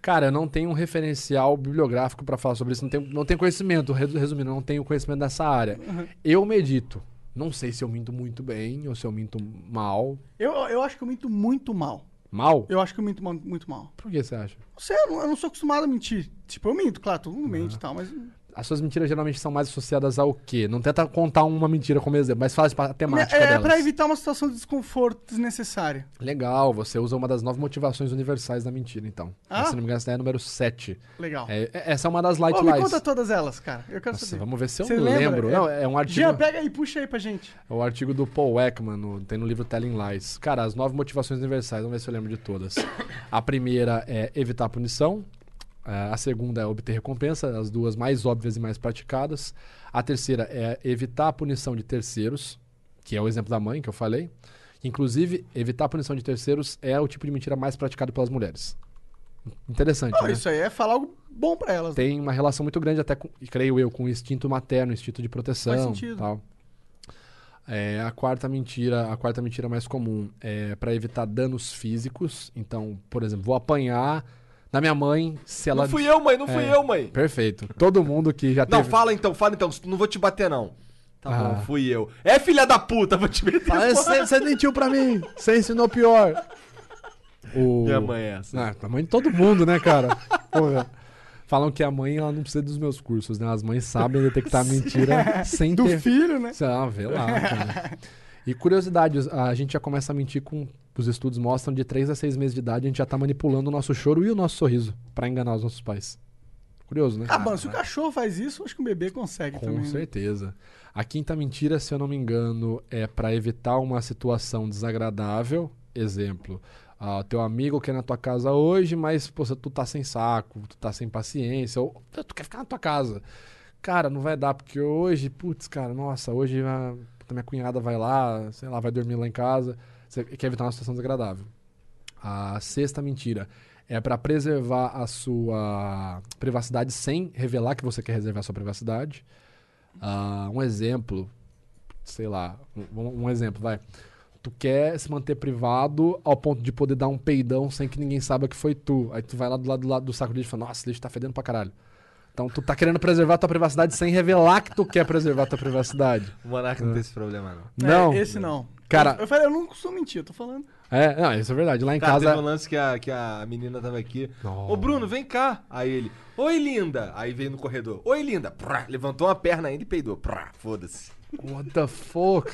Cara, eu não tenho um referencial bibliográfico pra falar sobre isso, não tenho, não tenho conhecimento, resu- resumindo, eu não tenho conhecimento dessa área. Eu medito. Não sei se eu minto muito bem ou se eu minto mal. Eu, eu acho que eu minto muito mal. Mal? Eu acho que eu minto muito mal. Por que você acha? Não sei, eu não, eu não sou acostumado a mentir. Tipo, eu minto, claro, todo mundo mente e tal, mas. As suas mentiras geralmente são mais associadas ao quê? Não tenta contar uma mentira como exemplo, mas tipo, a temática É, é pra evitar uma situação de desconforto desnecessária. Legal, você usa uma das nove motivações universais da mentira, então. Ah? Se não me engano, essa é a número 7. Legal. É, é- essa é uma das light me lies. conta todas elas, cara. Eu quero Nossa, saber. vamos ver se eu lembro. lembra? Não, é um artigo. Jean, pega aí, puxa aí pra gente. É o artigo do Paul Ekman, no- tem no livro Telling Lies. Cara, as nove motivações universais, vamos ver se eu lembro de todas. A primeira é evitar a punição. Eh, A segunda é obter recompensa, as duas mais óbvias e mais praticadas. A terceira é evitar a punição de terceiros, que é o exemplo da mãe que eu falei. Inclusive, evitar a punição de terceiros é o tipo de mentira mais praticado pelas mulheres. Interessante, Ó, né? Isso aí é falar algo bom pra elas. tem uma relação muito grande até com, creio eu, com o instinto materno, instinto de proteção, Faz sentido. tal. É, a quarta mentira, a quarta mentira mais comum é para evitar danos físicos. Então, por exemplo, vou apanhar da minha mãe se ela Não fui eu, mãe, não fui É, eu, mãe. Perfeito. Todo mundo que já Não, teve fala então, fala então, não vou te bater não. Tá Ah. bom, fui eu. É filha da puta, vou te meter. Você, mentiu pra mim. Você ensinou pior. O... Minha mãe é essa. Ah, a mãe de todo mundo, né, cara? Porra. Falam que a mãe ela não precisa dos meus cursos, né? As mães sabem detectar a mentira sem Do ter. filho, né? Ah, vê lá, cara. E curiosidade, a gente já começa a mentir com. Os estudos mostram de 3 a 6 meses de idade, a gente já tá manipulando o nosso choro e o nosso sorriso pra enganar os nossos pais. Curioso, né? Ah, mano, se o cachorro faz isso, acho que o bebê consegue Com também. né? certeza. A quinta mentira, se eu não me engano, é para evitar uma situação desagradável. Exemplo, ah, teu amigo quer ir na tua casa hoje, mas pô, tu tá sem saco, tu tá sem paciência, ou tu quer ficar na tua casa. Cara, não vai dar, porque hoje, putz, cara, nossa, hoje a minha cunhada vai lá, sei lá, vai dormir lá em casa. Você quer evitar uma situação desagradável. A sexta mentira é para preservar a sua privacidade sem revelar que você quer reservar a sua privacidade. Ah, um exemplo, sei lá, um, um exemplo, vai. tu quer se manter privado ao ponto de poder dar um peidão sem que ninguém saiba que foi tu. Aí tu vai lá do lado do, lado do saco de lixo e fala, nossa, esse lixo tá fedendo pra caralho. Então tu tá querendo preservar tua privacidade sem revelar que tu quer preservar tua privacidade. O Monarca não tem esse problema, não. Não. É, esse não. Cara- Eu, eu falei, eu não costumo mentir, eu tô falando. É, não, isso é verdade. Lá em Cara, casa. teve um lance que a, que a menina tava aqui. Ô, Bruno, vem cá. Aí ele, oi, linda. Aí veio no corredor. Oi, linda. Prá, levantou uma perna ainda e peidou. Foda-se. What the fuck?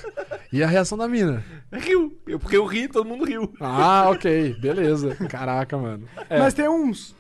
E a reação da mina? Riu. Eu, porque eu ri, todo mundo riu. Ah, ok. Beleza. Caraca, mano. É. Mas tem uns.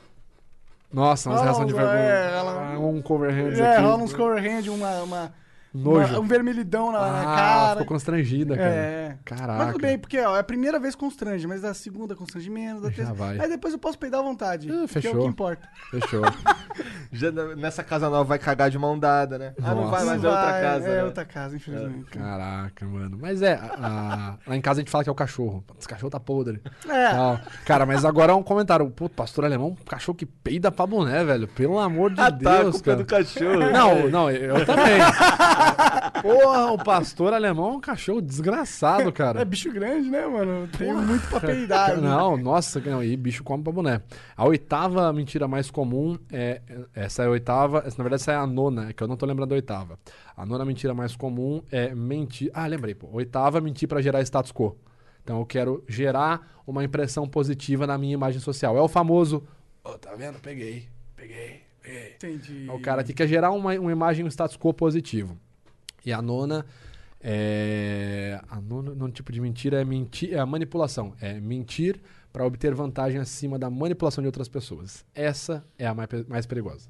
Nossa, umas reações de vergonha. é, ela- Ah, Um cover hands É, aqui. rola uns cover hand, uma, uma, Nojo. uma- um vermelhidão na, na Ah, cara. ficou constrangida, cara. É. Caraca. Mas tudo bem, porque ó, é a primeira vez constrange, mas a segunda constrange menos, a Já terceira. Aí depois eu posso peidar à vontade. que é o fechou. que importa. Fechou. <laughs> Já na- nessa casa nova vai cagar de mão dada, né? Ah, não Nossa. vai, mas é Não outra vai, casa. É né? outra casa, infelizmente. Caraca, mano. Mas é, a- a- lá em casa a gente fala que é o cachorro. Esse cachorro tá podre. É. Tal. Cara, mas agora é um comentário. Pô, pastor alemão, cachorro que peida pra boné, velho. Pelo amor de Ah, tá, Deus, é cara. do cachorro. Não, não, eu também. <laughs> <laughs> Porra, o pastor alemão é um cachorro desgraçado, É cara. bicho grande, né, mano? Tem muito pra peidar. <laughs> né? Não, nossa, não, e bicho come pra boné. A oitava mentira mais comum é. Essa é a oitava. essa, Na verdade, essa é a nona, é que eu não tô lembrando da oitava. A nona mentira mais comum é mentir. Ah, lembrei, pô. Oitava, mentir pra gerar status quo. Então eu quero gerar uma impressão positiva na minha imagem social. É o famoso. Ô, tá vendo? Peguei, peguei, peguei. Entendi. É o cara que quer gerar uma, uma imagem, um status quo positivo. E a nona é. A nona, nono tipo de mentira é mentir, é a manipulação. É mentir para obter vantagem acima da manipulação de outras pessoas. Essa é a mais, mais perigosa.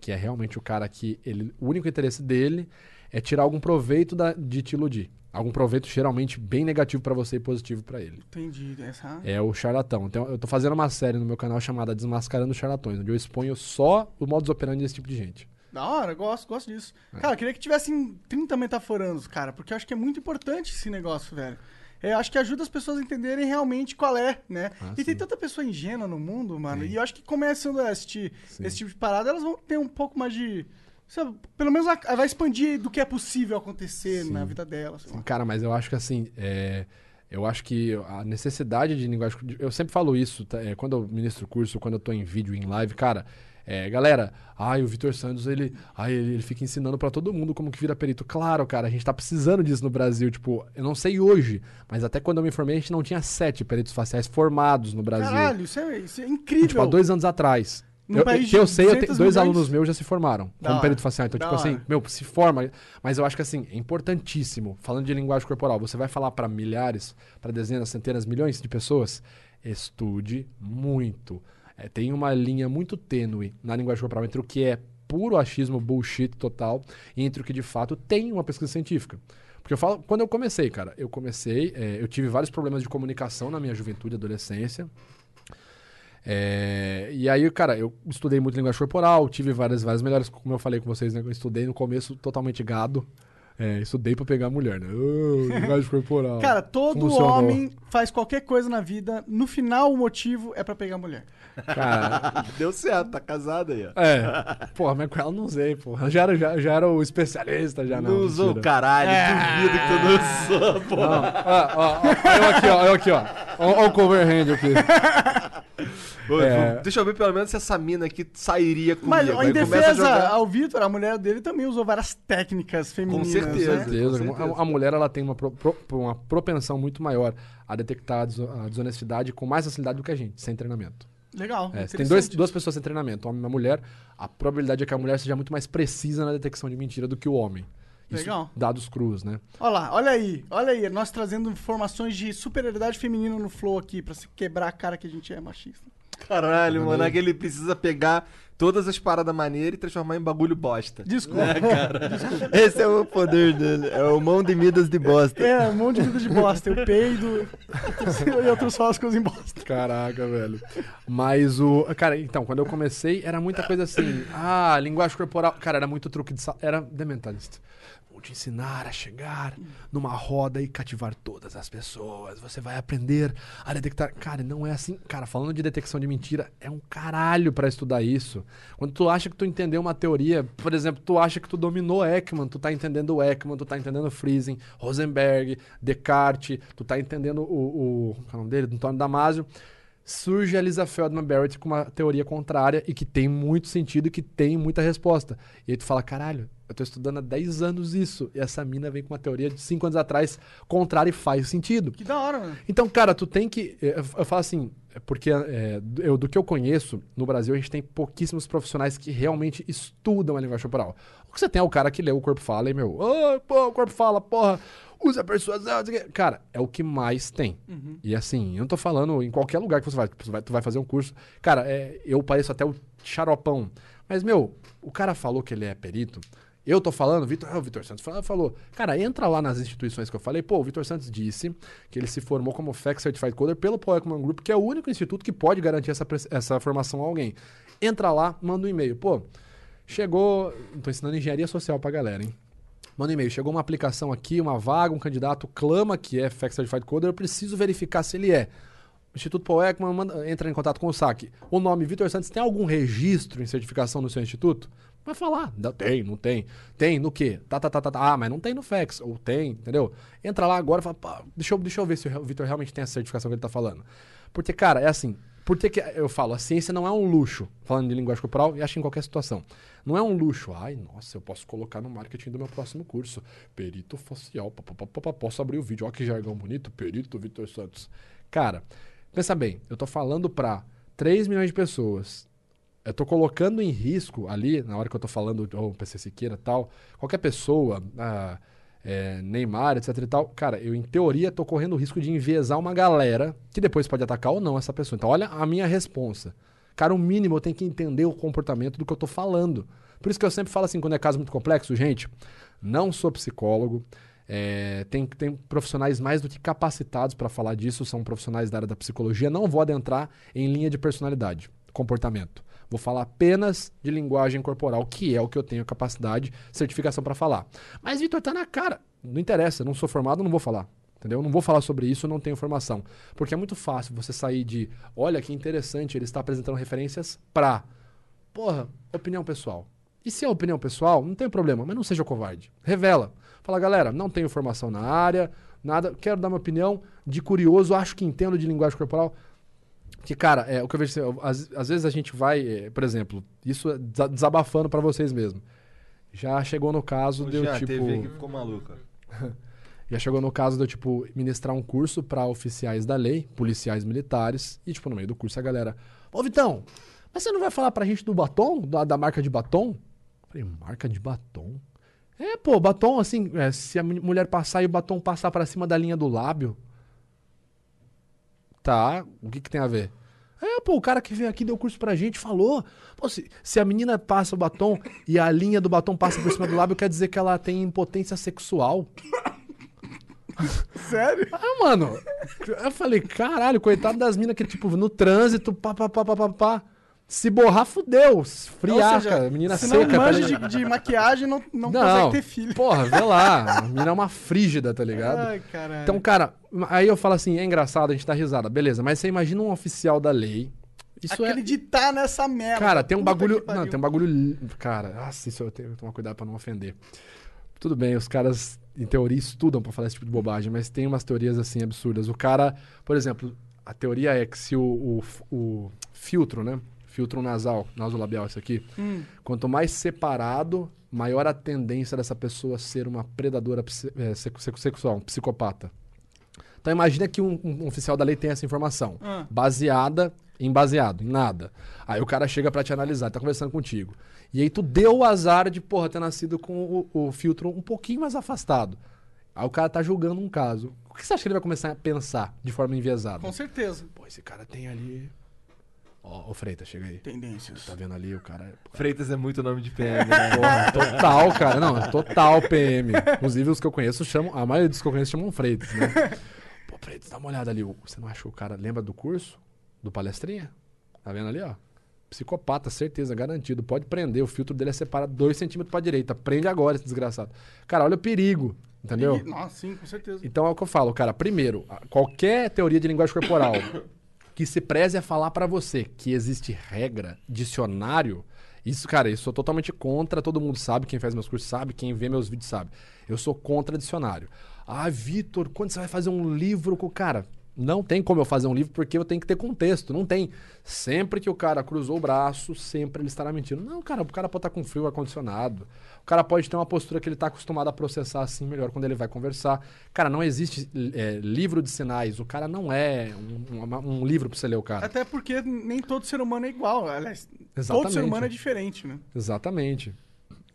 Que é realmente o cara que ele, o único interesse dele é tirar algum proveito da- de te iludir. Algum proveito geralmente bem negativo para você e positivo para ele. Entendi. Essa... É o charlatão. Então, eu tô fazendo uma série no meu canal chamada Desmascarando Charlatões, onde eu exponho só o modus operandi desse tipo de gente. Da hora, gosto, gosto disso. É. Cara, eu queria que tivessem 30 metaforandos, cara, porque eu acho que é muito importante esse negócio, velho. Eu acho que ajuda as pessoas a entenderem realmente qual é, né? Ah, e tem tanta pessoa ingênua no mundo, mano, e eu acho que começando a assistir esse tipo de parada, elas vão ter um pouco mais de. sabe, pelo menos vai expandir do que é possível acontecer na vida delas. Cara, mas eu acho que assim, é, eu acho que a necessidade de linguagem. Eu sempre falo isso, tá? É, quando eu ministro curso, quando eu tô em vídeo, em live, cara. É, galera, ai, o Vitor Santos, ele, ai, ele, ele fica ensinando pra todo mundo como que vira perito. Claro, cara, a gente tá precisando disso no Brasil. Tipo, eu não sei hoje, mas até quando eu me informei, a gente não tinha sete peritos faciais formados no Brasil. Caralho, isso é, isso é incrível. Tipo, há dois anos atrás. Num Eu, país que eu sei, eu tenho 200 dois milhões? alunos meus já se formaram Da como hora. perito facial. Então, Da tipo assim, hora. meu, se forma. Mas eu acho que assim, é importantíssimo. Falando de linguagem corporal, você vai falar pra milhares, pra dezenas, centenas, milhões de pessoas. Estude muito. É, tem uma linha muito tênue na linguagem corporal entre o que é puro achismo, bullshit total, e entre o que de fato tem uma pesquisa científica. Porque eu falo, quando eu comecei, cara, eu comecei, é, eu tive vários problemas de comunicação na minha juventude e adolescência. É, e aí, cara, eu estudei muito linguagem corporal, tive várias, várias melhores, como eu falei com vocês, né? Eu estudei no começo totalmente gado. É, estudei pra pegar mulher, né? Oh, linguagem corporal. <laughs> Cara, todo Funcionou. homem faz qualquer coisa na vida, no final o motivo é pra pegar mulher. Cara, <laughs> Deu certo, tá casado aí, ó. é. Porra, mas com ela não usei, porra. Já era, já, já era o especialista, já não. Não usou o caralho, É. duvido que tu não usou, Não, porra. ó, ó, ó, eu aqui, ó, eu aqui, ó. Ó, ó o cover hand aqui. <laughs> É. Deixa eu ver pelo menos se essa mina aqui sairia comigo. Mas em defesa jogar- ao Vitor, a mulher dele também usou várias técnicas femininas. certeza. né? certeza. com certeza. A, a mulher ela tem uma, pro- pro- uma propensão muito maior a detectar a deso- a desonestidade com mais facilidade do que a gente, sem treinamento. Legal. É, se tem dois, duas pessoas sem treinamento, homem e uma mulher, a probabilidade é que a mulher seja muito mais precisa na detecção de mentira do que o homem. Isso, Legal. Dados crus, né? Olha lá, olha aí, olha aí, nós trazendo informações de superioridade feminina no flow aqui, pra se quebrar a cara que a gente é machista. Caralho, mano, é que ele precisa pegar todas as paradas maneiras e transformar em bagulho bosta. Desculpa. <laughs> Esse é o poder dele. É o mão de Midas de bosta. É, monte de vida de bosta. Eu peido e eu transformo as coisas em bosta. Caraca, velho. Mas o. Cara, então, quando eu comecei, era muita coisa assim. Ah, linguagem corporal. Cara, era muito truque de. Era The Mentalist. Vou te ensinar a chegar numa roda e cativar todas as pessoas. Você vai aprender a detectar. Cara, não é assim. Cara, falando de detecção de mentira, é um caralho pra estudar isso. Quando tu acha que tu entendeu uma teoria, por exemplo, tu acha que tu dominou Ekman, tu tá entendendo o Ekman, tu tá entendendo Friesen, Rosenberg, Descartes, tu tá entendendo o. o qual é o nome dele? Antônio Damasio surge a Lisa Feldman Barrett com uma teoria contrária e que tem muito sentido e que tem muita resposta. E aí tu fala, caralho, eu tô estudando há 10 anos isso. E essa mina vem com uma teoria de 5 anos atrás contrária e faz sentido. Que da hora, mano. Então, cara, tu tem que. Eu, eu falo assim, é porque é, eu, do que eu conheço, no Brasil a gente tem pouquíssimos profissionais que realmente estudam a linguagem corporal. O que você tem é o cara que lê o corpo fala e, meu, oh, pô, o corpo fala, porra, usa persuasão. não sei o quê." Cara, é o que mais tem. E assim, eu não tô falando em qualquer lugar que você vai. Tu vai, tu vai fazer um curso. Cara, é, eu pareço até o xaropão. Mas, meu, o cara falou que ele é perito. Eu tô falando, Vitor, ah, o Vitor Santos falou, cara, entra lá nas instituições que eu falei, pô, o Vitor Santos disse que ele se formou como FAC Certified Coder pelo Ekman Group, que é o único instituto que pode garantir essa, essa formação a alguém. Entra lá, manda um e-mail, pô, chegou, tô ensinando engenharia social pra galera, hein? Manda um e-mail, chegou uma aplicação aqui, uma vaga, um candidato clama que é FAC Certified Coder, eu preciso verificar se ele é. O Instituto Paul Ekman manda- entra em contato com o SAC. O nome Vitor Santos tem algum registro em certificação no seu instituto? Vai falar. Tem, não tem. Tem no quê? Tá, tá, tá, tá, tá. Ah, mas não tem no FAX. Ou tem, entendeu? Entra lá agora e fala, deixa eu, deixa eu ver se o Vitor realmente tem essa certificação que ele tá falando. Porque, cara, é assim. Por que, eu falo? A ciência não é um luxo, falando de linguagem corporal, e acho em qualquer situação. Não é um luxo. Ai, nossa, eu posso colocar no marketing do meu próximo curso. Perito facial. posso abrir o vídeo. Olha que jargão bonito. Perito Vitor Santos. Cara, pensa bem. Eu tô falando pra 3 milhões de pessoas. Eu tô colocando em risco ali, na hora que eu tô falando, ou PC Siqueira tal, qualquer pessoa, ah, é, Neymar, etc e tal, cara, eu em teoria tô correndo o risco de enviesar uma galera que depois pode atacar ou não essa pessoa. Então, olha a minha responsa. Cara, o mínimo eu tenho que entender o comportamento do que eu tô falando. Por isso que eu sempre falo assim, quando é caso muito complexo, gente, não sou psicólogo. é, tem, tem profissionais mais do que capacitados para falar disso, são profissionais da área da psicologia. Não vou adentrar em linha de personalidade, comportamento. Vou falar apenas de linguagem corporal, que é o que eu tenho capacidade, certificação para falar. Mas, Vitor, tá na cara. Não interessa, não sou formado, não vou falar. Entendeu? Não vou falar sobre isso, não tenho formação. Porque é muito fácil você sair de, olha que interessante, ele está apresentando referências pra, porra, opinião pessoal. E se é opinião pessoal, não tem problema, mas não seja covarde. Revela. Fala, galera, não tenho formação na área, nada, quero dar minha opinião de curioso, acho que entendo de linguagem corporal. Que, cara, é, o que eu vejo, assim, às, às vezes a gente vai, é, por exemplo, isso é desa- desabafando pra vocês mesmo. Já chegou no caso de eu, Já, tipo... TV aqui ficou maluca. <laughs> Já chegou no caso de eu, tipo, ministrar um curso pra oficiais da lei, policiais militares, e, tipo, no meio do curso a galera, ô Vitão, mas você não vai falar pra gente do batom, da, da marca de batom? Falei, marca de batom? É, pô, batom, assim, é, se a mu- mulher passar e o batom passar pra cima da linha do lábio. Tá, o que que tem a ver? É, pô, o cara que veio aqui deu curso pra gente falou. Pô, se, se a menina passa o batom e a linha do batom passa por cima do lábio, quer dizer que ela tem impotência sexual. <laughs> Sério? Ah, mano. Eu falei, caralho, coitado das minas que, tipo, no trânsito, pá, pá, pá, pá, pá, pá. Se borrar, fudeu. Friaca, Ou seja, menina se seca. não tá manja ligado? de, de maquiagem, não, não, Não, consegue ter filho. porra, vê lá. <laughs> A menina é uma frígida, tá ligado? Ai, caralho. Então, cara, aí eu falo assim, é engraçado, a gente tá risada, beleza, mas você imagina um oficial da lei. Isso é. Acreditar nessa merda. Cara, tem um Puta bagulho. Não, tem um bagulho. Cara, nossa, isso eu tenho que tomar cuidado pra não ofender. Tudo bem, os caras, em teoria, estudam pra falar esse tipo de bobagem, mas tem umas teorias assim absurdas. O cara, por exemplo, a teoria é que se o, o, o filtro, né? Filtro nasal, nasolabial, isso aqui. Hum. Quanto mais separado, maior a tendência dessa pessoa ser uma predadora é, sex- sex- sexual, um psicopata. Então imagina que um, um oficial da lei tem essa informação, Ah. baseada em baseado, em nada. Aí o cara chega pra te analisar, tá conversando contigo. E aí tu deu o azar de, porra, ter nascido com o, o filtro um pouquinho mais afastado. Aí o cara tá julgando um caso. O que você acha que ele vai começar a pensar de forma enviesada? Com certeza. Pô, esse cara tem ali. Ó, ô Freitas, chega aí. Tendências. Tá vendo ali o cara. Freitas é muito nome de PM, né? <laughs> Porra, total, cara. Não, é total PM. Inclusive, os que eu conheço chamam. A maioria dos que eu conheço chamam Freitas, né? <laughs> Pô, Freitas, dá uma olhada ali. Você não acha que o cara lembra do curso? Do palestrinha? Tá vendo ali, ó? Psicopata, certeza, garantido. Pode prender. O filtro dele é separado 2 centímetros pra direita. Prende agora, esse desgraçado. Cara, olha o perigo. Entendeu? E- Nossa, sim, com certeza. Então é o que eu falo, cara. Primeiro, qualquer teoria de linguagem corporal <coughs> que se preze a falar pra você que existe regra, dicionário, isso, cara, eu sou totalmente contra. Todo mundo sabe, quem faz meus cursos sabe, quem vê meus vídeos sabe. Eu sou contra dicionário. Ah, Vitor, quando você vai fazer um livro com o cara? Não tem como eu fazer um livro porque eu tenho que ter contexto. Não tem. Sempre que o cara cruzou o braço, sempre ele estará mentindo. Não, cara, o cara pode estar com frio ar-condicionado. O cara pode ter uma postura que ele está acostumado a processar assim melhor quando ele vai conversar. Cara, não existe é, livro de sinais. O cara não é um, uma- um livro para você ler o cara. Até porque nem todo ser humano é igual. Aliás, todo Exatamente. ser humano é diferente, né? Exatamente.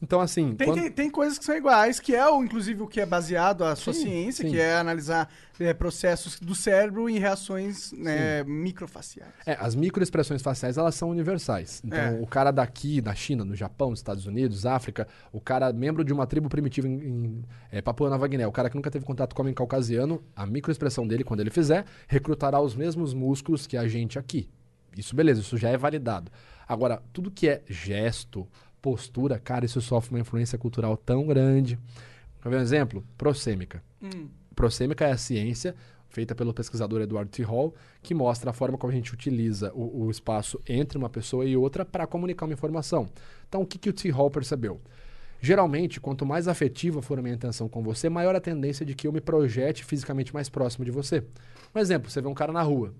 Então, assim. Tem, quando- tem, tem coisas que são iguais, que é o, inclusive o que é baseado a sua Sim, ciência, sim. que é analisar é, processos do cérebro em reações né, microfaciais. É, as microexpressões faciais, elas são universais. Então, É. o cara daqui, da China, no Japão, nos Estados Unidos, África, o cara membro de uma tribo primitiva em, em é, Papua Nova Guiné, o cara que nunca teve contato com homem caucasiano, a microexpressão dele, quando ele fizer, recrutará os mesmos músculos que a gente aqui. Isso, beleza, isso já é validado. Agora, tudo que é gesto, postura, cara, isso sofre uma influência cultural tão grande. Quer ver um exemplo? Prosêmica. Hum. Prosêmica é a ciência feita pelo pesquisador Edward T. Hall, que mostra a forma como a gente utiliza o, o espaço entre uma pessoa e outra para comunicar uma informação. Então, o que, que o T. Hall percebeu? Geralmente, quanto mais afetiva for a minha intenção com você, maior a tendência de que eu me projete fisicamente mais próximo de você. Um exemplo, você vê um cara na rua,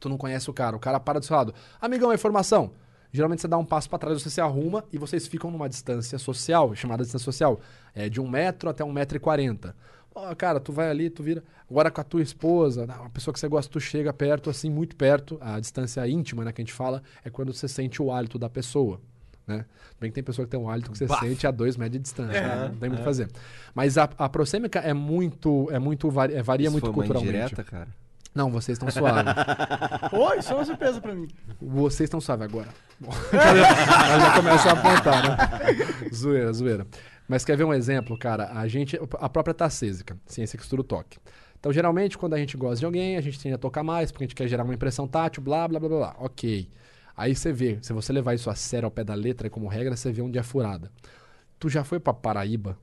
tu não conhece o cara, o cara para do seu lado. Amigão, é informação. Geralmente você dá um passo para trás, você se arruma e vocês ficam numa distância social, chamada distância social, é de um metro até um metro e quarenta. Ó, cara, tu vai ali, tu vira. Agora com a tua esposa, né, uma pessoa que você gosta, tu chega perto, assim, muito perto. A distância íntima, né, que a gente fala, é quando você sente o hálito da pessoa. Né? Bem que tem pessoa que tem um hálito que você Bafo. sente a dois metros de distância. É, né? Não tem muito o é. que fazer. Mas a, a prosêmica é muito. É muito vari- é, varia Isso muito foi uma culturalmente. indireta, cara? Não, vocês estão suaves. <laughs> Oi, isso é uma surpresa pra mim. Vocês estão suaves agora. Bom, <laughs> Ela já começa a apontar, né? zoeira, zoeira. Mas quer ver um exemplo, cara? A gente, a própria tacésica, ciência que estuda o toque. Então, geralmente, quando a gente gosta de alguém, a gente tende a tocar mais, porque a gente quer gerar uma impressão tátil, blá, blá, blá, blá, blá. Ok. Aí você vê, se você levar isso a sério ao pé da letra, como regra, você vê onde é furada. Tu já foi pra Paraíba?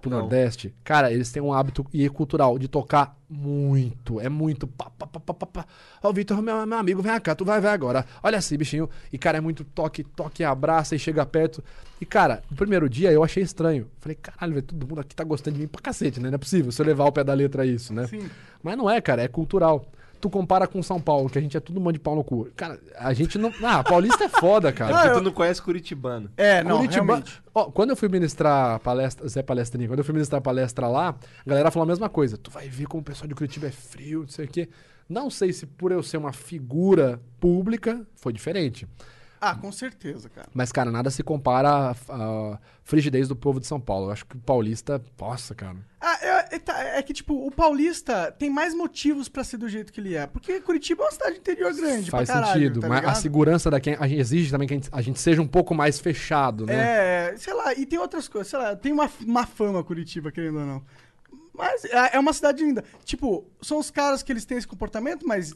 Pro Não. Nordeste? Cara, eles têm um hábito e cultural de tocar muito. É muito. Pá, pá, pá, pá, pá. Ó, Vitor, meu, meu amigo, vem cá, tu vai ver agora. Olha assim, bichinho. E, cara, é muito toque, toque, abraça e chega perto. E, cara, no primeiro dia eu achei estranho. Falei, caralho, velho, todo mundo aqui tá gostando de mim pra cacete, né? Não é possível se eu levar ao pé da letra isso, né? Sim. Mas não é, cara, é cultural. Tu compara com São Paulo, que a gente é tudo mão de pau no cu. Cara, a gente não. Ah, paulista é foda, cara. É porque tu não conhece Curitibano. É, não, Curitiba- realmente. Ó, quando eu fui ministrar palestra, Zé Palestrinha, quando eu fui ministrar palestra lá, a galera falou a mesma coisa. Tu vai ver como o pessoal de Curitiba é frio, não sei o quê. Não sei se por eu ser uma figura pública foi diferente. Ah, com certeza, cara. Mas, cara, nada se compara à frigidez do povo de São Paulo. Eu acho que o paulista, nossa, cara. Ah, é, é, tá, é que, tipo, o paulista tem mais motivos pra ser do jeito que ele é. Porque Curitiba é uma cidade interior grande, Faz caralho, sentido. tá mas a ligado? segurança daqui a gente exige também que a gente, a gente seja um pouco mais fechado, né? É, sei lá, e tem outras coisas, sei lá, tem uma, uma fama Curitiba, querendo ou não. Mas é é uma cidade linda. Tipo, são os caras que eles têm esse comportamento, mas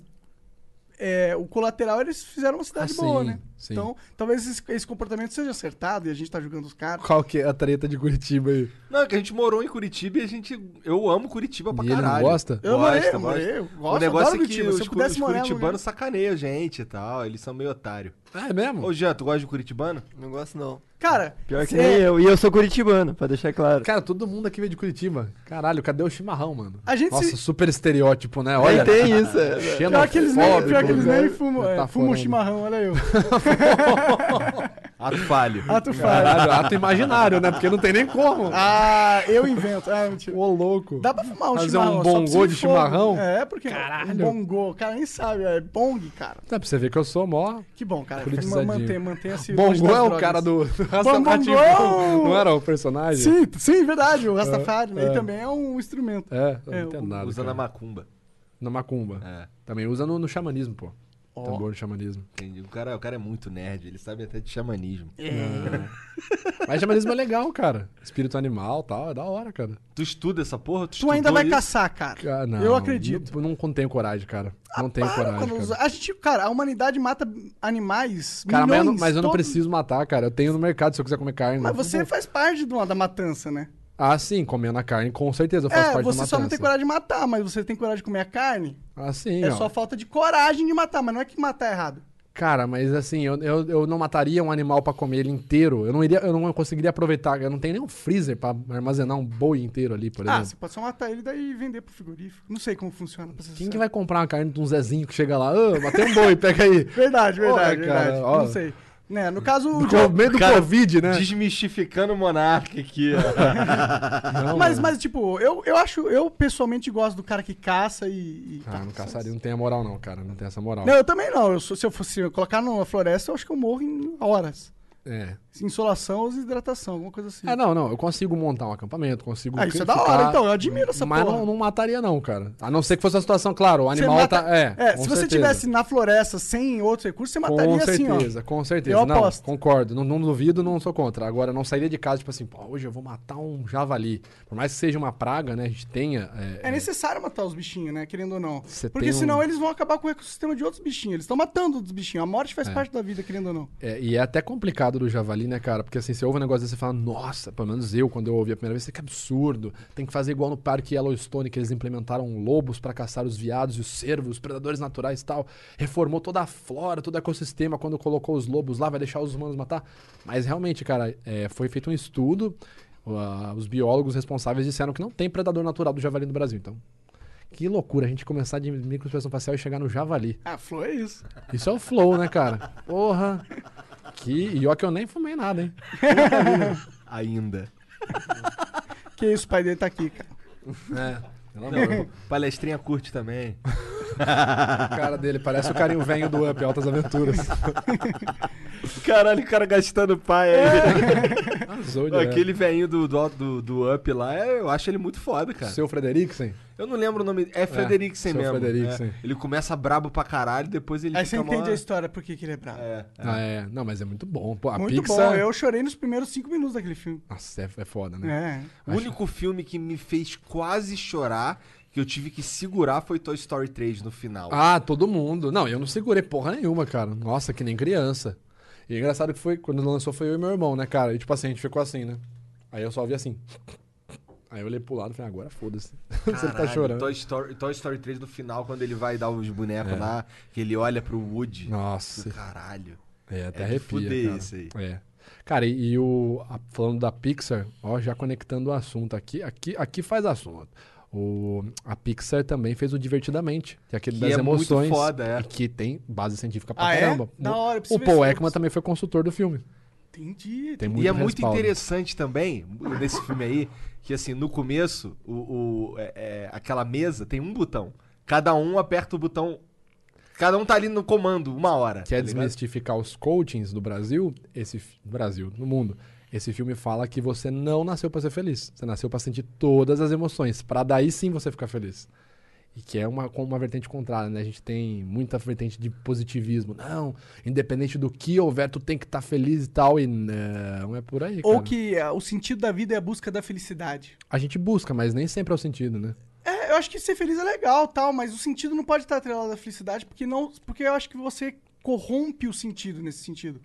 é, o colateral eles fizeram uma cidade Ah, boa, sim, né? sim. Então, talvez esse, esse comportamento seja acertado e a gente tá julgando os caras. Qual que é a treta de Curitiba aí? Não, é que a gente morou em Curitiba e a gente. Eu amo Curitiba pra E ele não caralho. gosta? Eu Gosta, morei, gosta. O gosto, negócio adoro é que Curitiba. Os, os curitibanos sacaneiam a gente e tal. Eles são meio otário. Ah, é mesmo? Ô, Jean, tu gosta de curitibano? Não gosto, não. Cara, Pior que é, nem eu. E eu sou curitibano, pra deixar claro. Cara, todo mundo aqui veio de Curitiba. Caralho, cadê o chimarrão, mano? A gente Nossa, se- super estereótipo, né? Olha. tem isso, é. pior que eles nem, pior que eles nem fumam, é, tá fumam chimarrão, olha eu. <laughs> <laughs> Ato falho. Ato falho. Caralho, ato imaginário, né? Porque não tem nem como. Ah, eu invento. Ah, mentira. Ô, louco. Dá pra fumar um Fazer chimarrão. um só bongô de fogo. chimarrão? É, porque Caralho. um bongô, o cara nem sabe, é bong, cara. Dá pra você ver que eu sou mó. Que bom, cara. Mantenha-se longe Bongo das é o cara do, Rastafari. é o- Não era o personagem? Sim, sim, verdade. O Rastafari, né? é. E também é um instrumento. É, eu É, não entendo nada. Usa cara. na macumba. Na macumba. É. Também usa no, no xamanismo, pô. Tambor de xamanismo. Entendi. O cara, o cara é muito nerd, ele sabe até de xamanismo. Mas xamanismo é legal, cara. Espírito animal e tal, é da hora, cara. Tu estuda essa porra? Tu, Tu ainda vai isso? caçar, cara. Ah, não, Eu acredito. Não, não tenho coragem, cara. Não tenho Para, coragem. Cara, a gente, cara, a humanidade mata animais. Cara, mas eu, não, milhões, mas eu não preciso matar, cara. Eu tenho no mercado se eu quiser comer carne. Mas Não você faz parte do- da matança, né? Ah, sim, comendo a carne, com certeza eu faço É, parte você só não tem coragem de matar, mas você tem coragem de comer a carne. Ah, sim, é ó. só falta de coragem de matar, mas não é que matar é errado. Cara, mas assim, eu, eu, eu não mataria um animal pra comer ele inteiro. Eu não iria, eu não conseguiria aproveitar. Eu não tenho nem um freezer pra armazenar um boi inteiro ali, por Ah, exemplo. você pode só matar ele e daí vender pro frigorífico. Não sei como funciona. Pra Quem que vai comprar uma carne de um Zezinho que chega lá? Ô, matei um boi, pega aí. <laughs> Verdade, verdade, cara, verdade. ó. Não sei. Né, no caso, o Joe- meio do Cara, Covid, né? Desmistificando o monarca aqui. <laughs> Não, mas, mano. mas, tipo, eu, eu acho, eu pessoalmente gosto do cara que caça e. e Ah, não caçaria, não tem a moral não, cara. Não tem essa moral. Não, eu também não. Eu sou- se eu fosse colocar numa floresta, eu acho que eu morro em horas. É. Insolação ou desidratação, alguma coisa assim. É, não, não. Eu consigo montar um acampamento, consigo. Ah, isso é da hora, então. Eu admiro essa Mas porra. não, não mataria, não, cara. A não ser que fosse a situação, claro, o animal mata- tá. É, É, com se você certeza. tivesse na floresta sem outros recursos, você mataria Com assim, ó. certeza, com certeza. Eu não, aposto. concordo. Não, não duvido, não sou contra. Agora, não sairia de casa, tipo assim, pô, hoje eu vou matar um javali. Por mais que seja uma praga, né? A gente tenha. É necessário matar os bichinhos, né? Querendo ou não. Você Porque tem um- senão eles vão acabar com o ecossistema de outros bichinhos. Eles estão matando outros bichinhos. A morte faz É. parte da vida, querendo ou não. É, e é até complicado do javali, né, cara? Porque assim, você ouve um negócio desse e fala, nossa, pelo menos eu, quando eu ouvi a primeira vez, isso que absurdo. Tem que fazer igual no parque Yellowstone, que eles implementaram lobos pra caçar os viados e os cervos, os predadores naturais e tal. Reformou toda a flora, todo o ecossistema quando colocou os lobos lá, vai deixar os humanos matar. Mas realmente, cara, é, foi feito um estudo. ah, os biólogos responsáveis disseram que não tem predador natural do javali no Brasil. Então, que loucura a gente começar de microexpressão facial e chegar no javali. Ah, flow é isso. Isso é o flow, né, cara? Porra. Que... E ó que eu nem fumei nada, hein? Ainda. Que isso, o pai dele tá aqui, cara. É. Não, palestrinha curte também. A <laughs> cara dele parece o carinho velho do Up, Altas Aventuras. <laughs> Caralho, o cara gastando pai aí. <laughs> Pô, direto. Aquele velhinho do, do, do, do Up lá, é- eu acho ele muito foda, cara. Seu Frederiksen? Eu não lembro o nome. É Frederiksen seu mesmo. Frederiksen. é. Ele começa brabo pra caralho, depois ele Aí você entende a história por que que ele é bravo. É, Ah, é. Não, mas é muito bom. Pô, a Muito Pixar... bom. Eu chorei nos primeiros cinco minutos daquele filme. Nossa, é, é foda, né? É. O único filme que me fez quase chorar, que eu tive que segurar, foi Toy Story 3 no final. Ah, todo mundo. Não, eu não segurei porra nenhuma, cara. Nossa, que nem criança. E é engraçado que foi, quando lançou, foi eu e meu irmão, né, cara? E tipo assim, a gente ficou assim, né? Aí eu só vi assim. Aí eu olhei pro lado e falei, agora foda-se. <laughs> Você tá chorando. Toy Story, Toy Story 3 no final, quando ele vai dar os bonecos É. lá, que ele olha pro Woody. Nossa. Caralho. É, até É arrepia, cara. isso aí. É. Cara, e, e o a- falando da Pixar, ó, já conectando o assunto aqui, aqui, aqui faz assunto. O, a Pixar também fez o Divertidamente, que é aquele Que das é muito emoções foda, é. e que tem base científica pra Ah, é? caramba. Da O- hora, o Paul Ekman também foi consultor do filme. Entendi. Tem e muito é muito respaldo. interessante também, nesse filme aí, que assim, no começo, o, o- é- é, aquela mesa tem um botão. Cada um aperta o botão. Cada um tá ali no comando uma hora. Quer tá ligado? desmistificar os coachings do Brasil? Esse Brasil, no mundo. Esse filme fala que você não nasceu pra ser feliz. Você nasceu pra sentir todas as emoções, Pra daí sim você ficar feliz. E que é uma, uma vertente contrária, né? A gente tem muita vertente de positivismo. Não, independente do que houver, tu tem que estar feliz e tal. E não, é por aí, Ou cara. que é, o sentido da vida é a busca da felicidade. A gente busca, mas nem sempre é o sentido, né? É, eu acho que ser feliz é legal, tal, mas o sentido não pode estar atrelado à felicidade, porque não, porque eu acho que você corrompe o sentido nesse sentido.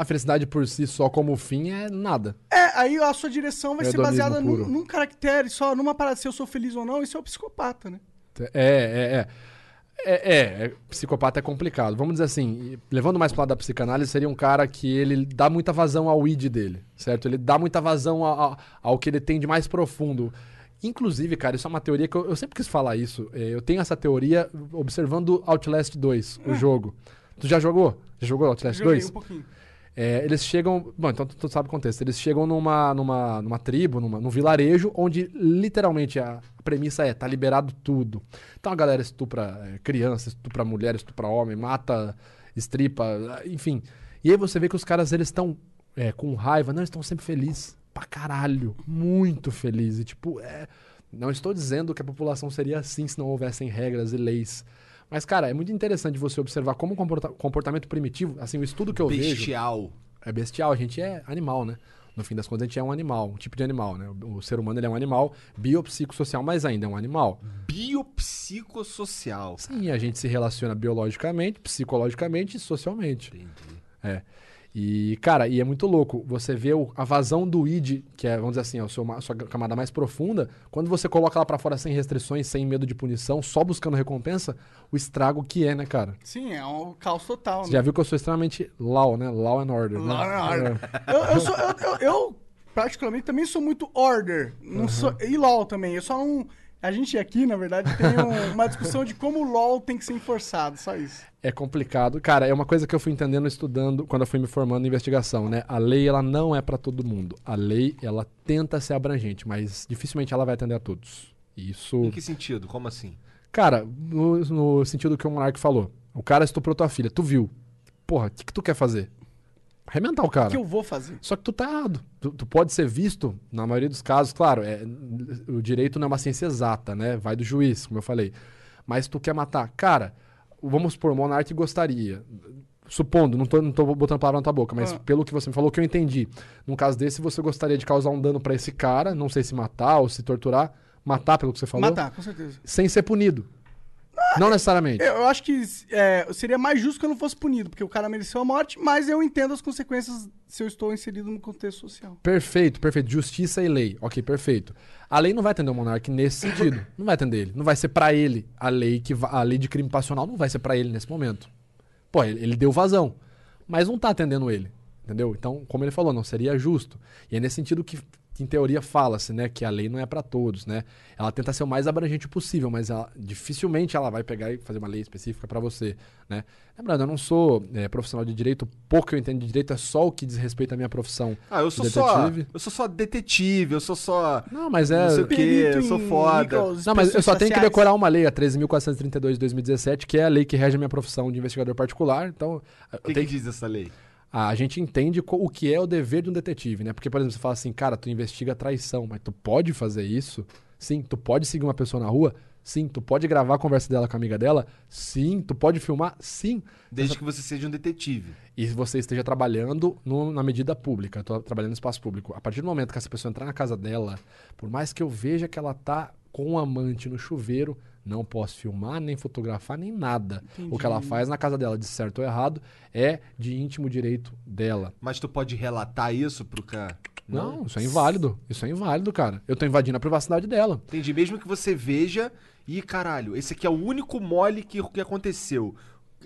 A felicidade por si só como fim é nada. É, aí a sua direção vai ser Hedonismo baseada num, num caractere, só numa parada se eu sou feliz ou não, isso é o psicopata, né? É, é, é. É, é, é, psicopata é complicado. Vamos dizer assim, levando mais pro lado da psicanálise, seria um cara que ele dá muita vazão ao id dele, certo? Ele dá muita vazão a- a- ao que ele tem de mais profundo. Inclusive, cara, isso é uma teoria que eu, eu sempre quis falar isso. É, Eu tenho essa teoria observando Outlast 2, o jogo. Tu já jogou? Já jogou Outlast Joguei 2? um pouquinho. É, eles chegam. Bom, então tu, sabe o contexto. Eles chegam numa, numa, numa tribo, numa, num vilarejo, onde literalmente a premissa é: tá liberado tudo. Então a galera estupra é, criança, estupra mulher, estupra homem, mata, estripa, enfim. E aí você vê que os caras eles estão é, com raiva, não, eles estão sempre felizes. Pra caralho. Muito felizes. E tipo, é. Não estou dizendo que a população seria assim se não houvessem regras e leis. Mas, cara, é muito interessante você observar como o comporta- comportamento primitivo, assim, o estudo que eu vejo. Bestial. É bestial, a gente é animal, né? No fim das contas, a gente é um animal, um tipo de animal, né? O, ser humano ele é um animal biopsicossocial, mas ainda é um animal. Biopsicossocial. Sim, a gente se relaciona biologicamente, psicologicamente e socialmente. Entendi. É. E, cara, e é muito louco. Você vê o- a vazão do id, que é, vamos dizer assim, seu, ma- a sua camada mais profunda, quando você coloca ela pra fora sem restrições, sem medo de punição, só buscando recompensa, o estrago que é, né, cara? Sim, é um caos total. Você né? já viu que eu sou extremamente law, né? Law and order. né? Law and order. É. Eu, eu, sou, eu, eu, particularmente, também sou muito order. Não sou, e LOL também. Eu só não. A gente aqui, na verdade, tem um- uma discussão de como o LOL tem que ser enforçado, só isso. É complicado. Cara, é uma coisa que eu fui entendendo estudando quando eu fui me formando em investigação, né? A lei, ela não é pra todo mundo. A lei, ela tenta ser abrangente, mas dificilmente ela vai atender a todos. Isso... Em que sentido? Como assim? Cara, no, no sentido que o Monark falou. O cara estuprou tua filha, tu viu. Porra, o que, que tu quer fazer? Arrebentar o cara. O que eu vou fazer? Só que tu tá errado. Tu, tu pode ser visto, na maioria dos casos, claro, é, o direito não é uma ciência exata, né? Vai do juiz, como eu falei. Mas tu quer matar. Cara, vamos supor, o Monark gostaria. Supondo, não tô, não tô botando palavra na tua boca, mas Ah. pelo que você me falou, que eu entendi. Num caso desse, você gostaria de causar um dano pra esse cara, não sei se matar ou se torturar. Matar, pelo que você falou. Matar, com certeza. Sem ser punido. Não necessariamente. Eu, acho que é, seria mais justo que eu não fosse punido, porque o cara mereceu a morte, mas eu entendo as consequências se eu estou inserido no contexto social. Perfeito, perfeito. Justiça e lei. Ok, perfeito. A lei não vai atender o monarca nesse sentido. Não vai atender ele. Não vai ser pra ele a lei que a lei de crime passional não vai ser pra ele nesse momento. Pô, ele, ele deu vazão, mas não tá atendendo ele, entendeu? Então, como ele falou, não seria justo. E é nesse sentido que em teoria fala-se, né, que a lei não é pra todos, né? Ela tenta ser o mais abrangente possível, mas ela, dificilmente ela vai pegar e fazer uma lei específica pra você, né? Lembrando, eu não sou é, profissional de direito, pouco que eu entendo de direito é só o que diz respeito à minha profissão. Ah, eu sou de só. detetive. Eu sou só detetive, eu sou só. Não, mas é. Não sei o quê, eu sou foda. Não, mas eu só tenho que decorar uma lei, a 13.432 de 2017, que é a lei que rege a minha profissão de investigador particular. Então. O que, que diz essa lei? A gente entende o que é o dever de um detetive, né? Porque, por exemplo, você fala assim, cara, tu investiga traição, mas tu pode fazer isso? Sim. Tu pode seguir uma pessoa na rua? Sim. Tu pode gravar a conversa dela com a amiga dela? Sim. Tu pode filmar? Sim. Desde que você seja um detetive. E você esteja trabalhando no- na medida pública, trabalhando no espaço público. A partir do momento que essa pessoa entrar na casa dela, por mais que eu veja que ela tá com um amante no chuveiro, não posso filmar, nem fotografar, nem nada. O que ela Entendi. faz na casa dela, de certo ou errado, é de íntimo direito dela. Mas tu pode relatar isso pro cara? Não, isso é inválido. Isso é inválido, cara. Eu tô invadindo a privacidade dela. Entendi. Mesmo que você veja e, caralho, esse aqui é o único mole que, que aconteceu.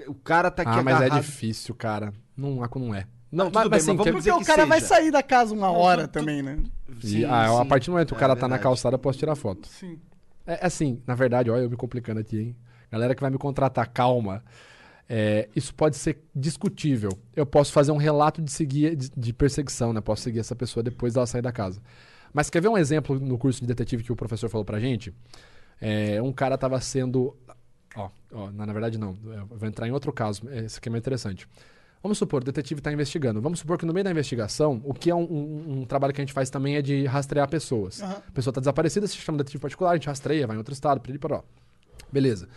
O cara tá aqui ah, mas é difícil, cara. Não, não é. Não, tudo bem, mas vamos quer- dizer Porque o cara vai seja. sair da casa uma hora também, né? E, ah, a partir do momento que o É cara tá na calçada, eu posso tirar foto. Sim. É assim, na verdade, olha eu me complicando aqui, hein? Galera que vai me contratar, calma. É, isso pode ser discutível. Eu posso fazer um relato de, seguir, de, de perseguição, né? Posso seguir essa pessoa depois dela sair da casa. Mas quer ver um exemplo no curso de detetive que o professor falou pra gente? É, um cara tava sendo. Ó, ó, na, verdade, não. Eu vou entrar em outro caso. Esse aqui é mais interessante. Vamos supor, o detetive está investigando. Vamos supor que no meio da investigação, o que é um, um- um trabalho que a gente faz também é de rastrear pessoas. Aham. A pessoa está desaparecida, se chama detetive particular, a gente rastreia, vai em outro estado, piriri, poró. Beleza.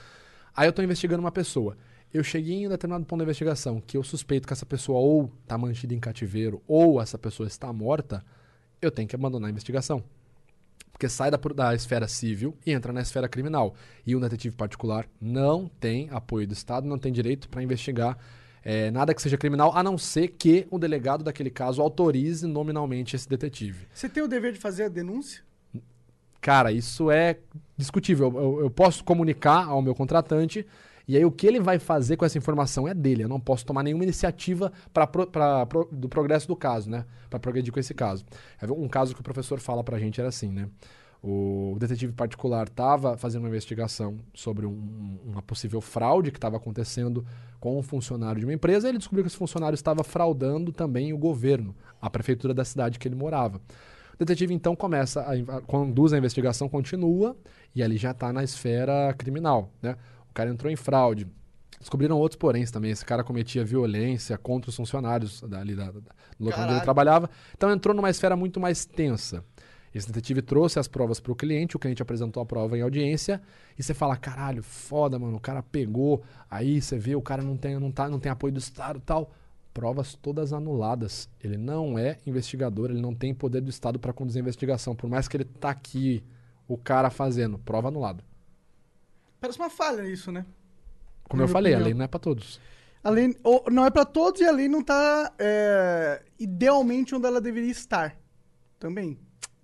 Aí eu estou investigando uma pessoa. Eu cheguei em um determinado ponto da investigação que eu suspeito que essa pessoa ou está mantida em cativeiro ou essa pessoa está morta, eu tenho que abandonar a investigação. Porque sai da, da esfera civil e entra na esfera criminal. E um detetive particular não tem apoio do Estado, não tem direito para investigar eh, nada que seja criminal, a não ser que o delegado daquele caso autorize nominalmente esse detetive. Você tem o dever de fazer a denúncia? Cara, isso é discutível. Eu, eu- eu posso comunicar ao meu contratante e aí o que ele vai fazer com essa informação é dele. Eu não posso tomar nenhuma iniciativa para do progresso do caso, né? Para progredir com esse caso. É Um caso que o professor fala pra gente era assim, né? O detetive particular estava fazendo uma investigação sobre um- uma possível fraude que estava acontecendo com um funcionário de uma empresa e ele descobriu que esse funcionário estava fraudando também o governo, a prefeitura da cidade que ele morava. O detetive então começa, a, inva- conduz a investigação, continua, e ali já está na esfera criminal. Né? O cara entrou em fraude. Descobriram outros poréns também. Esse cara cometia violência contra os funcionários da, da, do local onde ele trabalhava. Então entrou numa esfera muito mais tensa. Esse detetive trouxe as provas pro cliente, o cliente apresentou a prova em audiência, e você fala, caralho, foda, mano, o cara pegou, aí você vê, o cara não tem, não tá, não tem apoio do Estado e tal. Provas todas anuladas. Ele não é investigador, ele não tem poder do Estado para conduzir a investigação. Por mais que ele tá aqui, o cara fazendo, prova anulada. Parece uma falha isso, né? Como Na eu falei, a opinião. lei não é pra todos. A lei ou- não é pra todos e a lei não tá é, idealmente onde ela deveria estar. Também.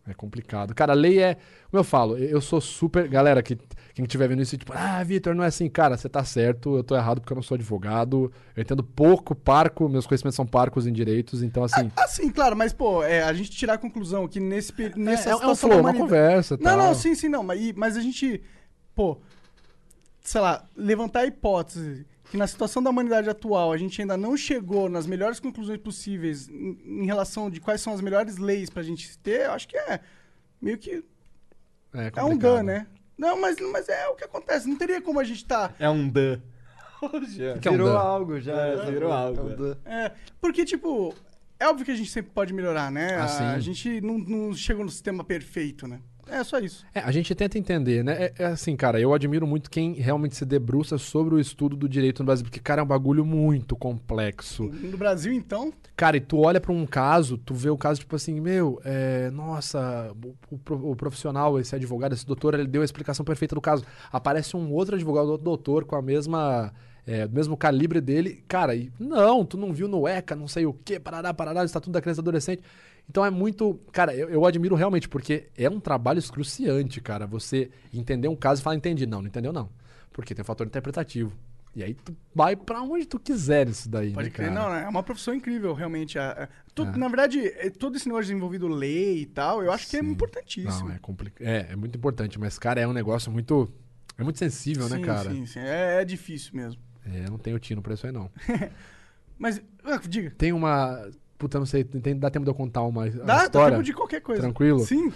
É complicado. Cara, a lei é. Como eu falo, eu sou super. Galera, que, quem estiver vendo isso, tipo, ah, Vitor, não é assim. Cara, você tá certo, eu tô errado porque eu não sou advogado. Eu entendo pouco, parco, meus conhecimentos são parcos em direitos, então assim. Assim, claro, mas, pô, é, a gente tirar a conclusão que nesse, pe- nessa é um situação flow, da uma conversa, Não, tal. não, sim, sim, não. Mas, mas a gente, pô, sei lá, levantar a hipótese que na situação da humanidade atual a gente ainda não chegou nas melhores conclusões possíveis em, em relação de quais são as melhores leis pra gente ter, eu acho que é meio que É, é um dan, né? Não, mas, mas é o que acontece. Não teria como a gente tá. É um dan. que é um virou dan? algo já. É, virou algo, É um é. É, porque, tipo, é óbvio que a gente sempre pode melhorar, né? Ah, a, a gente não, não chega no sistema perfeito, né? É só isso. É, a gente tenta entender, né? É, é assim, cara, eu admiro muito quem realmente se debruça sobre o estudo do direito no Brasil, porque, cara, é um bagulho muito complexo. No Brasil, então, Cara, e tu olha pra um caso, tu vê o caso, tipo assim, meu, é, nossa, o, o o profissional, esse advogado, esse doutor, ele deu a explicação perfeita do caso. Aparece um outro advogado, outro doutor, com a mesma. É, do mesmo calibre dele, cara, e não, tu não viu no ECA, não sei o que, parará, parará, estatuto da criança adolescente. Então é muito. Cara, eu, eu admiro realmente, porque é um trabalho excruciante, cara. Você entender um caso e falar, entendi. Não, não entendeu, não. Porque tem um fator interpretativo. E aí tu vai pra onde tu quiser isso daí, pode né, crer. Não, é uma profissão incrível, realmente. A- a- tudo- É. Na verdade, é, todo esse negócio envolvido lei e tal, eu acho que é importantíssimo. Não, é complicado. É, é muito importante, mas, cara, é um negócio muito. É muito sensível, né, Sim, cara? Sim, sim. É, é difícil mesmo. É, eu não tenho tino pra isso aí, não. <laughs> Mas, ah, diga. Tem uma. Puta, não sei, tem, dá tempo de eu contar uma, Dá, dá história? tempo de qualquer coisa. Tranquilo? Sim.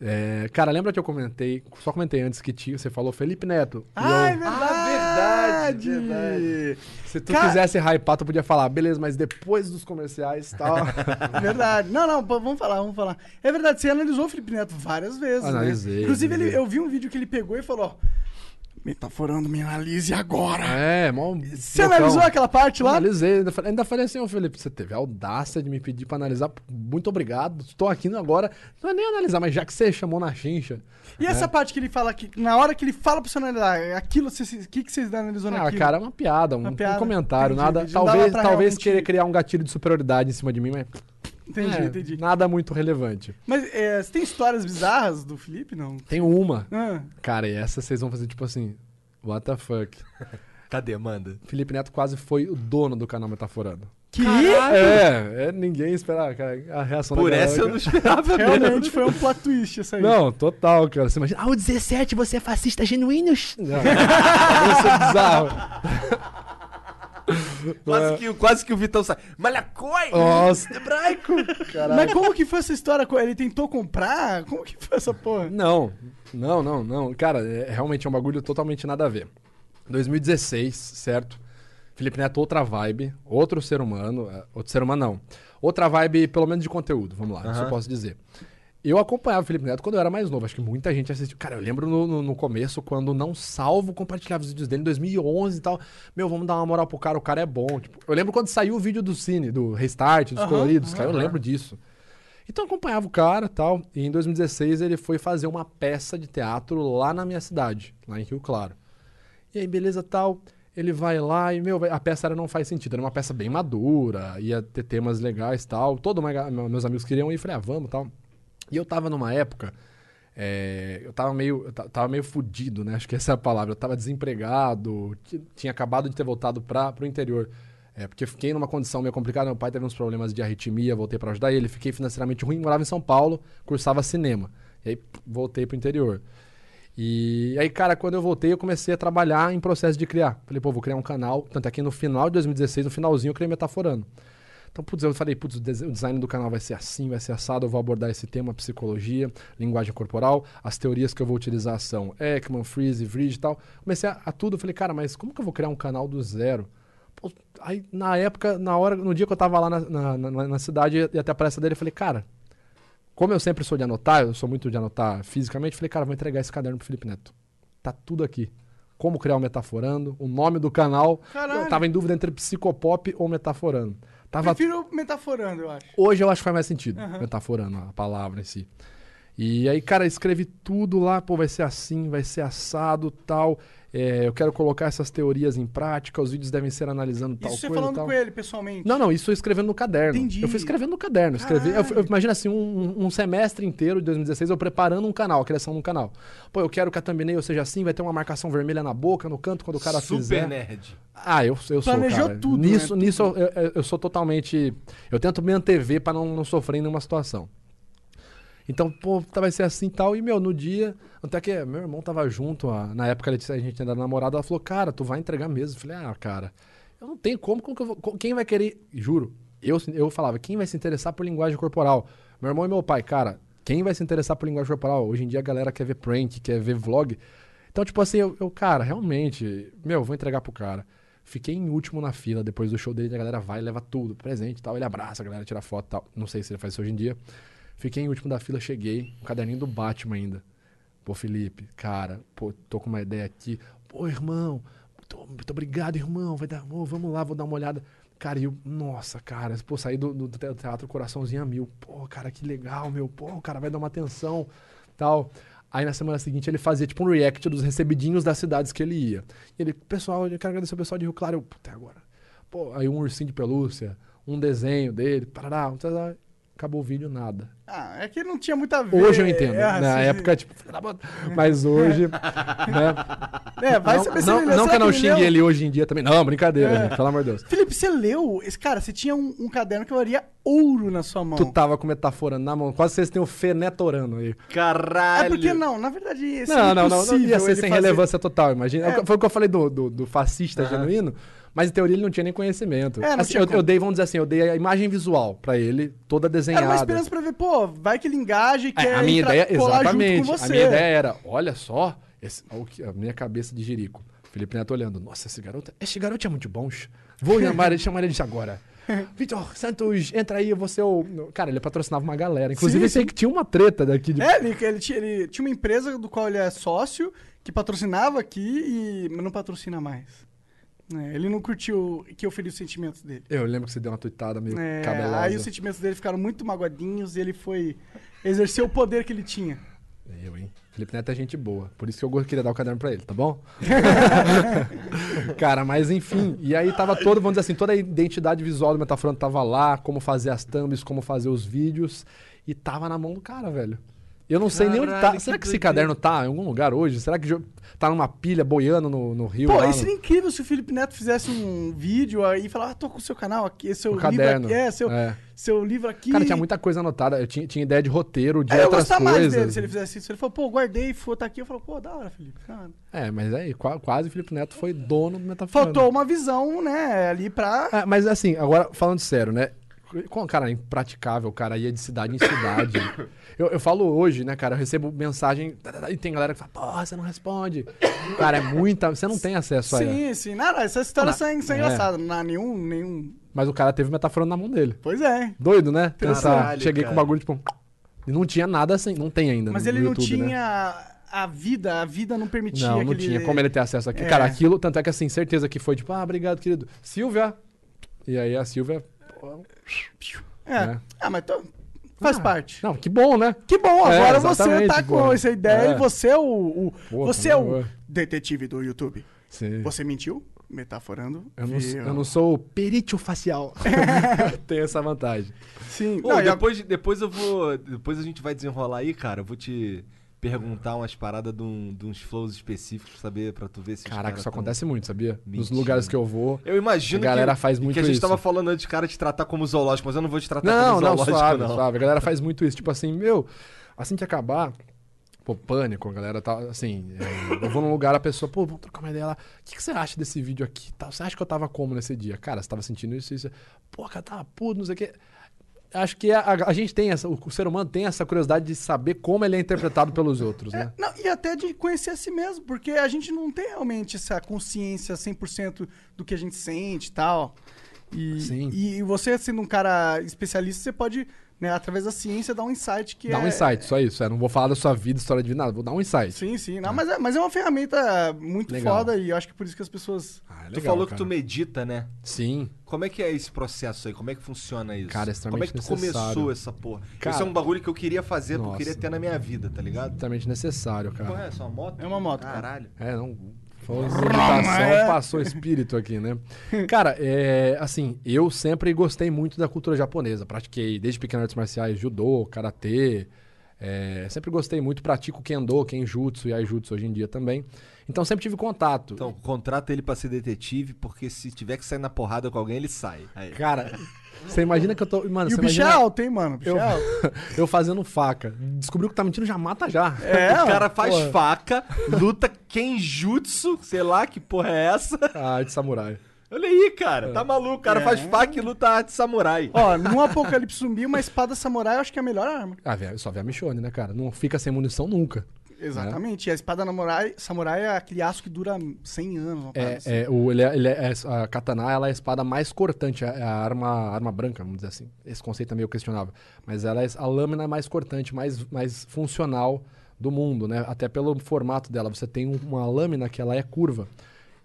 É, cara, lembra que eu comentei, só comentei antes que tio, você falou Felipe Neto. Ah, é eu- verdade! verdade, Se tu Cara- quisesse hypar, tu podia falar, beleza, mas depois dos comerciais e tal. <laughs> Verdade. Não, não, vamos falar, vamos falar. É verdade, você analisou o Felipe Neto várias vezes. né? Analisei, Inclusive, ele- eu vi um vídeo que ele pegou e falou: ó, metaforando, me analise agora. é, mó. Você loucão. analisou aquela parte lá? Analisei, ainda falei, ainda falei assim, ô Felipe, você teve a audácia de me pedir pra analisar. Muito obrigado. Estou aqui agora. Não é nem analisar, mas já que você chamou na chincha. E essa parte que ele fala que, na hora que ele fala pra você analisar, aquilo, você- o que, que vocês analisou Ah, naquilo? cara, é uma piada, um, Uma um piada. comentário, Entendi, nada. entendi. Talvez, talvez realmente- querer criar um gatilho de superioridade em cima de mim, mas. Entendi, é, entendi. Nada muito relevante. Mas é, você tem histórias bizarras do Felipe, não? Tem uma. Ah, Cara, e essa vocês vão fazer tipo assim. What the fuck? <laughs> Cadê, manda? Felipe Neto quase foi o dono do canal Metaforando. que? É, é, ninguém esperava, cara. A reação Por da galera, essa eu cara. não esperava <laughs> Realmente mesmo. foi um plot twist essa aí. Não, total, cara. Você imagina, ah, o 17, você é fascista genuíno? Não, <laughs> isso é bizarro. <laughs> Quase que, quase que o Vitão sai. Malhacoi! Nossa, hebraico. Caralho. Mas como que foi essa história? Ele tentou comprar? Como que foi essa porra? Não, não, não, não. Cara, é, realmente é um bagulho totalmente nada a ver. 2016, certo? Felipe Neto, outra vibe, outro ser humano, é, outro ser humano não. Outra vibe, pelo menos de conteúdo, vamos lá, isso eu posso dizer. Eu acompanhava o Felipe Neto quando eu era mais novo, acho que muita gente assistiu. Cara, eu lembro no, no- no começo, quando não salvo, compartilhava os vídeos dele em 2011 e tal. Meu, vamos dar uma moral pro cara, o cara é bom. Tipo, eu lembro quando saiu o vídeo do Cine, do Restart, dos Aham, coloridos, cara, eu lembro disso. Então eu acompanhava o cara e tal. E em 2016 ele foi fazer uma peça de teatro lá na minha cidade, lá em Rio Claro. E aí, beleza tal. Ele vai lá e, meu, a peça era não faz sentido. Era uma peça bem madura, ia ter temas legais e tal. Todo meus amigos queriam ir, falei, ah, vamos tal. E eu tava numa época. é, eu tava meio, eu ta- tava meio fudido, né? Acho que essa é a palavra. Eu tava desempregado, ti- tinha acabado de ter voltado para pro interior. É, porque fiquei numa condição meio complicada. Meu pai teve uns problemas de arritmia, voltei para ajudar ele. Fiquei financeiramente ruim, morava em São Paulo, cursava cinema. E aí voltei pro interior. E aí, cara, quando eu voltei, eu comecei a trabalhar em processo de criar. Falei, pô, vou criar um canal. Tanto é que no final de 2016, no finalzinho, eu criei Metaforando. Então, putz, eu falei, putz, o des- o design do canal vai ser assim, vai ser assado, eu vou abordar esse tema, psicologia, linguagem corporal, as teorias que eu vou utilizar são Ekman, Freeze, Vrij e tal. Comecei a, a tudo, eu falei, cara, mas como que eu vou criar um canal do zero? Pô, aí, na época, na hora, no dia que eu tava lá na, na, na- na cidade, ia até a palestra dele, eu falei, cara, Como eu sempre sou de anotar, eu sou muito de anotar fisicamente, falei, cara, vou entregar esse caderno pro Felipe Neto. Tá tudo aqui. Como criar o Metaforando, o nome do canal. Caralho. Eu tava em dúvida entre Psicopop ou Metaforando. Tava Prefiro metaforando, eu acho. Hoje eu acho que faz mais sentido, Aham. metaforando a palavra em si. E aí, cara, escrevi tudo lá, pô, vai ser assim, vai ser assado, tal. É, eu quero colocar essas teorias em prática, os vídeos devem ser analisando tal Isso você coisa falando tal. com ele pessoalmente. Não, não, isso eu escrevendo no caderno. Entendi. Eu fui escrevendo no caderno. Escrevi, eu, eu imagino assim, um, um semestre inteiro de 2016 eu preparando um canal, a criação de um canal. Pô, eu quero que a thumbnail seja assim, vai ter uma marcação vermelha na boca, no canto, quando o cara Super fizer. nerd. Ah, eu, eu sou, Planejou cara. tudo, Nisso, né? nisso eu, eu- eu sou totalmente... Eu tento me antever pra não, não sofrer em nenhuma situação. Então, pô, tá, vai ser assim e tal. E, meu, no dia... Até que meu irmão tava junto, na época a gente ainda era namorado, ela falou, cara, tu vai entregar mesmo. Eu falei, ah, cara, eu não tenho como, como que eu vou... Quem vai querer... Juro, eu, eu falava, quem vai se interessar por linguagem corporal? Meu irmão e meu pai, cara, quem vai se interessar por linguagem corporal? Hoje em dia a galera quer ver prank, quer ver vlog. Então, tipo assim, eu, eu, cara, realmente, meu, vou entregar pro cara. Fiquei em último na fila, depois do show dele, a galera vai, leva tudo, presente e tal. Ele abraça, a galera tira foto e tal. Não sei se ele faz isso hoje em dia. Fiquei em último da fila, cheguei, um caderninho do Batman ainda. Pô, Felipe, cara, pô, tô com uma ideia aqui. Pô, irmão, muito, muito obrigado, irmão. Vai dar, ô, vamos lá, vou dar uma olhada. Cara, eu, nossa, cara, pô, saí do, do te- teatro Coraçãozinho a mil. Pô, cara, que legal, meu. Pô, o cara vai dar uma atenção, tal. Aí na semana seguinte ele fazia tipo um react dos recebidinhos das cidades que ele ia. E ele, pessoal, eu quero agradecer o pessoal de Rio Claro. Eu, puta, agora. Pô, aí um ursinho de pelúcia, um desenho dele, parará, tarará. Acabou o vídeo, nada. Ah, é que não tinha muito a ver. Hoje eu entendo. É, Na sim. época, tipo, mas <laughs> hoje, né? É, vai não, saber se não, leu. não Será que eu não ele xingue leu? ele hoje em dia também. Não, brincadeira, É. gente, pelo amor de Deus. Felipe, você leu? Esse- Cara, você tinha um, um caderno que valia ouro na sua mão. Tu tava com metafora na mão. Quase vocês têm o fenetorano aí. Caralho. É porque não, na verdade, esse Não, não, não, não ia ser sem fazer- relevância total, imagina. É. Foi o que eu falei do, do, do fascista genuíno, mas em teoria ele não tinha nem conhecimento. É, não Assim, tinha eu, como. eu dei, vamos dizer assim, eu dei a imagem visual pra ele, toda desenhada. Era uma esperança pra ver, pô, vai que ele engaja e É, quer a minha ideia, exatamente. A minha ideia era, olha só, esse- a minha cabeça de jirico. Felipe Neto olhando, nossa, esse garoto, esse garoto é muito bom. Vou chamar ele, chamar ele de agora. <laughs> Vitor Santos, entra aí, você é o. Cara, ele patrocinava uma galera. Inclusive, Sim, eu sei sim. que tinha uma treta daqui de. É, ele, ele, tinha, ele tinha uma empresa do qual ele é sócio, que patrocinava aqui e não patrocina mais. É, ele não curtiu que eu feri os sentimentos dele. Eu lembro que você deu uma tuitada meio É, cabelosa. aí os sentimentos dele ficaram muito magoadinhos e ele foi exercer o poder que ele tinha. Eu, hein? Felipe Neto é gente boa. Por isso que eu queria dar o caderno pra ele, tá bom? <laughs> Cara, mas enfim. E aí tava todo, vamos dizer assim, toda a identidade visual do Metaforando tava lá, como fazer as thumbs, como fazer os vídeos. E tava na mão do cara, velho. Eu não sei nem onde tá. Caralho, Será que que esse caderno tá em algum lugar hoje? Será que tá numa pilha boiando no, no rio? Pô, isso no- seria incrível se o Felipe Neto fizesse um vídeo aí e falar, ah, tô com o seu canal aqui, seu O livro caderno. aqui. É, seu, É. seu livro aqui. Cara, tinha muita coisa anotada. Eu tinha, tinha ideia de roteiro, de É, eu outras gostar mais coisas. dele se ele fizesse isso. Ele falou, pô, guardei, foi, tá aqui. Eu falo, pô, da hora, Felipe. Cara. É, mas aí, qua- quase o Felipe Neto foi dono do Metaforando. Faltou uma visão, né, ali pra... É, mas assim, agora falando sério, né? Cara impraticável, o cara ia de cidade em cidade. <coughs> eu, eu falo hoje, né, cara? Eu recebo mensagem tá, tá, tá, e tem galera que fala, porra, você não responde. Cara, é muita. Você não tem acesso a ela. Sim, sim. Nada, essas histórias Não, são, são é. engraçadas. Não há nenhum, nenhum... Mas o cara teve metaforando na mão dele. Pois é. Doido, né? Pensar, cheguei com cara. um bagulho, tipo. E não tinha nada assim, não tem ainda. Mas ele não YouTube, né? tinha a vida, a vida não permitia Não, não aquele- tinha como ele ter acesso aqui. É. Cara, aquilo, tanto é que assim, certeza que foi tipo, ah, obrigado, querido. Silvia. E aí a Silvia. pô, É. né? Ah, mas tô- faz Ah, parte. Não, que bom, né? Que bom, É, agora você exatamente, tá pô. com essa ideia É. e você é o. o- Pô, você é o é. detetive do YouTube. Sim. Você mentiu? Metaforando. Eu não, eu não sou perítio facial. <laughs> Tenho essa vantagem. Sim. Pô, Não, depois, depois eu vou. Depois a gente vai desenrolar aí, cara. Eu vou te perguntar umas paradas de, um- de uns flows específicos pra saber, pra tu ver se. Caraca, isso tão- acontece muito, sabia? Nos Mentindo. lugares que eu vou. Eu imagino A galera que, faz muito que a gente isso. tava falando antes, cara, te tratar como zoológico, mas eu não vou te tratar Não, como não, zoológico, suave, não. suave. A galera faz muito isso. Tipo assim, meu, assim que acabar. Pô, pânico, a galera tá assim. é, eu vou num lugar, a pessoa, pô, vamos trocar uma ideia lá. O que, que você acha desse vídeo aqui? Tal? Você acha que eu tava como nesse dia? Cara, você tava sentindo isso, isso. Pô, cara, tava puto, não sei o quê. Acho que a, a- a gente tem essa, o, ser humano tem essa curiosidade de saber como ele é interpretado pelos outros, né? Não, e até de conhecer a si mesmo, porque a gente não tem realmente essa consciência 100% do que a gente sente e tal. E, Sim. e você sendo um cara especialista, você pode né, através da ciência, dar um insight que Dá é... um insight, só isso. Eu não vou falar da sua vida, história de vida, nada. Vou dar um insight. Sim, sim. Não, mas, é, mas é uma ferramenta muito Legal. foda e eu acho que por isso que as pessoas... Ah, é tu legal, falou que cara. tu medita, né? Sim. Como é que é esse processo aí? Como é que funciona isso? Cara, é Como é extremamente que tu necessário. começou essa porra? Cara- Esse é um bagulho que eu queria fazer, que eu queria ter na minha vida, tá ligado? Totalmente necessário, cara. Porra, é só uma moto? É uma moto, cara. Caralho. É, não. Falando de meditação, passou espírito aqui, né? Cara, é, assim, eu sempre gostei muito da cultura japonesa. Pratiquei desde pequeno artes marciais, judô, karatê. é, sempre gostei muito, pratico kendo, kenjutsu e aijutsu hoje em dia também. Então sempre tive contato. Então, contrata ele pra ser detetive, porque se tiver que sair na porrada com alguém, ele sai. Aí. Cara, você imagina que eu tô. Mano, E o bicho é imagina alto, hein, mano? O bicho eu, é alto. <laughs> eu fazendo faca. Descobriu que tá mentindo, já mata já. É, <laughs> o cara faz porra. faca, luta kenjutsu, sei lá que porra é essa. <laughs> Ah, de samurai. Olha aí, cara, tá maluco. O cara É. faz faca e luta arte samurai. Ó, num apocalipse zumbi, uma espada samurai eu acho que é a melhor arma. Ah, velho, só vê a Michonne, né, cara? Não fica sem munição nunca. Exatamente. E a espada samurai, samurai é aquele aço que dura 100 anos. Parada assim. É, é, o, ele é, ele é- a katana ela é a espada mais cortante, é a arma, a arma branca, vamos dizer assim. Esse conceito é meio questionável. Mas ela é a lâmina mais cortante, mais, mais funcional do mundo, né? Até pelo formato dela. Você tem um- uma lâmina que ela é curva.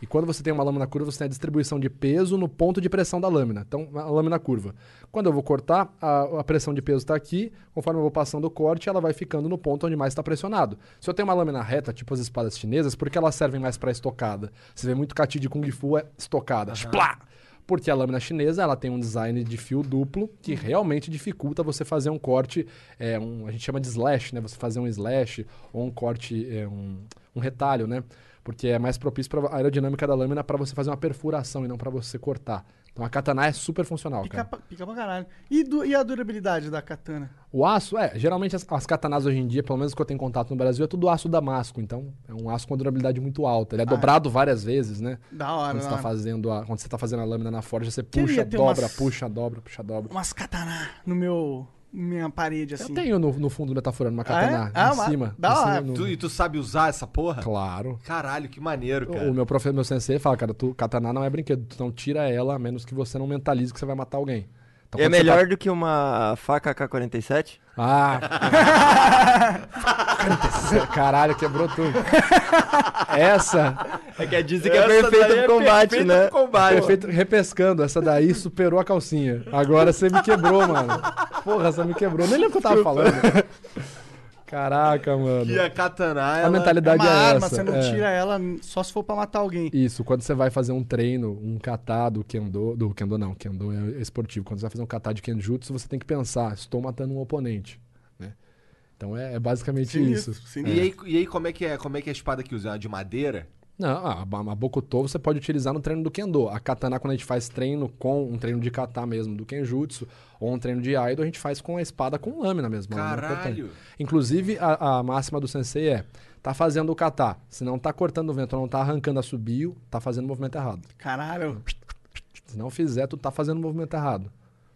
E quando você tem uma lâmina curva, você tem a distribuição de peso no ponto de pressão da lâmina. Então, a lâmina curva. Quando eu vou cortar, a, a pressão de peso está aqui. Conforme eu vou passando o corte, ela vai ficando no ponto onde mais está pressionado. Se eu tenho uma lâmina reta, tipo as espadas chinesas, por que elas servem mais para estocada? Você vê muito kati de Kung Fu é estocada. Splá! Porque a lâmina chinesa ela tem um design de fio duplo que realmente dificulta você fazer um corte, é, um, a gente chama de slash, né? Você fazer um slash ou um corte, é, um, um retalho, né? Porque é mais propício para a aerodinâmica da lâmina para você fazer uma perfuração e não para você cortar. Então a katana é super funcional, Pica, cara. pra, pica pra caralho. E, du- e a durabilidade da katana? O aço, é, geralmente as, as katanas hoje em dia, pelo menos que eu tenho contato no Brasil, é tudo aço damasco. Então é um aço com durabilidade muito alta. Ele é dobrado várias vezes, né? Da hora, Quando você, tá hora. fazendo a, quando você tá fazendo a lâmina na forja, você Queria puxa, dobra, umas- puxa, dobra, puxa, dobra. Umas katana no meu... Minha parede, assim. Eu tenho no, no fundo do metaforando uma Ah, é? katana Ah, em uma- cima. da em cima no- Tu, e tu sabe usar essa porra? Claro. Caralho, que maneiro, cara. O meu professor, meu sensei, fala, cara, tu, katana não é brinquedo, tu não tira ela, a menos que você não mentalize que você vai matar alguém. Então, é melhor tá- do que uma faca AK-47? Ah! <laughs> Caralho, quebrou tudo. Essa. É que dizem que é perfeito pro combate, né? Perfeito, repescando, essa daí superou a calcinha. Agora você me quebrou, mano. Porra, você me quebrou. Nem lembro o que eu tava falando. <laughs> Caraca, mano. Que a katana, A ela... mentalidade é uma é arma, essa. você não é. tira ela só se for pra matar alguém. Isso, quando você vai fazer um treino, um kata do kendo, do kendo não, kendo é esportivo. Quando você vai fazer um kata de kenjutsu, você tem que pensar, estou matando um oponente, né? Então é, é basicamente Sinistro, isso. sinistro. E aí, e aí como, é que é, como é que é a espada que usa? É de madeira? Não, a, a Bokuto você pode utilizar no treino do Kendo. A Katana, quando a gente faz treino com um treino de kata mesmo, do Kenjutsu, ou um treino de Aido, a gente faz com a espada com lâmina mesmo. uma lâmina Caralho. Inclusive, a, a máxima do sensei é, tá fazendo o kata, se não tá cortando o vento, não tá arrancando a subiu, tá fazendo o movimento errado. Caralho. Se não fizer, tu tá fazendo o movimento errado.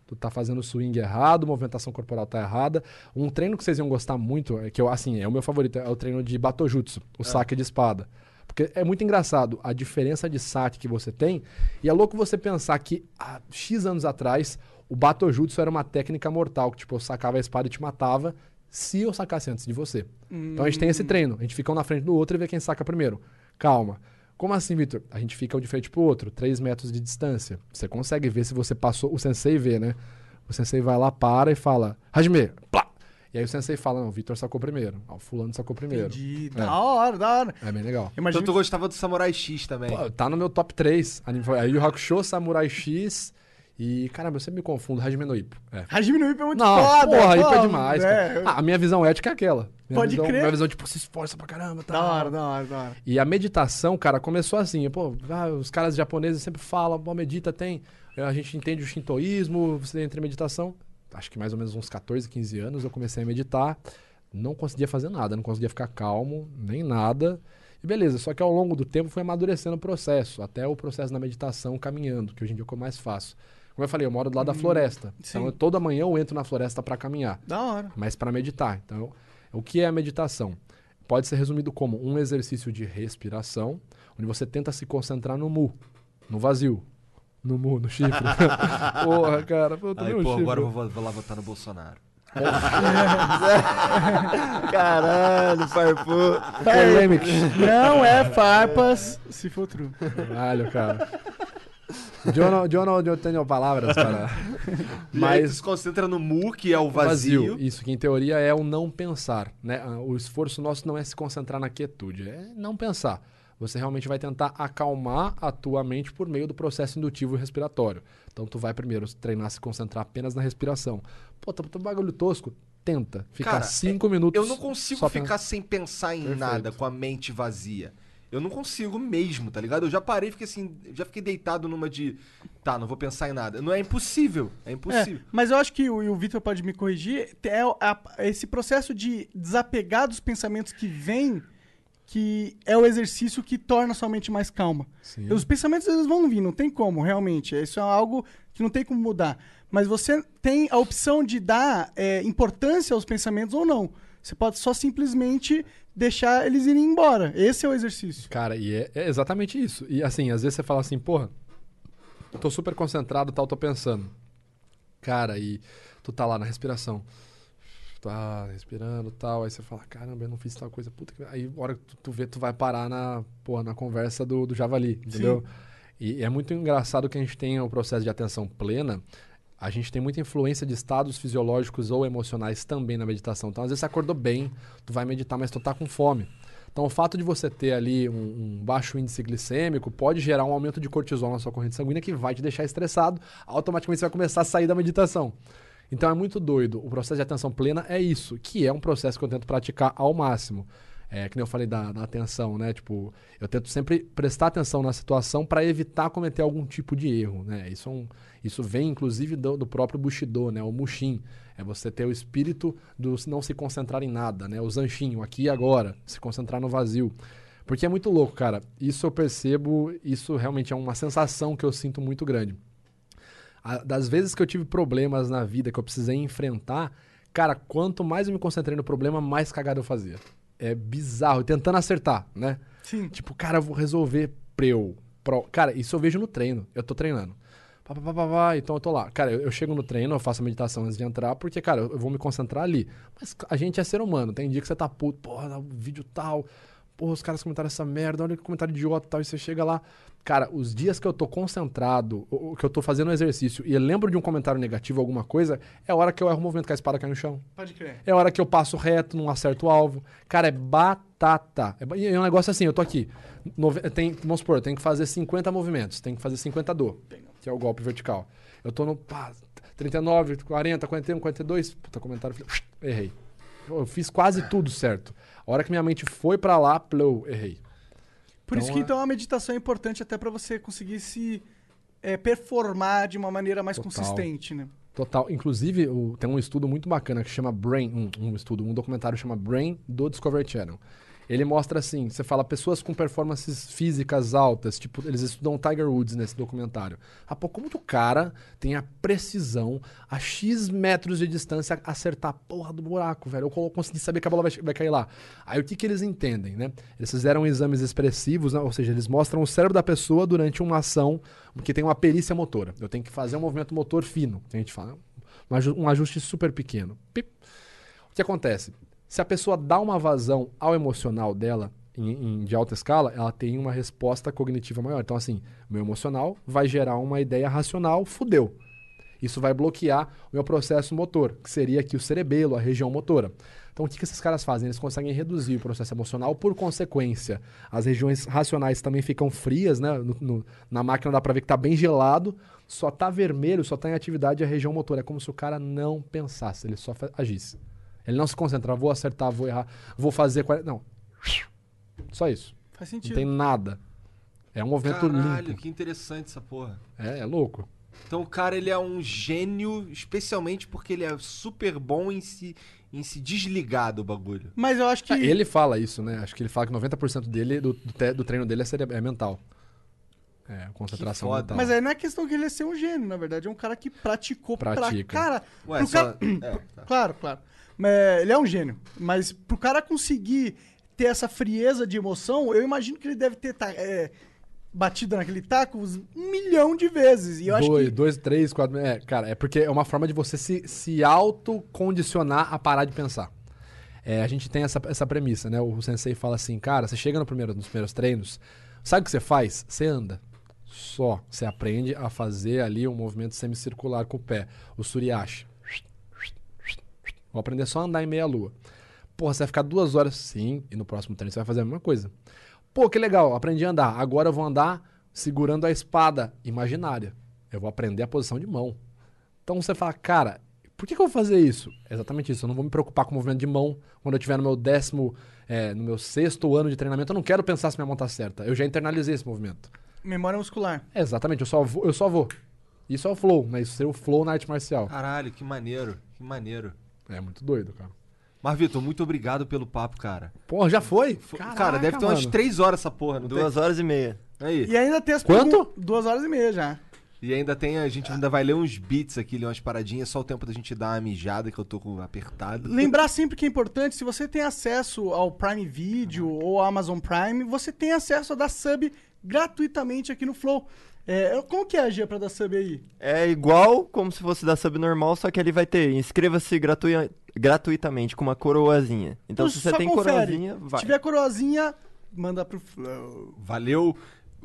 Tu tá fazendo o swing errado, movimentação corporal tá errada. Um treino que vocês iam gostar muito, é que eu, assim, é o meu favorito, é o treino de Batojutsu, o saque de espada. Porque é muito engraçado a diferença de saque que você tem. E é louco você pensar que há X anos atrás, o Batojutsu era uma técnica mortal, que tipo, eu sacava a espada e te matava se eu sacasse antes de você. Então a gente tem esse treino. A gente fica um na frente do outro e vê quem saca primeiro. Calma. Como assim, Vitor? A gente fica um de frente pro outro, 3 metros de distância. Você consegue ver se você passou. O sensei vê, né? O sensei vai lá, para e fala, Hajime, plá! E aí o sensei fala, não, o Vitor sacou primeiro. Ó, o fulano sacou primeiro. Entendi. É. Da hora, da hora. É bem legal. Imagina Então tu gostava do Samurai X também. Pô, tá no meu top 3. Aí o Hakusho, Samurai X e... Caramba, eu sempre me confundo. Hajime no Ippo. É. Hajime no Ippo é muito Não, foda. porra, Ippo é demais, é. Ah, a minha visão ética é aquela. Minha Pode visão, crer. Minha visão, tipo, se esforça pra caramba, tá? Da hora, da hora, da hora. E a meditação, cara, começou assim. Pô, ah, os caras japoneses sempre falam, pô, medita, tem. A gente entende o shintoísmo, você entra em meditação. Acho que mais ou menos uns 14, 15 anos eu comecei a meditar. Não conseguia fazer nada, não conseguia ficar calmo, nem nada. E beleza, só que ao longo do tempo foi amadurecendo o processo, até o processo da meditação caminhando, que hoje em dia é o que eu mais faço. Como eu falei, eu moro do lado da floresta. Então sim. eu- toda manhã eu entro na floresta para caminhar Da hora. mas para meditar. Então, o que é a meditação? Pode ser resumido como um exercício de respiração, onde você tenta se concentrar no mu, no vazio. No mu, no chifre. <laughs> Porra, cara. Pô, eu Aí, um pô, chifre. agora eu vou, vou lá votar no Bolsonaro. <laughs> Caralho, farpou. Polêmica. Não é farpas, se for true. Caralho, cara. Eu não, eu tenho palavras para. Mas se concentra no mu, que é o vazio. Isso, que em teoria é o não pensar, né? O esforço nosso não é se concentrar na quietude, é não pensar. Você realmente vai tentar acalmar a tua mente por meio do processo indutivo respiratório. Então tu vai primeiro treinar se concentrar apenas na respiração. Pô, tá tá um bagulho tosco? Tenta. Ficar Cara, cinco minutos. Eu não consigo só ficar sem pensar em Perfeito. nada com a mente vazia. Eu não consigo mesmo, tá ligado? Eu já parei, fiquei assim, já fiquei deitado numa de, tá, não vou pensar em nada. Não é impossível, é impossível. É, mas eu acho que o, o Vitor pode me corrigir. É a- esse processo de desapegar dos pensamentos que vêm, que é o exercício que torna a sua mente mais calma. Sim. Os pensamentos eles vão vir, não tem como, realmente. Isso é algo que não tem como mudar. Mas você tem a opção de dar é, importância aos pensamentos ou não. Você pode só simplesmente deixar eles irem embora. Esse é o exercício. Cara, e é, é exatamente isso. E assim, às vezes você fala assim, porra, tô super concentrado tal, tô pensando. Cara, e tu tá lá na respiração. Tá respirando tal. Aí você fala, caramba, eu não fiz tal coisa. Puta que. Aí, hora que tu, tu vê, tu vai parar na, porra, na conversa do, do javali, entendeu? E é muito engraçado que a gente tenha o processo de atenção plena. A gente tem muita influência de estados fisiológicos ou emocionais também na meditação. Então, às vezes você acordou bem, tu vai meditar, mas tu tá com fome. Então, o fato de você ter ali um, um baixo índice glicêmico pode gerar um aumento de cortisol na sua corrente sanguínea que vai te deixar estressado. Automaticamente você vai começar a sair da meditação. Então, é muito doido. O processo de atenção plena é isso, que é um processo que eu tento praticar ao máximo. É, que nem eu falei da, da atenção, né? Tipo, eu tento sempre prestar atenção na situação para evitar cometer algum tipo de erro, né? Isso, é um, isso vem, inclusive, do, do próprio Bushido, né? O Mushin. É você ter o espírito do não se concentrar em nada, né? O Zanshin, o aqui e agora. Se concentrar no vazio. Porque é muito louco, cara. Isso eu percebo, isso realmente é uma sensação que eu sinto muito grande. A- das vezes que eu tive problemas na vida que eu precisei enfrentar, cara, quanto mais eu me concentrei no problema, mais cagada eu fazia. É bizarro, tentando acertar, né? Sim. Tipo, cara, eu vou resolver preu. Pro... Cara, isso eu vejo no treino. Eu tô treinando. Pá, pá, pá, pá, então eu tô lá. Cara, eu, eu chego no treino, eu faço a meditação antes de entrar, porque, cara, eu, eu vou me concentrar ali. Mas a gente é ser humano. Tem dia que você tá puto, porra, o vídeo tal. Porra, os caras comentaram essa merda, olha que comentário idiota e tal. E você chega lá. Cara, os dias que eu tô concentrado, que eu tô fazendo um exercício e eu lembro de um comentário negativo, alguma coisa, é a hora que eu erro o movimento que a espada cai no chão. Pode crer. É a hora que eu passo reto, não acerto o alvo. Cara, é batata. É, é um negócio assim, eu tô aqui. tem, vamos supor, eu tenho que fazer 50 movimentos, tenho que fazer 50 do, que é o golpe vertical. Eu tô no pá, 39, 40, 41, 42. Puta, comentário. Errei. Eu fiz quase tudo certo. A hora que minha mente foi pra lá, plou, errei. Por isso Então, que é- então a meditação é importante até pra você conseguir se é, performar de uma maneira mais Total. consistente, né? Total. Inclusive, o- tem um estudo muito bacana que chama Brain, um, um estudo, um documentário chama Brain do Discovery Channel. Ele mostra assim, você fala pessoas com performances físicas altas, tipo, eles estudam Tiger Woods nesse documentário. Ah, pô, como que o cara tem a precisão a X metros de distância acertar a porra do buraco, velho? Eu consegui saber que a bola vai, vai cair lá. Aí o que que eles entendem, né? Eles fizeram exames expressivos, né? ou seja, eles mostram o cérebro da pessoa durante uma ação que tem uma perícia motora. Eu tenho que fazer um movimento motor fino, que a gente fala. Aju- um ajuste super pequeno. Pip. O que acontece? Se a pessoa dá uma vazão ao emocional dela, em, em- de alta escala, ela tem uma resposta cognitiva maior. Então, assim, meu emocional vai gerar uma ideia racional, fudeu. Isso vai bloquear o meu processo motor, que seria aqui o cerebelo, a região motora. Então, o que, que esses caras fazem? Eles conseguem reduzir o processo emocional, por consequência, as regiões racionais também ficam frias, né? No- no- na máquina dá pra ver que tá bem gelado, só tá vermelho, só tá em atividade a região motora. É como se o cara não pensasse, ele só agisse. Ele não se concentra, vou acertar, vou errar, vou fazer. 40... Não. Só isso. Faz Não sentido. tem nada. É um movimento Caralho, limpo. que interessante essa porra. É, é louco. Então o cara ele é um gênio, especialmente porque ele é super bom em se, em se desligar do bagulho. Mas eu acho que. Ah, Ele fala isso, né? Acho que ele fala que 90% dele, do, do, te- do treino dele é, cere- é mental. É, concentração foda. mental. Mas aí não é questão que ele é ser um gênio, na verdade. É um cara que praticou Pratica. pra cara. Ué, pro só- cara- <clears throat> é, tá. Claro, claro. Ele é um gênio. Mas pro cara conseguir ter essa frieza de emoção, eu imagino que ele deve ter. é, batido naquele taco um milhão de vezes. E eu acho dois, que. dois, três, quatro. É, cara, é porque é uma forma de você se, se autocondicionar a parar de pensar. É, a gente tem essa, essa premissa, né? O sensei fala assim, cara, você chega no primeiro, nos primeiros treinos, sabe o que você faz? Você anda. Só. Você aprende a fazer ali um movimento semicircular com o pé. O suriashi. Vou aprender só a andar em meia lua. Porra, você vai ficar duas horas sim, e no próximo treino você vai fazer a mesma coisa. Pô, que legal, aprendi a andar. Agora eu vou andar segurando a espada imaginária. Eu vou aprender a posição de mão. Então você fala, cara, por que, que eu vou fazer isso? É exatamente isso. Eu não vou me preocupar com o movimento de mão quando eu estiver no meu décimo, é, no meu sexto ano de treinamento. Eu não quero pensar se minha mão tá certa. Eu já internalizei esse movimento. Memória muscular. É, exatamente, eu só vou. Eu só vou. Isso é o flow, né? Isso é o flow na arte marcial. Caralho, que maneiro, que maneiro. É muito doido, cara. Mas, Vitor, muito obrigado pelo papo, cara. Porra, já foi? cara, Caraca, deve ter umas mano. três horas essa porra, não Duas tem? horas e meia. Aí. E ainda tem as Quanto? pergun- Duas horas e meia já. E ainda tem, a gente ainda vai ler uns beats aqui, ler umas paradinhas, só o tempo da gente dar uma mijada que eu tô com apertado. Lembrar sempre que é importante, se você tem acesso ao Prime Video ou ao Amazon Prime, você tem acesso a dar sub gratuitamente aqui no Flow. É, como que é a Gia pra dar sub aí? É igual como se fosse da sub normal, só que ele vai ter inscreva-se gratui- gratuitamente com uma coroazinha. Então, se você tem confere. coroazinha, vai. Se tiver coroazinha, manda pro Flow. Valeu.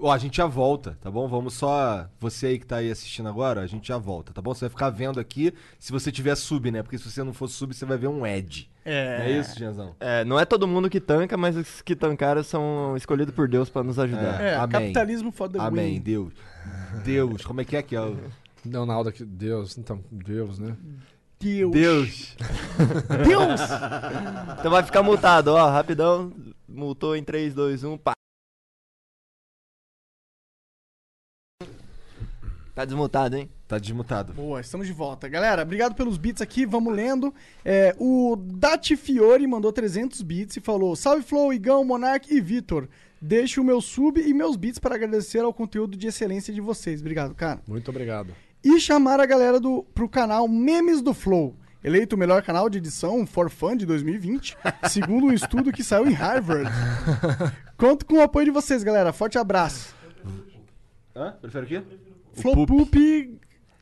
Ó, a gente já volta, tá bom? Vamos só. Você aí que tá aí assistindo agora, a gente já volta, tá bom? Você vai ficar vendo aqui se você tiver sub, né? Porque se você não for sub, você vai ver um Ed. É. Não é isso, Gianzão? É, não é todo mundo que tanca, mas os que tancaram são escolhidos por Deus pra nos ajudar. É, Amém. capitalismo the Amém, win. Deus. Deus, como é que é que é? o- Leonardo aqui. Deus, então, Deus, né? Deus. Deus. Deus! Então vai ficar multado, ó, rapidão. Multou em 3, 2, 1, pá. Tá desmutado, hein? Tá desmutado. Boa, estamos de volta. Galera, obrigado pelos bits aqui, vamos lendo. É, o Dati Fiore mandou 300 bits e falou: Salve Flow, Igão, Monark e Vitor. Deixo o meu sub e meus bits para agradecer ao conteúdo de excelência de vocês. Obrigado, cara. Muito obrigado. E chamar a galera do, pro canal Memes do Flow. Eleito o melhor canal de edição for fun de 2020, <laughs> segundo um estudo que saiu em Harvard. Conto com o apoio de vocês, galera. Forte abraço. Hã? Prefere o quê? Flow Poop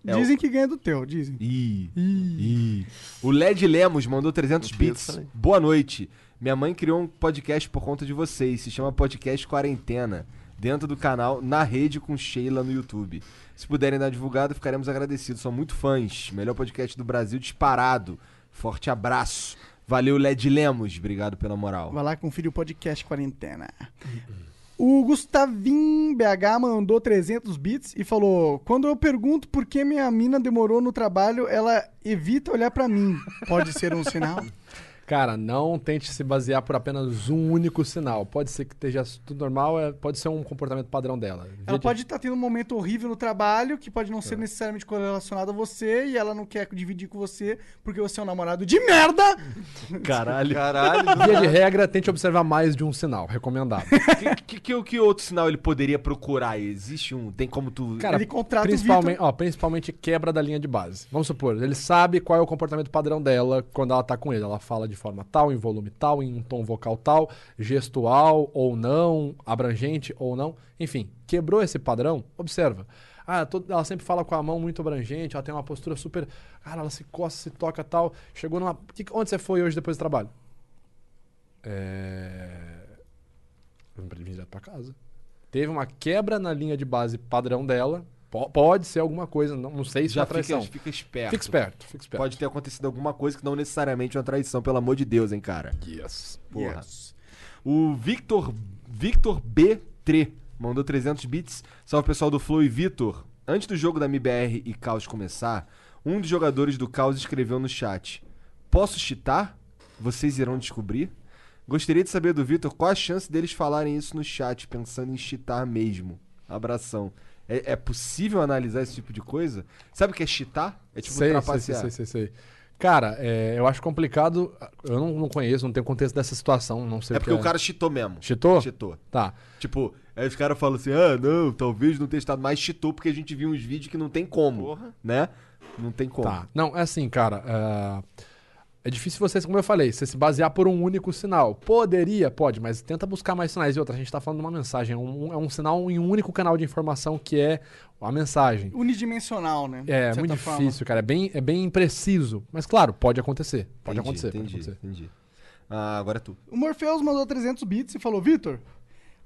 É dizem que ganha do teu, dizem. Ih, ih. O Led Lemos mandou 300 bits. Boa noite. Minha mãe criou um podcast por conta de vocês. Se chama Podcast Quarentena. Dentro do canal Na Rede com Sheila no YouTube. Se puderem dar divulgado, ficaremos agradecidos. São muito fãs. Melhor podcast do Brasil disparado. Forte abraço. Valeu, Led Lemos. Obrigado pela moral. Vai lá conferir o podcast Quarentena. O Gustavin BH mandou 300 bits e falou: Quando eu pergunto por que minha mina demorou no trabalho, ela evita olhar pra mim. Pode ser um sinal? <laughs> Cara, não tente se basear por apenas um único sinal. Pode ser que esteja tudo normal, é- pode ser um comportamento padrão dela. Ela pode estar tendo um momento horrível no trabalho, que pode não ser necessariamente correlacionado a você, e ela não quer dividir com você porque você é um namorado de merda! <laughs> Caralho. Caralho. <laughs> Via de regra, tente observar mais de um sinal. Recomendado. <laughs> Que, que, que outro sinal ele poderia procurar? Existe um? Tem como tu. Cara, Ele contrata principalmente, ó, principalmente quebra da linha de base. Vamos supor, ele sabe qual é o comportamento padrão dela quando ela tá com ele. Ela fala de forma tal, em volume tal, em um tom vocal tal, gestual ou não, abrangente ou não. Enfim, quebrou esse padrão, observa. Ah, ela sempre fala com a mão muito abrangente, ela tem uma postura super. Cara, ela se coça, se toca tal. Chegou numa. Onde você foi hoje depois do trabalho? É. Eu vim direto pra casa. Teve uma quebra na linha de base padrão dela. Po- pode ser alguma coisa, não, não sei se Já é traição. fica, fica esperto. Fica esperto, fica esperto. Pode ter acontecido alguma coisa que não necessariamente é uma traição, pelo amor de Deus, hein, cara. Yes. Porra. O Victor, Victor B3 mandou 300 bits. Salve pessoal do Flow e Vitor. Antes do jogo da MBR e Caos começar, um dos jogadores do Caos escreveu no chat: Posso cheatar? Vocês irão descobrir? Gostaria de saber do Vitor qual a chance deles falarem isso no chat, pensando em cheatar mesmo. Abração. É, é possível analisar esse tipo de coisa? Sabe o que é cheatar? É tipo sei, sei, sei, trapacear. sei, sei, sei. Cara, é, eu acho complicado. Eu não, não conheço, não tenho contexto dessa situação. Não sei É o que porque o cara cheatou mesmo. Cheatou? Cheatou. Tá. Tipo, aí os caras falam assim, ah, não, talvez não tenha estado mais cheatou, porque a gente viu uns vídeos que não tem como, né? Não tem como. Tá. Não, é assim, cara. é, É difícil você, como eu falei, você se basear por um único sinal. Poderia, pode, mas tenta buscar mais sinais. E outra, a gente tá falando de uma mensagem. É um, é um sinal em um único canal de informação que é a mensagem. Unidimensional, né? É, muito certa forma. difícil, cara. É bem, é bem impreciso. Mas claro, pode acontecer. Pode Entendi, acontecer. entendi, pode acontecer. entendi. Ah, agora é tu. O Morpheus mandou 300 bits e falou: Vitor,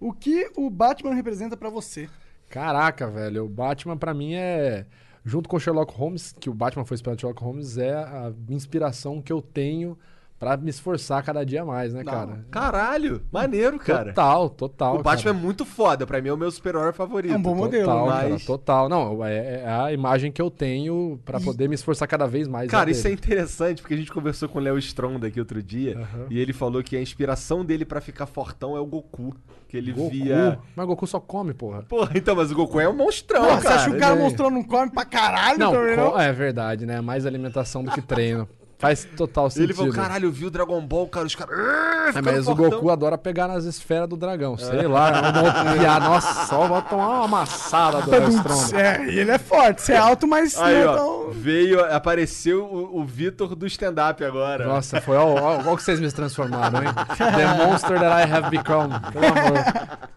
o que o Batman representa pra você? Caraca, velho. O Batman, pra mim, é. Junto com Sherlock Holmes, que o Batman foi inspirado no Sherlock Holmes, é a inspiração que eu tenho pra me esforçar cada dia mais, né, cara? Caralho, maneiro, cara. Total, total. O Batman cara. é muito foda, pra mim é o meu super-herói favorito. É um bom modelo, Total, mas- cara, total. Não, é, é a imagem que eu tenho pra poder me esforçar cada vez mais. Cara, a isso é interessante, porque a gente conversou com o Léo Stronda aqui outro dia, Aham. e ele falou que a inspiração dele pra ficar fortão é o Goku. Que ele Goku. via. Mas o Goku só come, porra. Porra, então, mas o Goku é um monstrão, Pô, você cara. acha que o cara é- mostrou não come pra caralho Não, também, não? co- é verdade, né? Mais alimentação do que treino. Faz total sentido. Ele falou, caralho, eu vi o Dragon Ball, cara, os caras. É, mas o Goku adora pegar nas esferas do dragão. Sei lá, não vou piar. Nossa, só vou tomar uma amassada do <laughs> Stronda. É, e ele é forte, você é alto, mas Aí, é ó, tão... veio, apareceu o, o Vitor do stand-up agora. Nossa, foi ó, ó, ó o que vocês me transformaram, hein? The monster that I have become. Pelo amor. <laughs>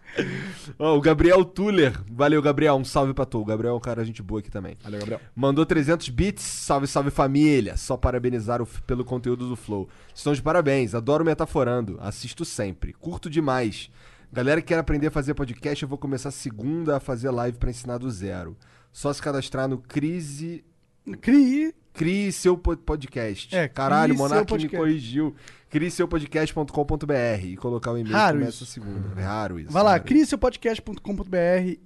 Ó, o Gabriel Tuller. Valeu, Gabriel. Um salve pra tu. O Gabriel é um cara gente boa aqui também. Valeu, Gabriel. Mandou 300 bits. Salve, salve família. Só parabenizar o- pelo conteúdo do Flow. Estão de parabéns. Adoro Metaforando. Assisto sempre. Curto demais. Galera que quer aprender a fazer podcast, eu vou começar segunda a fazer live pra ensinar do zero. Só se cadastrar no Crise. Crie. Crie seu po- podcast. É, Caralho, o crie seu Monark me podcast. corrigiu. Crie seu podcast.com.br e colocar o e-mail Raro que começa isso. segunda. É raro isso. Vai lá, crie seu podcast.com.br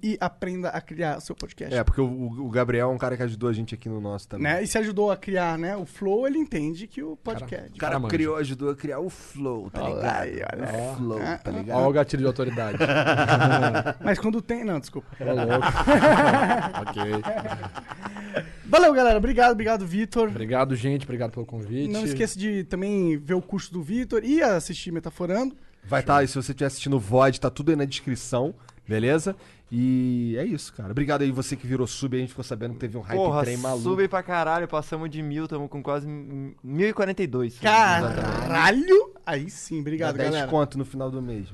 e aprenda a criar seu podcast. É, porque o, o Gabriel é um cara que ajudou a gente aqui no nosso também. Né? E se ajudou a criar, né? O Flow, ele entende que o podcast. O cara Cara, criou, ajudou a criar o Flow, tá Olha ligado? aí, olha o. Flow, Ah, tá Olha ligado? o gatilho de autoridade. <laughs> Mas quando tem. Não, desculpa. Ô, louco. <laughs> ok. Valeu, galera. Obrigado, obrigado, Vitor. Obrigado, gente. Obrigado pelo convite. Não esqueça de também ver o curso do Vitor e assistir Metaforando. Vai estar, se você estiver assistindo o VOD, tá tudo aí na descrição, beleza? E é isso, cara. Obrigado aí você que virou sub, a gente ficou sabendo que teve um hype Porra, trem maluco. sube pra caralho, passamos de mil, estamos com quase m- 1042. Exatamente. Caralho! Aí sim, obrigado, Dá 10 galera. conto no final do mês.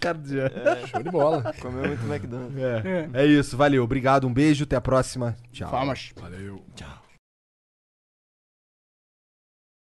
Cara do Jean. Show de bola. Comeu muito McDonald's. É. é isso, valeu. Obrigado, um beijo, até a próxima. Tchau. Famas. Valeu. Tchau.